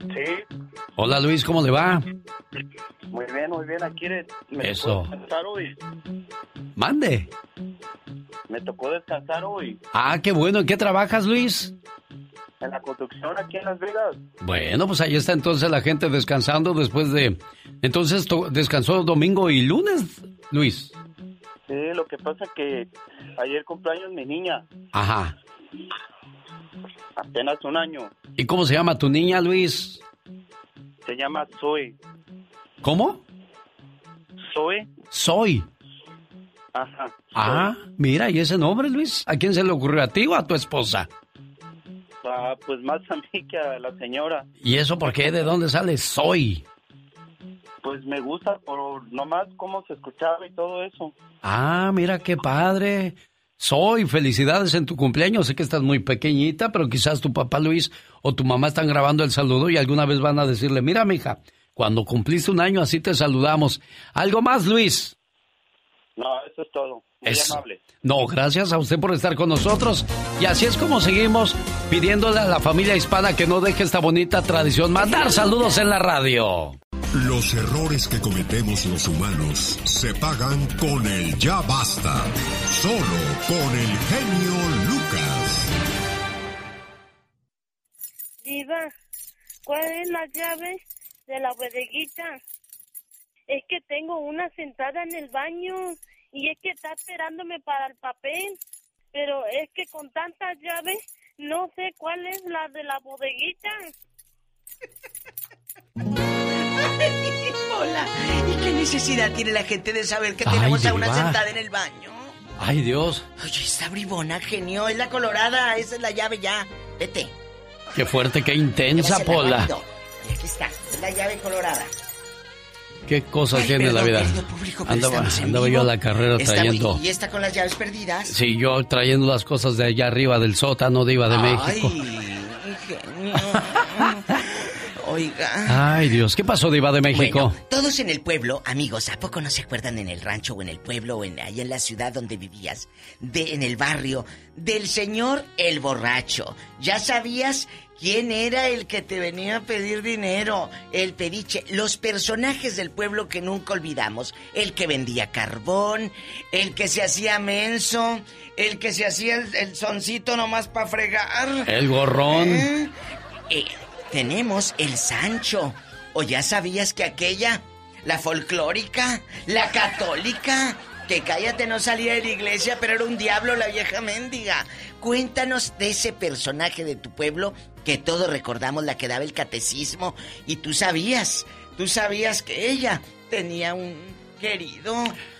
[SPEAKER 18] Sí,
[SPEAKER 4] Hola, Luis, ¿cómo le va?
[SPEAKER 18] muy bien, muy bien. Aquí me
[SPEAKER 4] Eso.
[SPEAKER 18] hoy.
[SPEAKER 4] Mande.
[SPEAKER 18] Me tocó descansar hoy
[SPEAKER 4] Ah, qué bueno. ¿En qué trabajas, Luis?
[SPEAKER 18] en la construcción aquí en Las Vegas.
[SPEAKER 4] Bueno, pues ahí está entonces la gente descansando después de... Entonces to- descansó domingo y lunes, Luis.
[SPEAKER 18] Sí, lo que pasa que ayer cumpleaños mi niña,
[SPEAKER 4] Ajá.
[SPEAKER 18] apenas un año.
[SPEAKER 4] ¿Y cómo se llama tu niña, Luis?
[SPEAKER 18] Se llama Zoe.
[SPEAKER 4] ¿Cómo?
[SPEAKER 18] Zoe.
[SPEAKER 4] Soy.
[SPEAKER 18] Ajá.
[SPEAKER 4] Ah, mira, ¿y ese nombre, Luis? ¿A quién se le ocurrió? ¿A ti o a tu esposa?
[SPEAKER 18] Ah, pues más a mí que a la señora.
[SPEAKER 4] ¿Y eso por qué? ¿De dónde sale? Soy.
[SPEAKER 18] Pues me gusta por nomás cómo se escuchaba y todo eso.
[SPEAKER 4] Ah, mira qué padre. Soy, felicidades en tu cumpleaños. Sé que estás muy pequeñita, pero quizás tu papá Luis o tu mamá están grabando el saludo y alguna vez van a decirle, mira, mija, cuando cumpliste un año así te saludamos. ¿Algo más, Luis?
[SPEAKER 18] No, eso es todo. Muy
[SPEAKER 4] es...
[SPEAKER 18] amable.
[SPEAKER 4] No, gracias a usted por estar con nosotros. Y así es como seguimos pidiéndole a la familia hispana que no deje esta bonita tradición. Mandar saludos en la radio.
[SPEAKER 1] Los errores que cometemos los humanos se pagan con el ya basta. Solo con el genio Lucas.
[SPEAKER 49] Diva, ¿cuál es la de la bodeguita? Es que tengo una sentada en el baño y es que está esperándome para el papel, pero es que con tantas llaves no sé cuál es la de la bodeguita.
[SPEAKER 34] Hola. ¿Y qué necesidad tiene la gente de saber que
[SPEAKER 4] Ay,
[SPEAKER 34] tenemos a una sentada en el baño?
[SPEAKER 4] Ay, Dios.
[SPEAKER 34] Oye, está bribona, genio. Es la colorada. Esa es la llave ya. Vete.
[SPEAKER 4] Qué fuerte, qué intensa, Pola.
[SPEAKER 34] Y aquí está. Es la llave colorada.
[SPEAKER 4] Qué cosas
[SPEAKER 34] Ay,
[SPEAKER 4] tiene la vida.
[SPEAKER 34] público,
[SPEAKER 4] Andaba, yo a la carrera
[SPEAKER 34] Está-
[SPEAKER 4] trayendo.
[SPEAKER 34] Y está con las llaves perdidas.
[SPEAKER 4] Sí, yo trayendo las cosas de allá arriba del sótano de Iba de México.
[SPEAKER 34] Ay, genio. Oiga.
[SPEAKER 4] Ay, Dios, ¿qué pasó de Iba de México?
[SPEAKER 34] Bueno, todos en el pueblo, amigos, ¿a poco no se acuerdan en el rancho o en el pueblo o en, ahí en la ciudad donde vivías? De, en el barrio, del señor el borracho. ¿Ya sabías quién era el que te venía a pedir dinero? El pediche. Los personajes del pueblo que nunca olvidamos. El que vendía carbón, el que se hacía menso, el que se hacía el, el soncito nomás para fregar.
[SPEAKER 4] El gorrón.
[SPEAKER 34] ¿Eh? Eh, tenemos el Sancho. ¿O ya sabías que aquella, la folclórica, la católica, que cállate no salía de la iglesia, pero era un diablo la vieja mendiga? Cuéntanos de ese personaje de tu pueblo que todos recordamos la que daba el catecismo y tú sabías, tú sabías que ella tenía un querido.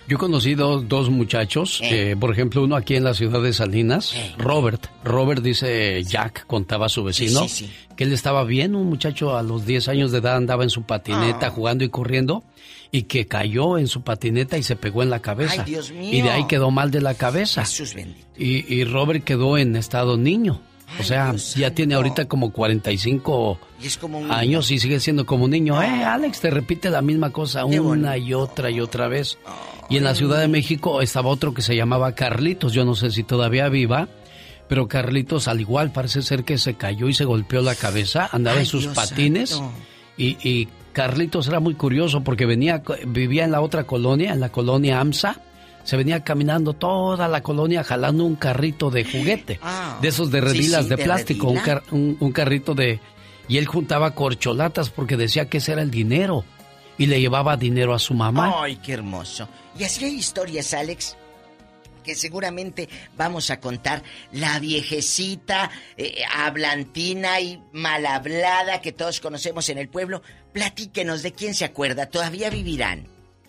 [SPEAKER 4] Yo he conocido dos muchachos,
[SPEAKER 34] Eh.
[SPEAKER 4] eh, por ejemplo, uno aquí en la ciudad de Salinas, Robert. Robert dice, Jack contaba a su vecino
[SPEAKER 34] Sí, sí, sí.
[SPEAKER 4] que él estaba bien, un muchacho a los 10 años de edad andaba en su patineta
[SPEAKER 34] Ah.
[SPEAKER 4] jugando y corriendo y que cayó en su patineta y se pegó en la cabeza.
[SPEAKER 34] Ay, Dios mío.
[SPEAKER 4] Y de ahí quedó mal de la cabeza.
[SPEAKER 34] Jesús bendito.
[SPEAKER 4] Y, y Robert quedó en estado niño. O sea, ya tiene ahorita como 45
[SPEAKER 34] Y es como un
[SPEAKER 4] años y sigue siendo como un niño. Eh, Alex, te repite la misma cosa una y otra y otra vez. Y en la Ciudad de México estaba otro que se llamaba Carlitos. Yo no sé si todavía viva, pero Carlitos al igual parece ser que se cayó y se golpeó la cabeza. Andaba
[SPEAKER 34] Ay,
[SPEAKER 4] en sus
[SPEAKER 34] Dios
[SPEAKER 4] patines y Carlitos era muy curioso porque venía, vivía en la otra colonia, en la colonia AMSA. Se venía caminando toda la colonia jalando un carrito de juguete.
[SPEAKER 34] Ah.
[SPEAKER 4] de esos de redilas
[SPEAKER 34] sí,
[SPEAKER 4] de
[SPEAKER 34] de
[SPEAKER 4] plástico, un, car- un- un carrito de... Y él juntaba corcholatas porque decía que ese era el dinero. Y le llevaba dinero a su mamá.
[SPEAKER 34] Ay, qué hermoso. Y así hay historias, Alex, que seguramente vamos a contar. La viejecita, eh, hablantina y mal hablada que todos conocemos en el pueblo. Platíquenos de quién se acuerda. ¿Todavía vivirán?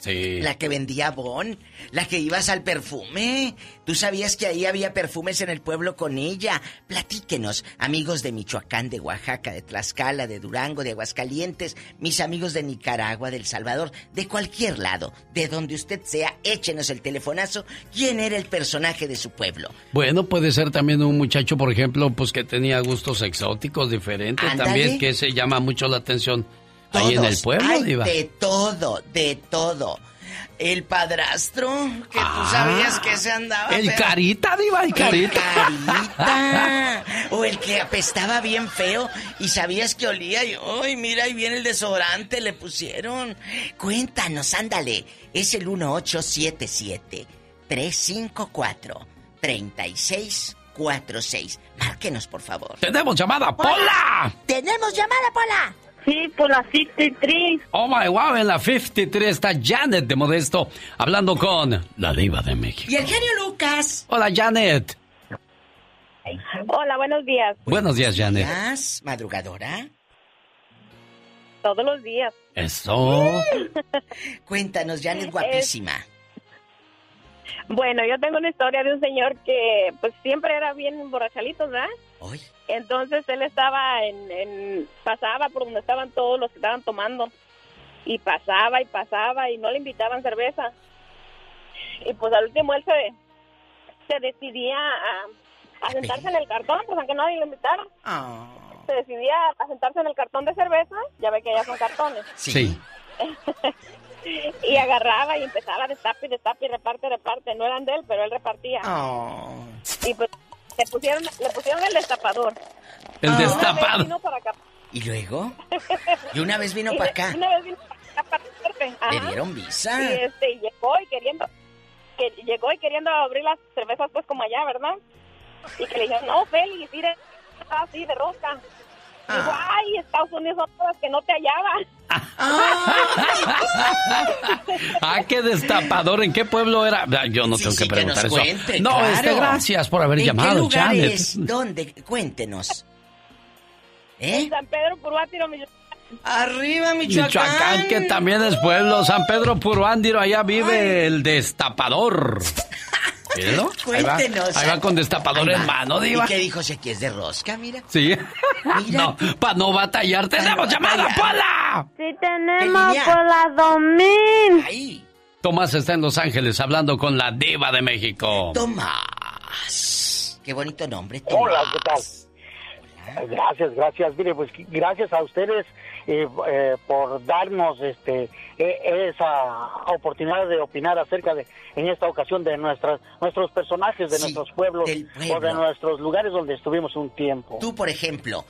[SPEAKER 4] Sí.
[SPEAKER 34] La que vendía bon, la que ibas al perfume. Tú sabías que ahí había perfumes en el pueblo con ella. Platíquenos, amigos de Michoacán, de Oaxaca, de Tlaxcala, de Durango, de Aguascalientes, mis amigos de Nicaragua, del Salvador, de cualquier lado, de donde usted sea, échenos el telefonazo. ¿Quién era el personaje de su pueblo?
[SPEAKER 4] Bueno, puede ser también un muchacho, por ejemplo, pues que tenía gustos exóticos diferentes.
[SPEAKER 34] Ándale.
[SPEAKER 4] También que se llama mucho la atención ahí en el pueblo, Diva.
[SPEAKER 34] de todo, de todo. El padrastro, que tú sabías que se andaba.
[SPEAKER 4] Ah, El
[SPEAKER 34] pero-
[SPEAKER 4] carita, Diva, el carita.
[SPEAKER 34] carita. O el que apestaba bien feo y sabías que olía y, ¡ay, mira, ahí viene el desodorante! Le pusieron. Cuéntanos, ándale. Es el 1877-354-3646. Márquenos, por favor.
[SPEAKER 4] ¡Tenemos llamada, Pola!
[SPEAKER 34] ¡Tenemos llamada, Pola!
[SPEAKER 49] Sí, por la 53.
[SPEAKER 4] Oh my wow, en la 53 está Janet de Modesto hablando con la diva de México.
[SPEAKER 34] Y el genio Lucas.
[SPEAKER 4] Hola, Janet.
[SPEAKER 49] Hola, buenos días.
[SPEAKER 4] Buenos días, Janet.
[SPEAKER 34] ¿Más madrugadora?
[SPEAKER 49] Todos los días.
[SPEAKER 4] Eso.
[SPEAKER 34] Cuéntanos, Janet, guapísima.
[SPEAKER 49] Bueno, yo tengo una historia de un señor que pues siempre era bien borrachalito, ¿verdad? Entonces él estaba en, en- pasaba por donde estaban todos los que estaban tomando y pasaba y pasaba y no le invitaban cerveza. Y pues al último él se, se decidía a, a sentarse en el cartón, pues aunque nadie lo invitara.
[SPEAKER 34] Ah.
[SPEAKER 49] Se decidía a sentarse en el cartón de cerveza, ya ve que ya son cartones.
[SPEAKER 4] Sí.
[SPEAKER 49] y agarraba y empezaba a destape y destape y reparte, reparte. No eran de él, pero él repartía.
[SPEAKER 34] Oh.
[SPEAKER 49] Y pues le pusieron, le pusieron el destapador.
[SPEAKER 4] El
[SPEAKER 49] Una vez
[SPEAKER 4] destapado.
[SPEAKER 49] vino para acá.
[SPEAKER 34] ¿Y luego? Y una vez vino para acá.
[SPEAKER 49] Una vez vino para acá.
[SPEAKER 34] Le dieron visa.
[SPEAKER 49] Y este, y llegó y queriendo, que llegó y queriendo abrir las cervezas pues como allá, ¿verdad? Y que le dijeron, no, Félix, mire, así de rosca. Dijo, ay, Estados Unidos cosas que no te hallaban.
[SPEAKER 4] Ah, qué destapador. ¿En qué pueblo era? Ah, Yo no tengo que
[SPEAKER 34] Sí, que nos
[SPEAKER 4] preguntar eso.
[SPEAKER 34] cuente,
[SPEAKER 4] no,
[SPEAKER 34] claro.
[SPEAKER 4] este, gracias por haber
[SPEAKER 34] ¿En
[SPEAKER 4] llamado,
[SPEAKER 34] qué
[SPEAKER 4] Janet.
[SPEAKER 34] lugares? ¿Dónde? Cuéntenos. ¿Eh?
[SPEAKER 49] En San Pedro Purúatiro, Michoacán.
[SPEAKER 34] Arriba,
[SPEAKER 4] Michoacán, que también es pueblo. San Pedro Puruándiro, allá vive el destapador. ¿Míralo? Ahí va,
[SPEAKER 34] Cuéntenos.
[SPEAKER 4] ahí va con destapador en mano,
[SPEAKER 34] ¿Y
[SPEAKER 4] Diva.
[SPEAKER 34] qué dijo si aquí es de rosca? Mira.
[SPEAKER 4] Sí. No, para no batallar, tenemos llamada, Pola.
[SPEAKER 50] Sí tenemos por la 2000.
[SPEAKER 4] Tomás está en Los Ángeles hablando con la diva de México.
[SPEAKER 34] Tomás. Qué bonito nombre.
[SPEAKER 51] Hola, ¿qué tal? Gracias, gracias. Mire, pues gracias a ustedes eh, eh, por darnos este eh, esa oportunidad de opinar acerca de, en esta ocasión, de nuestras nuestros personajes, de nuestros pueblos
[SPEAKER 34] pueblo.
[SPEAKER 51] o de nuestros lugares donde estuvimos un tiempo.
[SPEAKER 34] Tú, por ejemplo,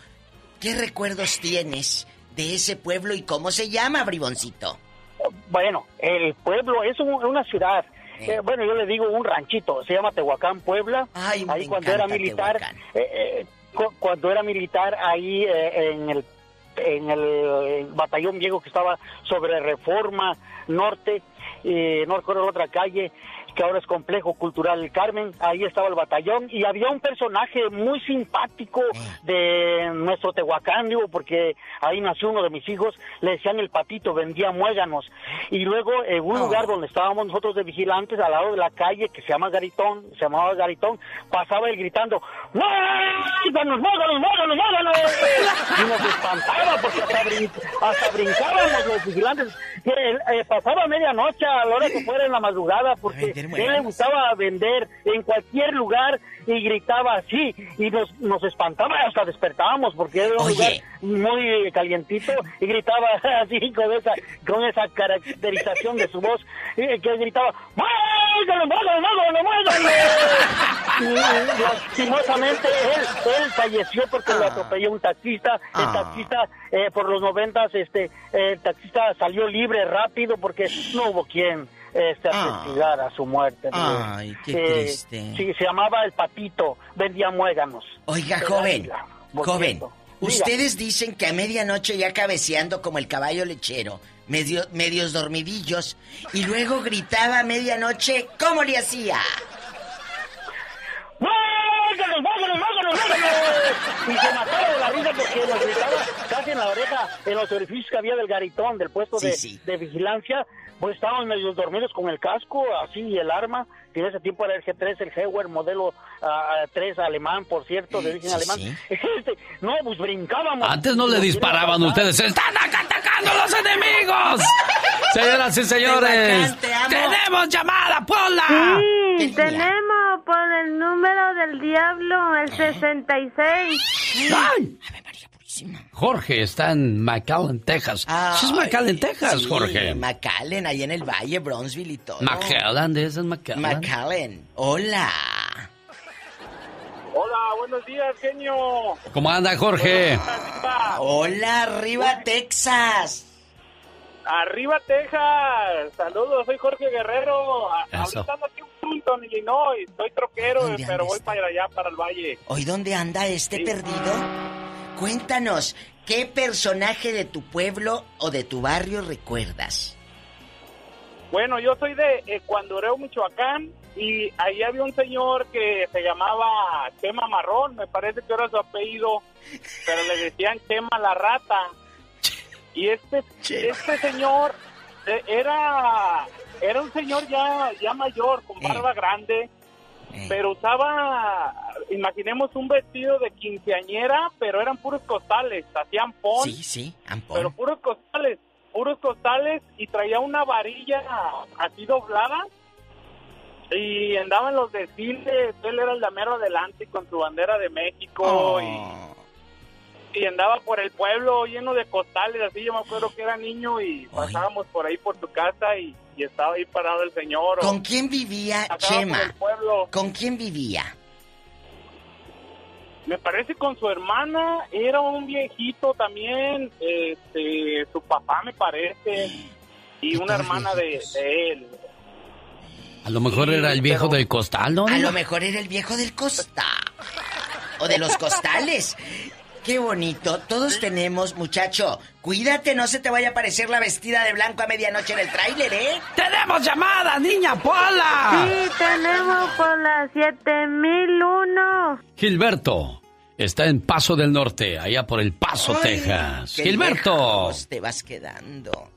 [SPEAKER 34] ¿qué recuerdos tienes de ese pueblo y cómo se llama, briboncito?
[SPEAKER 51] Bueno, el pueblo es un- una ciudad. eh, bueno, yo le digo un ranchito, se llama Tehuacán, Puebla.
[SPEAKER 34] Ay,
[SPEAKER 51] ahí cuando era militar, eh, eh, cu- cuando era militar ahí eh, en el en el batallón viejo que estaba sobre Reforma Norte, eh, no recuerdo la otra calle, que ahora es Complejo Cultural El Carmen, ahí estaba el batallón y había un personaje muy simpático de nuestro Tehuacán, digo, porque ahí nació uno de mis hijos, le decían el patito, vendía muéganos. Y luego en un lugar donde estábamos nosotros de vigilantes, al lado de la calle, que se llama Garitón, se llamaba Garitón, pasaba él gritando, ¡Muéganos, muéganos, muéganos, muéganos! Y nos espantaba porque hasta, brin- hasta brincábamos los vigilantes. Que, eh, pasaba medianoche a la hora que fuera en la madrugada porque él le gustaba vender en cualquier lugar y gritaba así y nos, nos espantaba hasta despertábamos porque era un lugar muy calientito y gritaba así con esa con esa caracterización de su voz que gritaba. Y lastimosamente él, él falleció porque lo atropelló un taxista el
[SPEAKER 34] Ah.
[SPEAKER 51] taxista eh, por los noventas este el taxista salió libre rápido porque no hubo quien este
[SPEAKER 34] Ah.
[SPEAKER 51] atestigara su muerte
[SPEAKER 34] Ay, qué
[SPEAKER 51] Eh,
[SPEAKER 34] triste.
[SPEAKER 51] sí se llamaba el patito vendía muéganos
[SPEAKER 34] Oiga, joven, joven.
[SPEAKER 51] Diga.
[SPEAKER 34] ustedes dicen que a medianoche ya cabeceando como el caballo lechero, medio, medios dormidillos, y luego gritaba a medianoche, ¿cómo le hacía?
[SPEAKER 51] ¡Muéganos, muéganos, muéganos, muéganos! Y se mataba de la risa porque nos gritaba casi en la oreja, en los orificios que había del garitón, del puesto de, de vigilancia. Pues estábamos medio dormidos con el casco, así, y el arma, en ese tiempo era el G3, el Heuer, modelo ah, 3 alemán, por cierto, de origen
[SPEAKER 4] Sí,
[SPEAKER 51] alemán.
[SPEAKER 4] sí.
[SPEAKER 51] Este, no, pues brincábamos.
[SPEAKER 4] Antes no le disparaban ustedes. ¡Están acá atacando a los enemigos! Señoras y señores, tenemos llamada, Pola.
[SPEAKER 50] Sí, tenemos por el número del diablo, el 66.
[SPEAKER 4] ¡Ay! Jorge está en McAllen, Texas. Sí es McAllen, Texas,
[SPEAKER 34] Sí,
[SPEAKER 4] Jorge.
[SPEAKER 34] McAllen, ahí en el valle, Bronzeville y todo.
[SPEAKER 4] McAllen, ¿de ese es McAllen?
[SPEAKER 34] McAllen, hola.
[SPEAKER 52] Hola, buenos días, genio.
[SPEAKER 4] ¿Cómo anda, Jorge?
[SPEAKER 34] Hola, arriba Texas.
[SPEAKER 52] Arriba, Texas. Saludos, soy Jorge Guerrero.
[SPEAKER 4] Eso.
[SPEAKER 52] Ahorita ando aquí en Fulton, Illinois. Soy troquero,
[SPEAKER 34] ¿Dónde
[SPEAKER 52] pero voy para allá, para el valle.
[SPEAKER 34] ¿Hoy dónde anda este perdido? Cuéntanos, ¿qué personaje de tu pueblo o de tu barrio recuerdas?
[SPEAKER 52] Bueno, yo soy de Ecuandureo, Michoacán. Y ahí había un señor que se llamaba Chema Marrón. Me parece que era su apellido. Pero le decían Chema la rata. Y este, este señor eh, era, era un señor ya, ya mayor, con barba grande. Pero usaba, imaginemos un vestido de quinceañera, pero eran puros costales, hacían pon,
[SPEAKER 34] Sí, sí, ampón.
[SPEAKER 52] pero puros costales, puros costales y traía una varilla así doblada y andaba en los desfiles, él era el damero adelante con su bandera de México
[SPEAKER 34] Oh.
[SPEAKER 52] y, y andaba por el pueblo lleno de costales, así yo me acuerdo que era niño y pasábamos por ahí por tu casa y, y estaba ahí parado el señor. o-
[SPEAKER 34] ¿Con quién vivía Chema?
[SPEAKER 52] por el pueblo.
[SPEAKER 34] ¿Con quién vivía?
[SPEAKER 52] Me parece con su hermana, era un viejito también, este, su papá me parece, y una hermana de, de él.
[SPEAKER 4] A lo mejor era el viejo del costal, ¿no?
[SPEAKER 34] A lo mejor era el viejo del costa. O de los costales. Qué bonito. Todos tenemos, muchacho. Cuídate, no se te vaya a aparecer la vestida de blanco a medianoche en el tráiler, ¿eh?
[SPEAKER 4] ¡Tenemos llamada, niña Pola!
[SPEAKER 50] Sí, tenemos por la 7001.
[SPEAKER 4] Gilberto está en Paso del Norte, allá por el Paso,
[SPEAKER 34] Ay,
[SPEAKER 4] Texas.
[SPEAKER 34] qué
[SPEAKER 4] Gilberto.
[SPEAKER 34] lejos te vas quedando.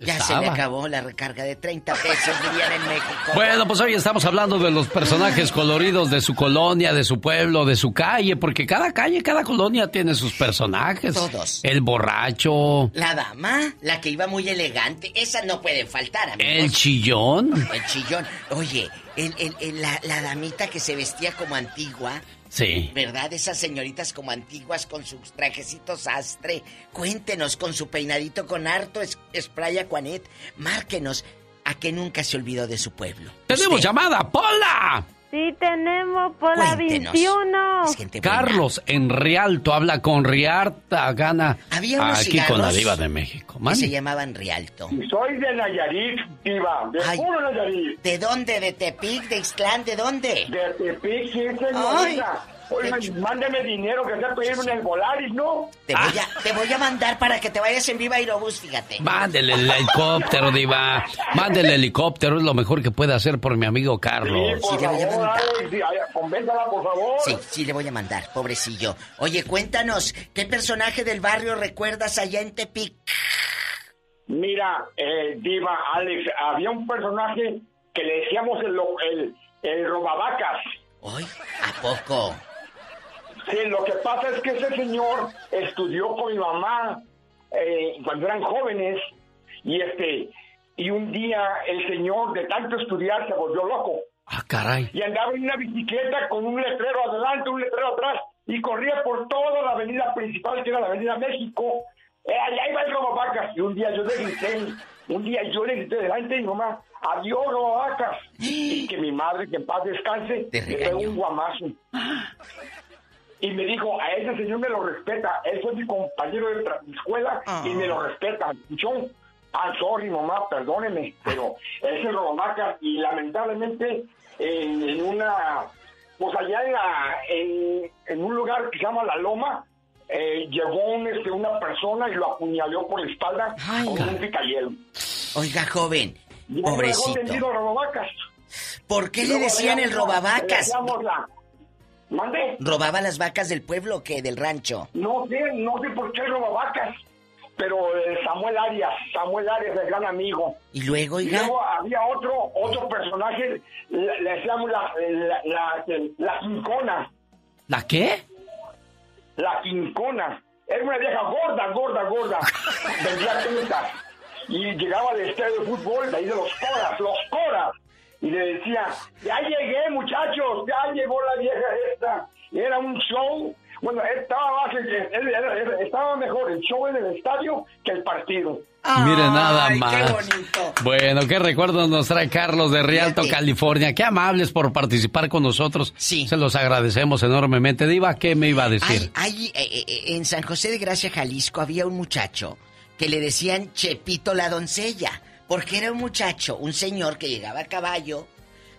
[SPEAKER 34] Ya se me acabó la recarga de 30 pesos, dirían en México.
[SPEAKER 4] Bueno, pues hoy estamos hablando de los personajes coloridos de su colonia, de su pueblo, de su calle, porque cada calle, cada colonia tiene sus personajes.
[SPEAKER 34] Todos.
[SPEAKER 4] El borracho,
[SPEAKER 34] La dama, la que iba muy elegante, esa no puede faltar, amigos.
[SPEAKER 4] el chillón.
[SPEAKER 34] El chillón. Oye, el, el- el- la, la damita que se vestía como antigua,
[SPEAKER 4] Sí.
[SPEAKER 34] ¿verdad? Esas señoritas como antiguas con sus trajecitos astre. Cuéntenos con su peinadito con harto es- spray Aquanet. Márquenos a que nunca se olvidó de su pueblo.
[SPEAKER 4] Tenemos llamada, Pola.
[SPEAKER 50] Sí, tenemos por la
[SPEAKER 34] Cuéntenos.
[SPEAKER 50] 21.
[SPEAKER 4] Carlos en Rialto habla con Riarta, gana
[SPEAKER 34] Había unos
[SPEAKER 4] aquí con la diva de México.
[SPEAKER 34] Que se llamaban Rialto.
[SPEAKER 53] Soy de Nayarit, diva, de
[SPEAKER 34] Ay.
[SPEAKER 53] puro Nayarit.
[SPEAKER 34] ¿De dónde? ¿De Tepic? ¿De Ixtlán? ¿De dónde?
[SPEAKER 53] De Tepic, sí,
[SPEAKER 34] Ay,
[SPEAKER 53] señorita. Oiga, mándeme dinero que sea pedirme en el Volaris, ¿no?
[SPEAKER 34] Te voy, a, te voy a mandar para que te vayas en Viva Aerobús, fíjate.
[SPEAKER 4] Mándele el helicóptero, diva. Mándele el helicóptero, es lo mejor que puede hacer por mi amigo Carlos.
[SPEAKER 34] Sí, le voy a mandar.
[SPEAKER 53] Sí, convéntala, por favor.
[SPEAKER 34] Sí, sí, le voy a mandar, pobrecillo. Oye, cuéntanos, ¿qué personaje del barrio recuerdas allá en Tepic?
[SPEAKER 53] Mira, eh, Diva, Alex, había un personaje que le decíamos el, el, el robavacas.
[SPEAKER 34] ¿Hoy? ¿A poco?
[SPEAKER 53] Sí, lo que pasa es que ese señor estudió con mi mamá eh, cuando eran jóvenes y este y un día el señor de tanto estudiar se volvió loco
[SPEAKER 4] Ah, caray.
[SPEAKER 53] y andaba en una bicicleta con un letrero adelante, un letrero atrás y corría por toda la avenida principal que era la avenida México. Eh, allá iba el robavacas y un día yo le grité, un día yo le grité delante de mi mamá, adiós robavacas y que mi madre que en paz descanse le pegó un guamazo. Y me dijo, a ese señor me lo respeta, él fue mi compañero de tra- escuela y me lo respeta. ¿Escuchó? Ah, sorry, mamá, perdóneme, pero es el robavacas y lamentablemente en, en una, pues allá en, la, en, en un lugar que se llama La Loma, eh, llegó un, este, una persona y lo apuñaló por la espalda con un picayelo.
[SPEAKER 34] Oiga, joven,
[SPEAKER 53] Y
[SPEAKER 34] pobrecito.
[SPEAKER 53] robavacas.
[SPEAKER 34] ¿Por qué le decían el
[SPEAKER 53] le
[SPEAKER 34] robavacas?
[SPEAKER 53] decíamos la- ¿Mande?
[SPEAKER 34] ¿Robaba las vacas del pueblo o qué? ¿Del rancho?
[SPEAKER 53] No sé, no sé por qué robavacas, pero eh, Samuel Arias, Samuel Arias, el gran amigo.
[SPEAKER 34] Y luego,
[SPEAKER 53] Y luego había otro, otro personaje, le, decíamos la, la, la, la quincona,
[SPEAKER 4] ¿La qué?
[SPEAKER 53] la quincona. Era una vieja gorda, gorda, gorda, vendía tintas. Y llegaba del estadio de fútbol, de ahí de los coras, los coras. Y le decía, ya llegué muchachos, ya llegó la vieja esta. Y era un show, bueno, estaba, más, eh, estaba mejor el show en el estadio que el partido.
[SPEAKER 4] Mire nada
[SPEAKER 34] Ay, qué
[SPEAKER 4] más.
[SPEAKER 34] bonito.
[SPEAKER 4] Bueno, qué recuerdos nos trae Carlos de Rialto,
[SPEAKER 34] Fíjate.
[SPEAKER 4] California. Qué amables por participar con nosotros. Sí. Se los agradecemos enormemente. Diva, ¿qué me iba a decir?
[SPEAKER 34] Hay, eh, eh, en San José de Gracia, Jalisco, había un muchacho que le decían Chepito la doncella, porque era un muchacho, un señor que llegaba a caballo,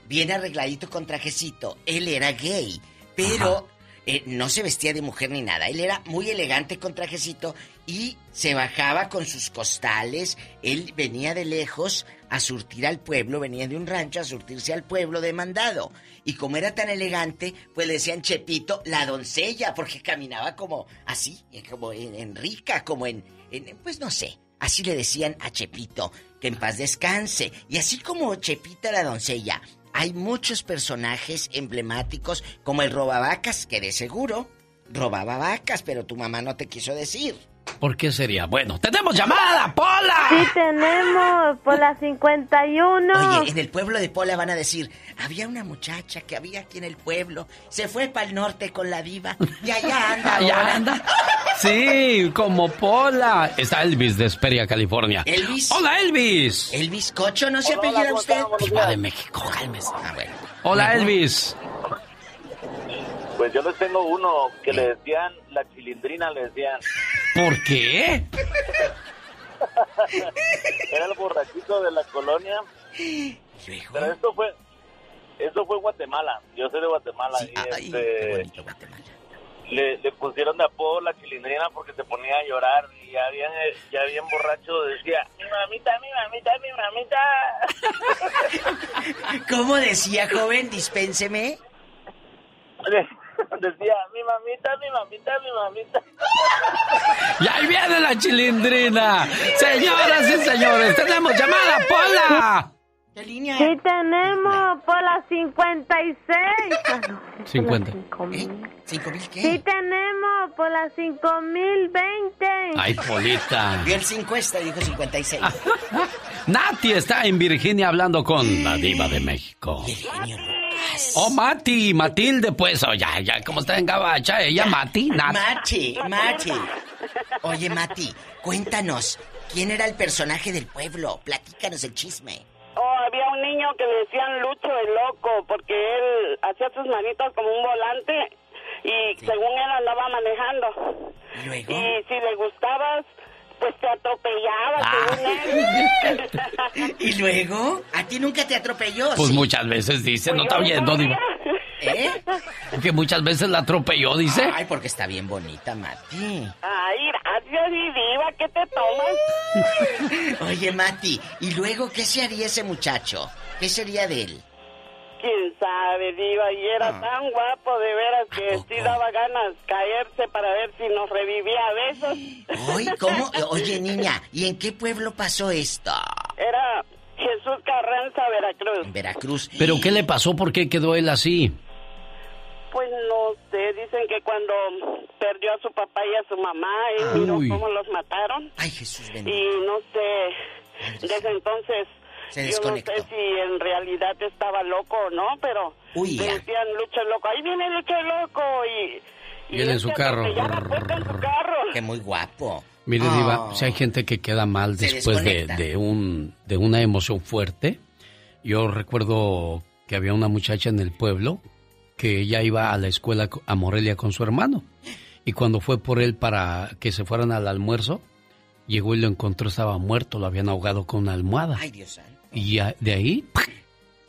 [SPEAKER 34] bien arregladito con trajecito. Él era gay, pero eh, no se vestía de mujer ni nada. Él era muy elegante con trajecito y se bajaba con sus costales. Él venía de lejos a surtir al pueblo, venía de un rancho a surtirse al pueblo de mandado. Y como era tan elegante, pues le decían Chepito la doncella, porque caminaba como así, como en, en rica, como en, en- pues no sé. Así le decían a Chepito, que en paz descanse. Y así como Chepita la doncella, hay muchos personajes emblemáticos, como el robavacas, que de seguro robaba vacas, pero tu mamá no te quiso decir.
[SPEAKER 4] ¿Por qué sería? Bueno, tenemos llamada, Pola.
[SPEAKER 50] Sí, tenemos por la 51.
[SPEAKER 34] Oye, en el pueblo de Pola van a decir, había una muchacha que había aquí en el pueblo, se fue para el norte con la diva, y allá anda
[SPEAKER 4] Allá
[SPEAKER 34] ahora.
[SPEAKER 4] anda. Sí, como Pola. Está Elvis de Esperia, California.
[SPEAKER 34] Elvis.
[SPEAKER 4] Hola, Elvis.
[SPEAKER 34] Elvis Cocho, ¿no se apellida
[SPEAKER 4] ¿cómo
[SPEAKER 34] usted?
[SPEAKER 4] Diva de México, cálmese.
[SPEAKER 34] Ah, bueno.
[SPEAKER 4] Hola, Elvis.
[SPEAKER 54] Pues yo les tengo uno que le decían la chilindrina, le decían.
[SPEAKER 4] ¿Por qué?
[SPEAKER 54] Era el borrachito de la colonia. Pero esto fue, esto fue Guatemala. Yo soy de Guatemala. y este,
[SPEAKER 55] le, le pusieron de apodo la chilindrina porque se ponía a llorar y ya bien, ya bien borracho decía, mi mamita, mi mamita, mi mamita.
[SPEAKER 34] ¿Cómo decía, joven? Dispénseme.
[SPEAKER 55] Decía, mi mamita, mi mamita, mi mamita.
[SPEAKER 4] Y ahí viene la chilindrina. Señoras y señores, tenemos llamada, Pola.
[SPEAKER 34] Línea?
[SPEAKER 50] Sí tenemos por las 56. Ah, no,
[SPEAKER 4] 50.
[SPEAKER 34] ¿Cinco mil qué?
[SPEAKER 50] Sí tenemos por las 5020.
[SPEAKER 4] Ay, Polita.
[SPEAKER 34] Vio el 50 y dijo 56.
[SPEAKER 4] Nati está en Virginia hablando con la diva de México. Oh, Mati, Matilde, pues, oh, ya, ya, como está en gabacha, ella, Mati, Nati.
[SPEAKER 34] Mati, Mati. Oye, Mati, cuéntanos, ¿quién era el personaje del pueblo? Platícanos el chisme.
[SPEAKER 49] Oh, había un niño que le decían Lucho el Loco porque él hacía sus manitas como un volante y según él andaba manejando.
[SPEAKER 34] ¿Y luego?
[SPEAKER 49] Y si le gustabas, pues te atropellaba,
[SPEAKER 34] Ah.
[SPEAKER 49] según él.
[SPEAKER 34] ¿Y luego? ¿A ti nunca te atropelló?
[SPEAKER 4] Pues
[SPEAKER 34] sí?
[SPEAKER 4] muchas veces dice, no está oyendo, diva.
[SPEAKER 34] ¿Eh?
[SPEAKER 4] Que muchas veces la atropelló, dice.
[SPEAKER 34] Ay, porque está bien bonita, Mati.
[SPEAKER 49] Ay, gracias, mi diva, ¿qué te tomas?
[SPEAKER 34] Oye, Mati, ¿y luego qué se haría ese muchacho? ¿Qué sería de él?
[SPEAKER 49] Quién sabe, diva, y era
[SPEAKER 34] Ah.
[SPEAKER 49] tan guapo de veras que sí daba ganas caerse para ver si nos revivía a besos.
[SPEAKER 34] Ay, ¿cómo? Oye, niña, ¿y en qué pueblo pasó esto?
[SPEAKER 49] Era Jesús Carranza, Veracruz.
[SPEAKER 34] En Veracruz.
[SPEAKER 4] ¿Pero qué le pasó? ¿Por qué quedó él así?
[SPEAKER 49] Pues no sé, dicen que cuando perdió a su papá y a su mamá, él miró
[SPEAKER 4] Uy.
[SPEAKER 49] cómo los mataron.
[SPEAKER 34] Ay, Jesús bendito.
[SPEAKER 49] Y no sé, desde entonces,
[SPEAKER 34] Se
[SPEAKER 49] yo no sé si en realidad estaba loco o no, pero
[SPEAKER 34] Uy,
[SPEAKER 49] le decían Lucho el Loco, ahí viene Lucho el Loco y...
[SPEAKER 4] Y él en su carro.
[SPEAKER 49] en su carro.
[SPEAKER 34] Que muy guapo.
[SPEAKER 4] Mire,
[SPEAKER 34] Oh.
[SPEAKER 4] Diva, si hay gente que queda mal
[SPEAKER 34] Se
[SPEAKER 4] después de, de un, de una emoción fuerte. Yo recuerdo que había una muchacha en el pueblo que ella iba a la escuela a Morelia con su hermano. Y cuando fue por él para que se fueran al almuerzo, llegó y lo encontró, estaba muerto, lo habían ahogado con una almohada.
[SPEAKER 34] Ay, Dios santo.
[SPEAKER 4] Y ya de ahí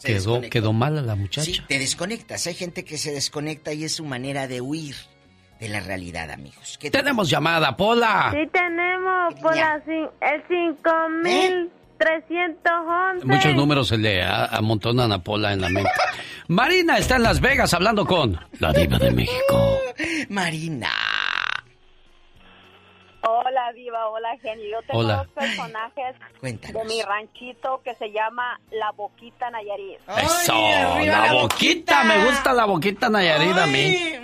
[SPEAKER 4] quedó, quedó mala la muchacha.
[SPEAKER 34] Sí, te desconectas. Hay gente que se desconecta y es su manera de huir de la realidad, amigos. ¿Qué
[SPEAKER 4] Tenemos llamada, Pola.
[SPEAKER 50] Sí tenemos cin- el 5311.
[SPEAKER 4] Muchos números se le a- amontonan a Pola en la mente. Marina está en Las Vegas hablando con la diva de México.
[SPEAKER 34] Marina.
[SPEAKER 49] Hola, Diva, hola, genio. Yo tengo
[SPEAKER 4] Hola.
[SPEAKER 49] dos personajes
[SPEAKER 34] Cuéntanos.
[SPEAKER 49] de mi ranchito que se llama La Boquita Nayarit.
[SPEAKER 4] Eso, la
[SPEAKER 34] la
[SPEAKER 4] boquita, me gusta la boquita Nayarit a mí.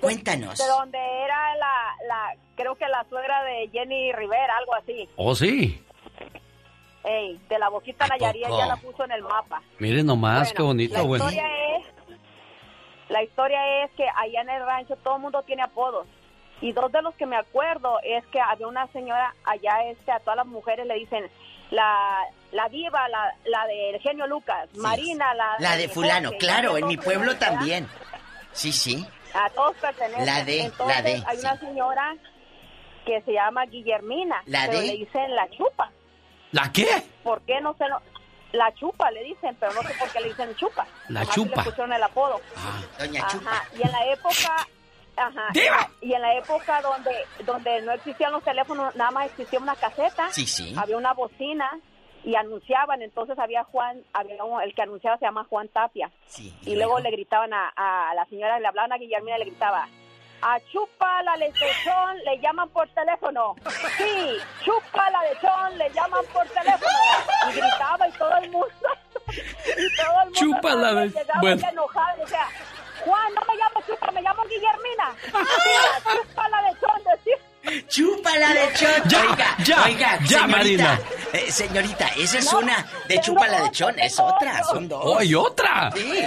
[SPEAKER 34] Cuéntanos.
[SPEAKER 49] De donde era la, la, creo que la suegra de Jenny Rivera, algo así.
[SPEAKER 4] Oh, sí.
[SPEAKER 49] Ey, de la Boquita
[SPEAKER 34] ¿A
[SPEAKER 49] Nayarit
[SPEAKER 34] poco?
[SPEAKER 49] ya la puso en el mapa.
[SPEAKER 4] Miren nomás,
[SPEAKER 49] Bueno,
[SPEAKER 4] qué bonito,
[SPEAKER 49] la
[SPEAKER 4] güey.
[SPEAKER 49] historia es la historia es que allá en el rancho todo el mundo tiene apodos y dos de los que me acuerdo es que había una señora allá este a todas las mujeres le dicen la la diva la, la del genio Lucas Marina la
[SPEAKER 34] La de fulano,
[SPEAKER 49] Jorge,
[SPEAKER 34] claro, en mi pueblo también. Sí, sí.
[SPEAKER 49] a todos pertenecen
[SPEAKER 34] La de,
[SPEAKER 49] Entonces,
[SPEAKER 34] la de,
[SPEAKER 49] hay una señora que se llama Guillermina
[SPEAKER 34] La
[SPEAKER 49] pero
[SPEAKER 34] de.
[SPEAKER 49] le dicen la chupa
[SPEAKER 4] ¿La qué?
[SPEAKER 49] ¿por qué no se lo- la chupa le dicen pero no sé por qué le dicen chupa
[SPEAKER 4] La
[SPEAKER 49] Así
[SPEAKER 4] chupa.
[SPEAKER 49] le pusieron el apodo
[SPEAKER 34] Doña
[SPEAKER 49] Ajá,
[SPEAKER 34] Chupa.
[SPEAKER 49] y en la época, ajá,
[SPEAKER 34] ¡Diva!
[SPEAKER 49] y en la época donde donde no existían los teléfonos, nada más existía una caseta,
[SPEAKER 34] Sí, sí.
[SPEAKER 49] había una bocina y anunciaban, entonces había Juan, había un- el que anunciaba se llama Juan Tapia.
[SPEAKER 34] Sí.
[SPEAKER 49] Y luego le gritaban a, a la señora, le hablaban a Guillermina y le gritaba, a Chupa la lechón le llaman por teléfono. Sí, Chupa la lechón le llaman por teléfono. Y gritaba y todo el mundo, y todo el mundo
[SPEAKER 4] Chupa la
[SPEAKER 49] estaba-
[SPEAKER 4] lech-
[SPEAKER 49] llegaba
[SPEAKER 4] bueno.
[SPEAKER 49] y enojado y decía, Juan, no me llamo Chupa, me llamo Guillermina. Chupa la lechón, decía.
[SPEAKER 34] Chupa la de chón.
[SPEAKER 4] Ya,
[SPEAKER 34] oiga,
[SPEAKER 4] ya,
[SPEAKER 34] oiga,
[SPEAKER 4] ya,
[SPEAKER 34] señorita.
[SPEAKER 4] Marina.
[SPEAKER 34] eh, señorita, esa es
[SPEAKER 49] No,
[SPEAKER 34] una de
[SPEAKER 49] tengo
[SPEAKER 34] chupa la de chón, es otra, son dos.
[SPEAKER 4] ¡Oh, hay otra!
[SPEAKER 34] Sí.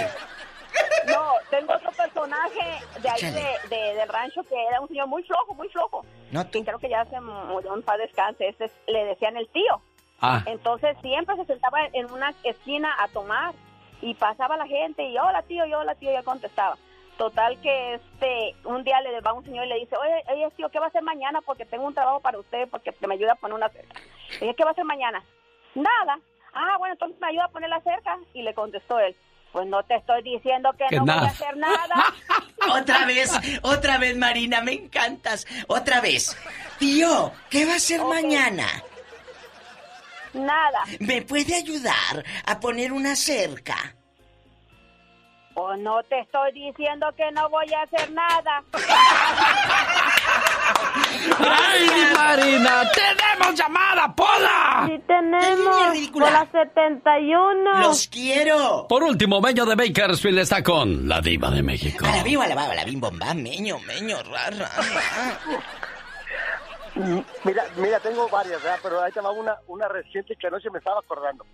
[SPEAKER 49] No, tengo otro personaje de ahí de, de- del rancho que era un señor muy flojo, muy flojo.
[SPEAKER 34] No tú.
[SPEAKER 49] Y creo que ya se murió en paz descanse. Es- le decían el tío.
[SPEAKER 4] Ah,
[SPEAKER 49] Entonces siempre se sentaba en una esquina a tomar y pasaba la gente y hola tío, y hola tío, y él contestaba. Total que este un día le va un señor y le dice, oye, oye tío, ¿qué va a hacer mañana? Porque tengo un trabajo para usted, porque me ayuda a poner una cerca. Le dije, ¿qué va a hacer mañana? Nada. Ah, bueno, entonces me ayuda a poner la cerca. Y le contestó él, Pues no te estoy diciendo que,
[SPEAKER 34] Que
[SPEAKER 49] no voy a hacer nada.
[SPEAKER 34] Otra vez, otra vez, Marina, me encantas. Otra vez. Tío, ¿qué va a hacer mañana?
[SPEAKER 49] Nada.
[SPEAKER 34] ¿Me puede ayudar a poner una cerca?
[SPEAKER 49] Pues no te estoy diciendo que no voy a hacer nada.
[SPEAKER 4] ¡Ay, Marina! ¡Tenemos llamada, Pola!
[SPEAKER 50] Sí tenemos por la 71.
[SPEAKER 34] ¡Los quiero!
[SPEAKER 4] Por último, Meño de Bakersfield está con la diva de México.
[SPEAKER 34] A la viva, la baba, la bim bomba, meño, meño, ra, ra, ra.
[SPEAKER 56] Mm, Mira, mira, tengo varias, ¿verdad? Pero ahí te va una, una reciente que anoche me estaba acordando.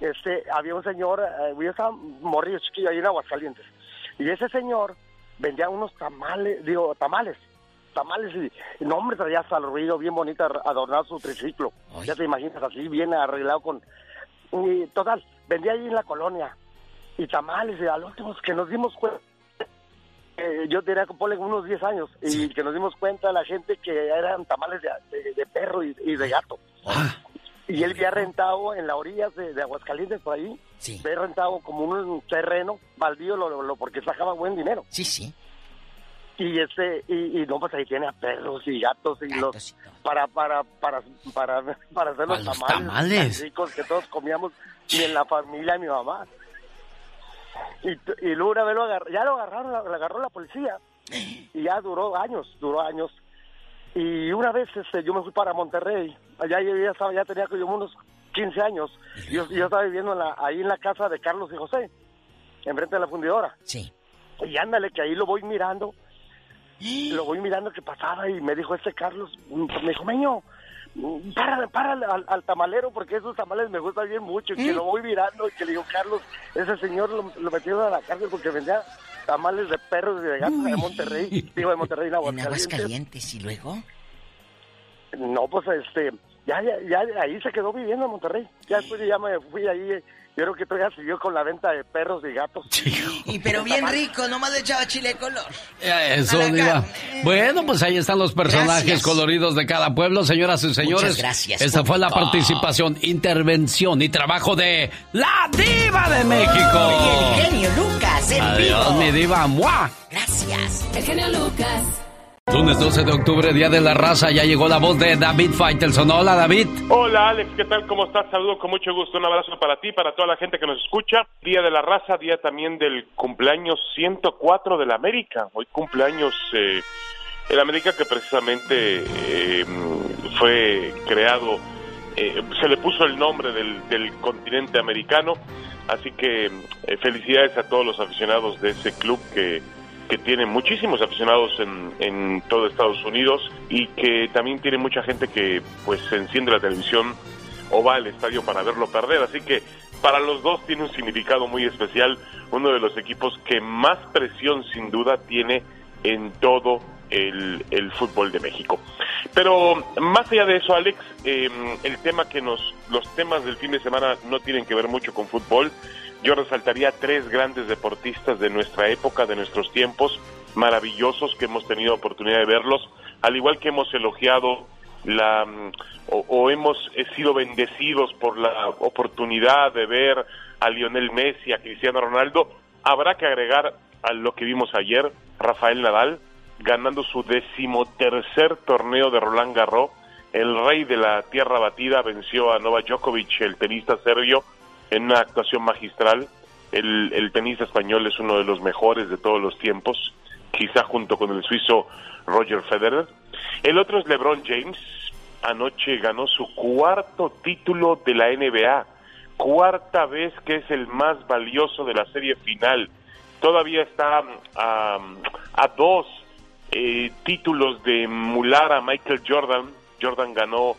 [SPEAKER 56] Este, había un señor, eh, yo estaba morrido chiquillo ahí en Aguascalientes. Y ese señor vendía unos tamales, digo, tamales. Tamales y, no, hombre, traía hasta el ruido bien bonito ar- adornado su triciclo. Ya te imaginas así, bien arreglado con... Y total, vendía ahí en la colonia. Y tamales, y al último que nos dimos cuenta, eh, yo tenía que ponle unos 10 años y que nos dimos cuenta la gente que eran tamales de, de- de perro y, y de gato. Y él había rentado en las orillas de, de Aguascalientes por ahí. Había rentado como un terreno baldío lo, lo- porque sacaba buen dinero.
[SPEAKER 34] Sí, sí.
[SPEAKER 56] Y este y, y no pues ahí tiene a perros y gatos y los para para para para para hacer los, tamales, ricos que todos comíamos y en la familia de mi mamá. Y, y luego una vez lo agarró, ya lo agarraron, lo agarró la policía y ya duró años, duró años. Y una vez este, yo me fui para Monterrey, allá yo ya, estaba, ya tenía como unos 15 años, yo, yo estaba viviendo en la- ahí en la casa de Carlos y José, enfrente de la fundidora.
[SPEAKER 34] Sí.
[SPEAKER 56] Y ándale, que ahí lo voy mirando, lo voy mirando que pasaba y me dijo este Carlos, me dijo, Meño, para, para al, al tamalero porque esos tamales me gustan bien mucho y que lo voy mirando y que le digo, Carlos, ese señor lo, lo metieron a la cárcel porque vendía tamales de perros y de gatos de Monterrey, digo de Monterrey, en
[SPEAKER 34] En
[SPEAKER 56] Aguascalientes.
[SPEAKER 34] ¿y luego?
[SPEAKER 56] No, pues este, ya, ya, ya ahí se quedó viviendo en Monterrey. Ya después ya me fui ahí, eh, yo creo que todavía siguió con la venta de perros y gatos.
[SPEAKER 34] Y pero bien rico, nomás le echaba chile de color.
[SPEAKER 4] Eh, Eso, diva. Bueno, pues ahí están los personajes
[SPEAKER 34] Gracias.
[SPEAKER 4] coloridos de cada pueblo, señoras y señores.
[SPEAKER 34] Muchas gracias,
[SPEAKER 4] Esta fue la participación, intervención y trabajo de la diva de México.
[SPEAKER 34] Y el genio Lucas, en
[SPEAKER 4] Adiós,
[SPEAKER 34] vivo.
[SPEAKER 4] mi diva. ¡Mua!
[SPEAKER 34] Gracias.
[SPEAKER 57] El genio Lucas.
[SPEAKER 4] Lunes 12 de octubre, Día de la Raza, ya llegó la voz de David Faitelson. Hola, David.
[SPEAKER 58] Hola Alex, ¿qué tal? ¿Cómo estás? Saludo con mucho gusto, un abrazo para ti, para toda la gente que nos escucha. Día de la raza, día también del cumpleaños 104 de la América. Hoy cumpleaños eh, el América que precisamente eh, fue creado, eh, se le puso el nombre del, del continente americano. Así que eh, felicidades a todos los aficionados de ese club que que tiene muchísimos aficionados en, en todo Estados Unidos y que también tiene mucha gente que pues enciende la televisión o va al estadio para verlo perder. Así que para los dos tiene un significado muy especial, uno de los equipos que más presión sin duda tiene en todo el, el fútbol de México. Pero más allá de eso, Alex, eh, el tema que nos, los temas del fin de semana no tienen que ver mucho con fútbol. Yo resaltaría tres grandes deportistas de nuestra época, de nuestros tiempos, maravillosos que hemos tenido oportunidad de verlos, al igual que hemos elogiado la mm, o, hemos sido bendecidos por la oportunidad de ver a Lionel Messi, a Cristiano Ronaldo, habrá que agregar a lo que vimos ayer, Rafael Nadal ganando su decimotercer torneo de Roland Garros, el rey de la tierra batida venció a Novak Djokovic, el tenista serbio, en una actuación magistral. El, el tenista español es uno de los mejores de todos los tiempos, quizá junto con el suizo Roger Federer. El otro es LeBron James. Anoche ganó su cuarto título de la NBA, cuarta vez que es el más valioso de la serie final. Todavía está a, a dos eh, títulos de emular a Michael Jordan. Jordan ganó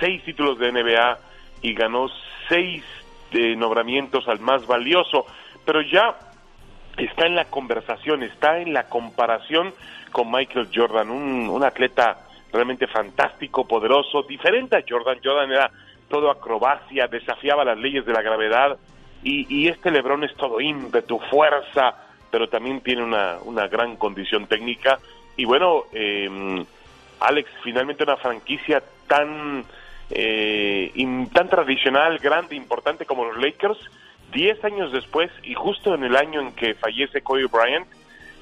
[SPEAKER 58] seis títulos de NBA y ganó seis de nombramientos al más valioso, pero ya está en la conversación, está en la comparación con Michael Jordan, un, un atleta realmente fantástico, poderoso, diferente a Jordan. Jordan era todo acrobacia, desafiaba las leyes de la gravedad y, y este Lebron es todo ímpetu, fuerza, pero también tiene una, una gran condición técnica. Y bueno, eh, Alex, finalmente una franquicia tan, eh, tan tradicional, grande, importante como los Lakers, Diez años después, y justo en el año en que fallece Kobe Bryant,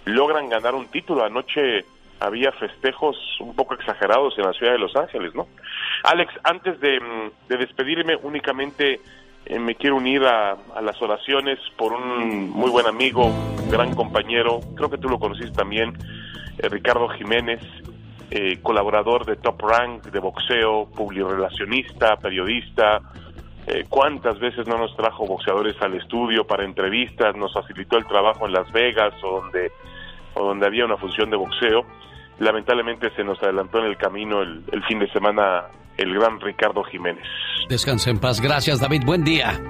[SPEAKER 58] logran ganar un título. Anoche había festejos un poco exagerados en la ciudad de Los Ángeles, ¿no? Alex, antes de, mm, de despedirme, únicamente eh, me quiero unir a, a las oraciones por un muy buen amigo, gran compañero, creo que tú lo conociste también, eh, Ricardo Jiménez, eh, colaborador de Top Rank, de boxeo, publirelacionista, periodista. Eh, ¿Cuántas veces no nos trajo boxeadores al estudio para entrevistas? Nos facilitó el trabajo en Las Vegas o donde, o donde había una función de boxeo. Lamentablemente se nos adelantó en el camino el, el fin de semana el gran Ricardo Jiménez.
[SPEAKER 4] Descanse en paz. Gracias, David. Buen día.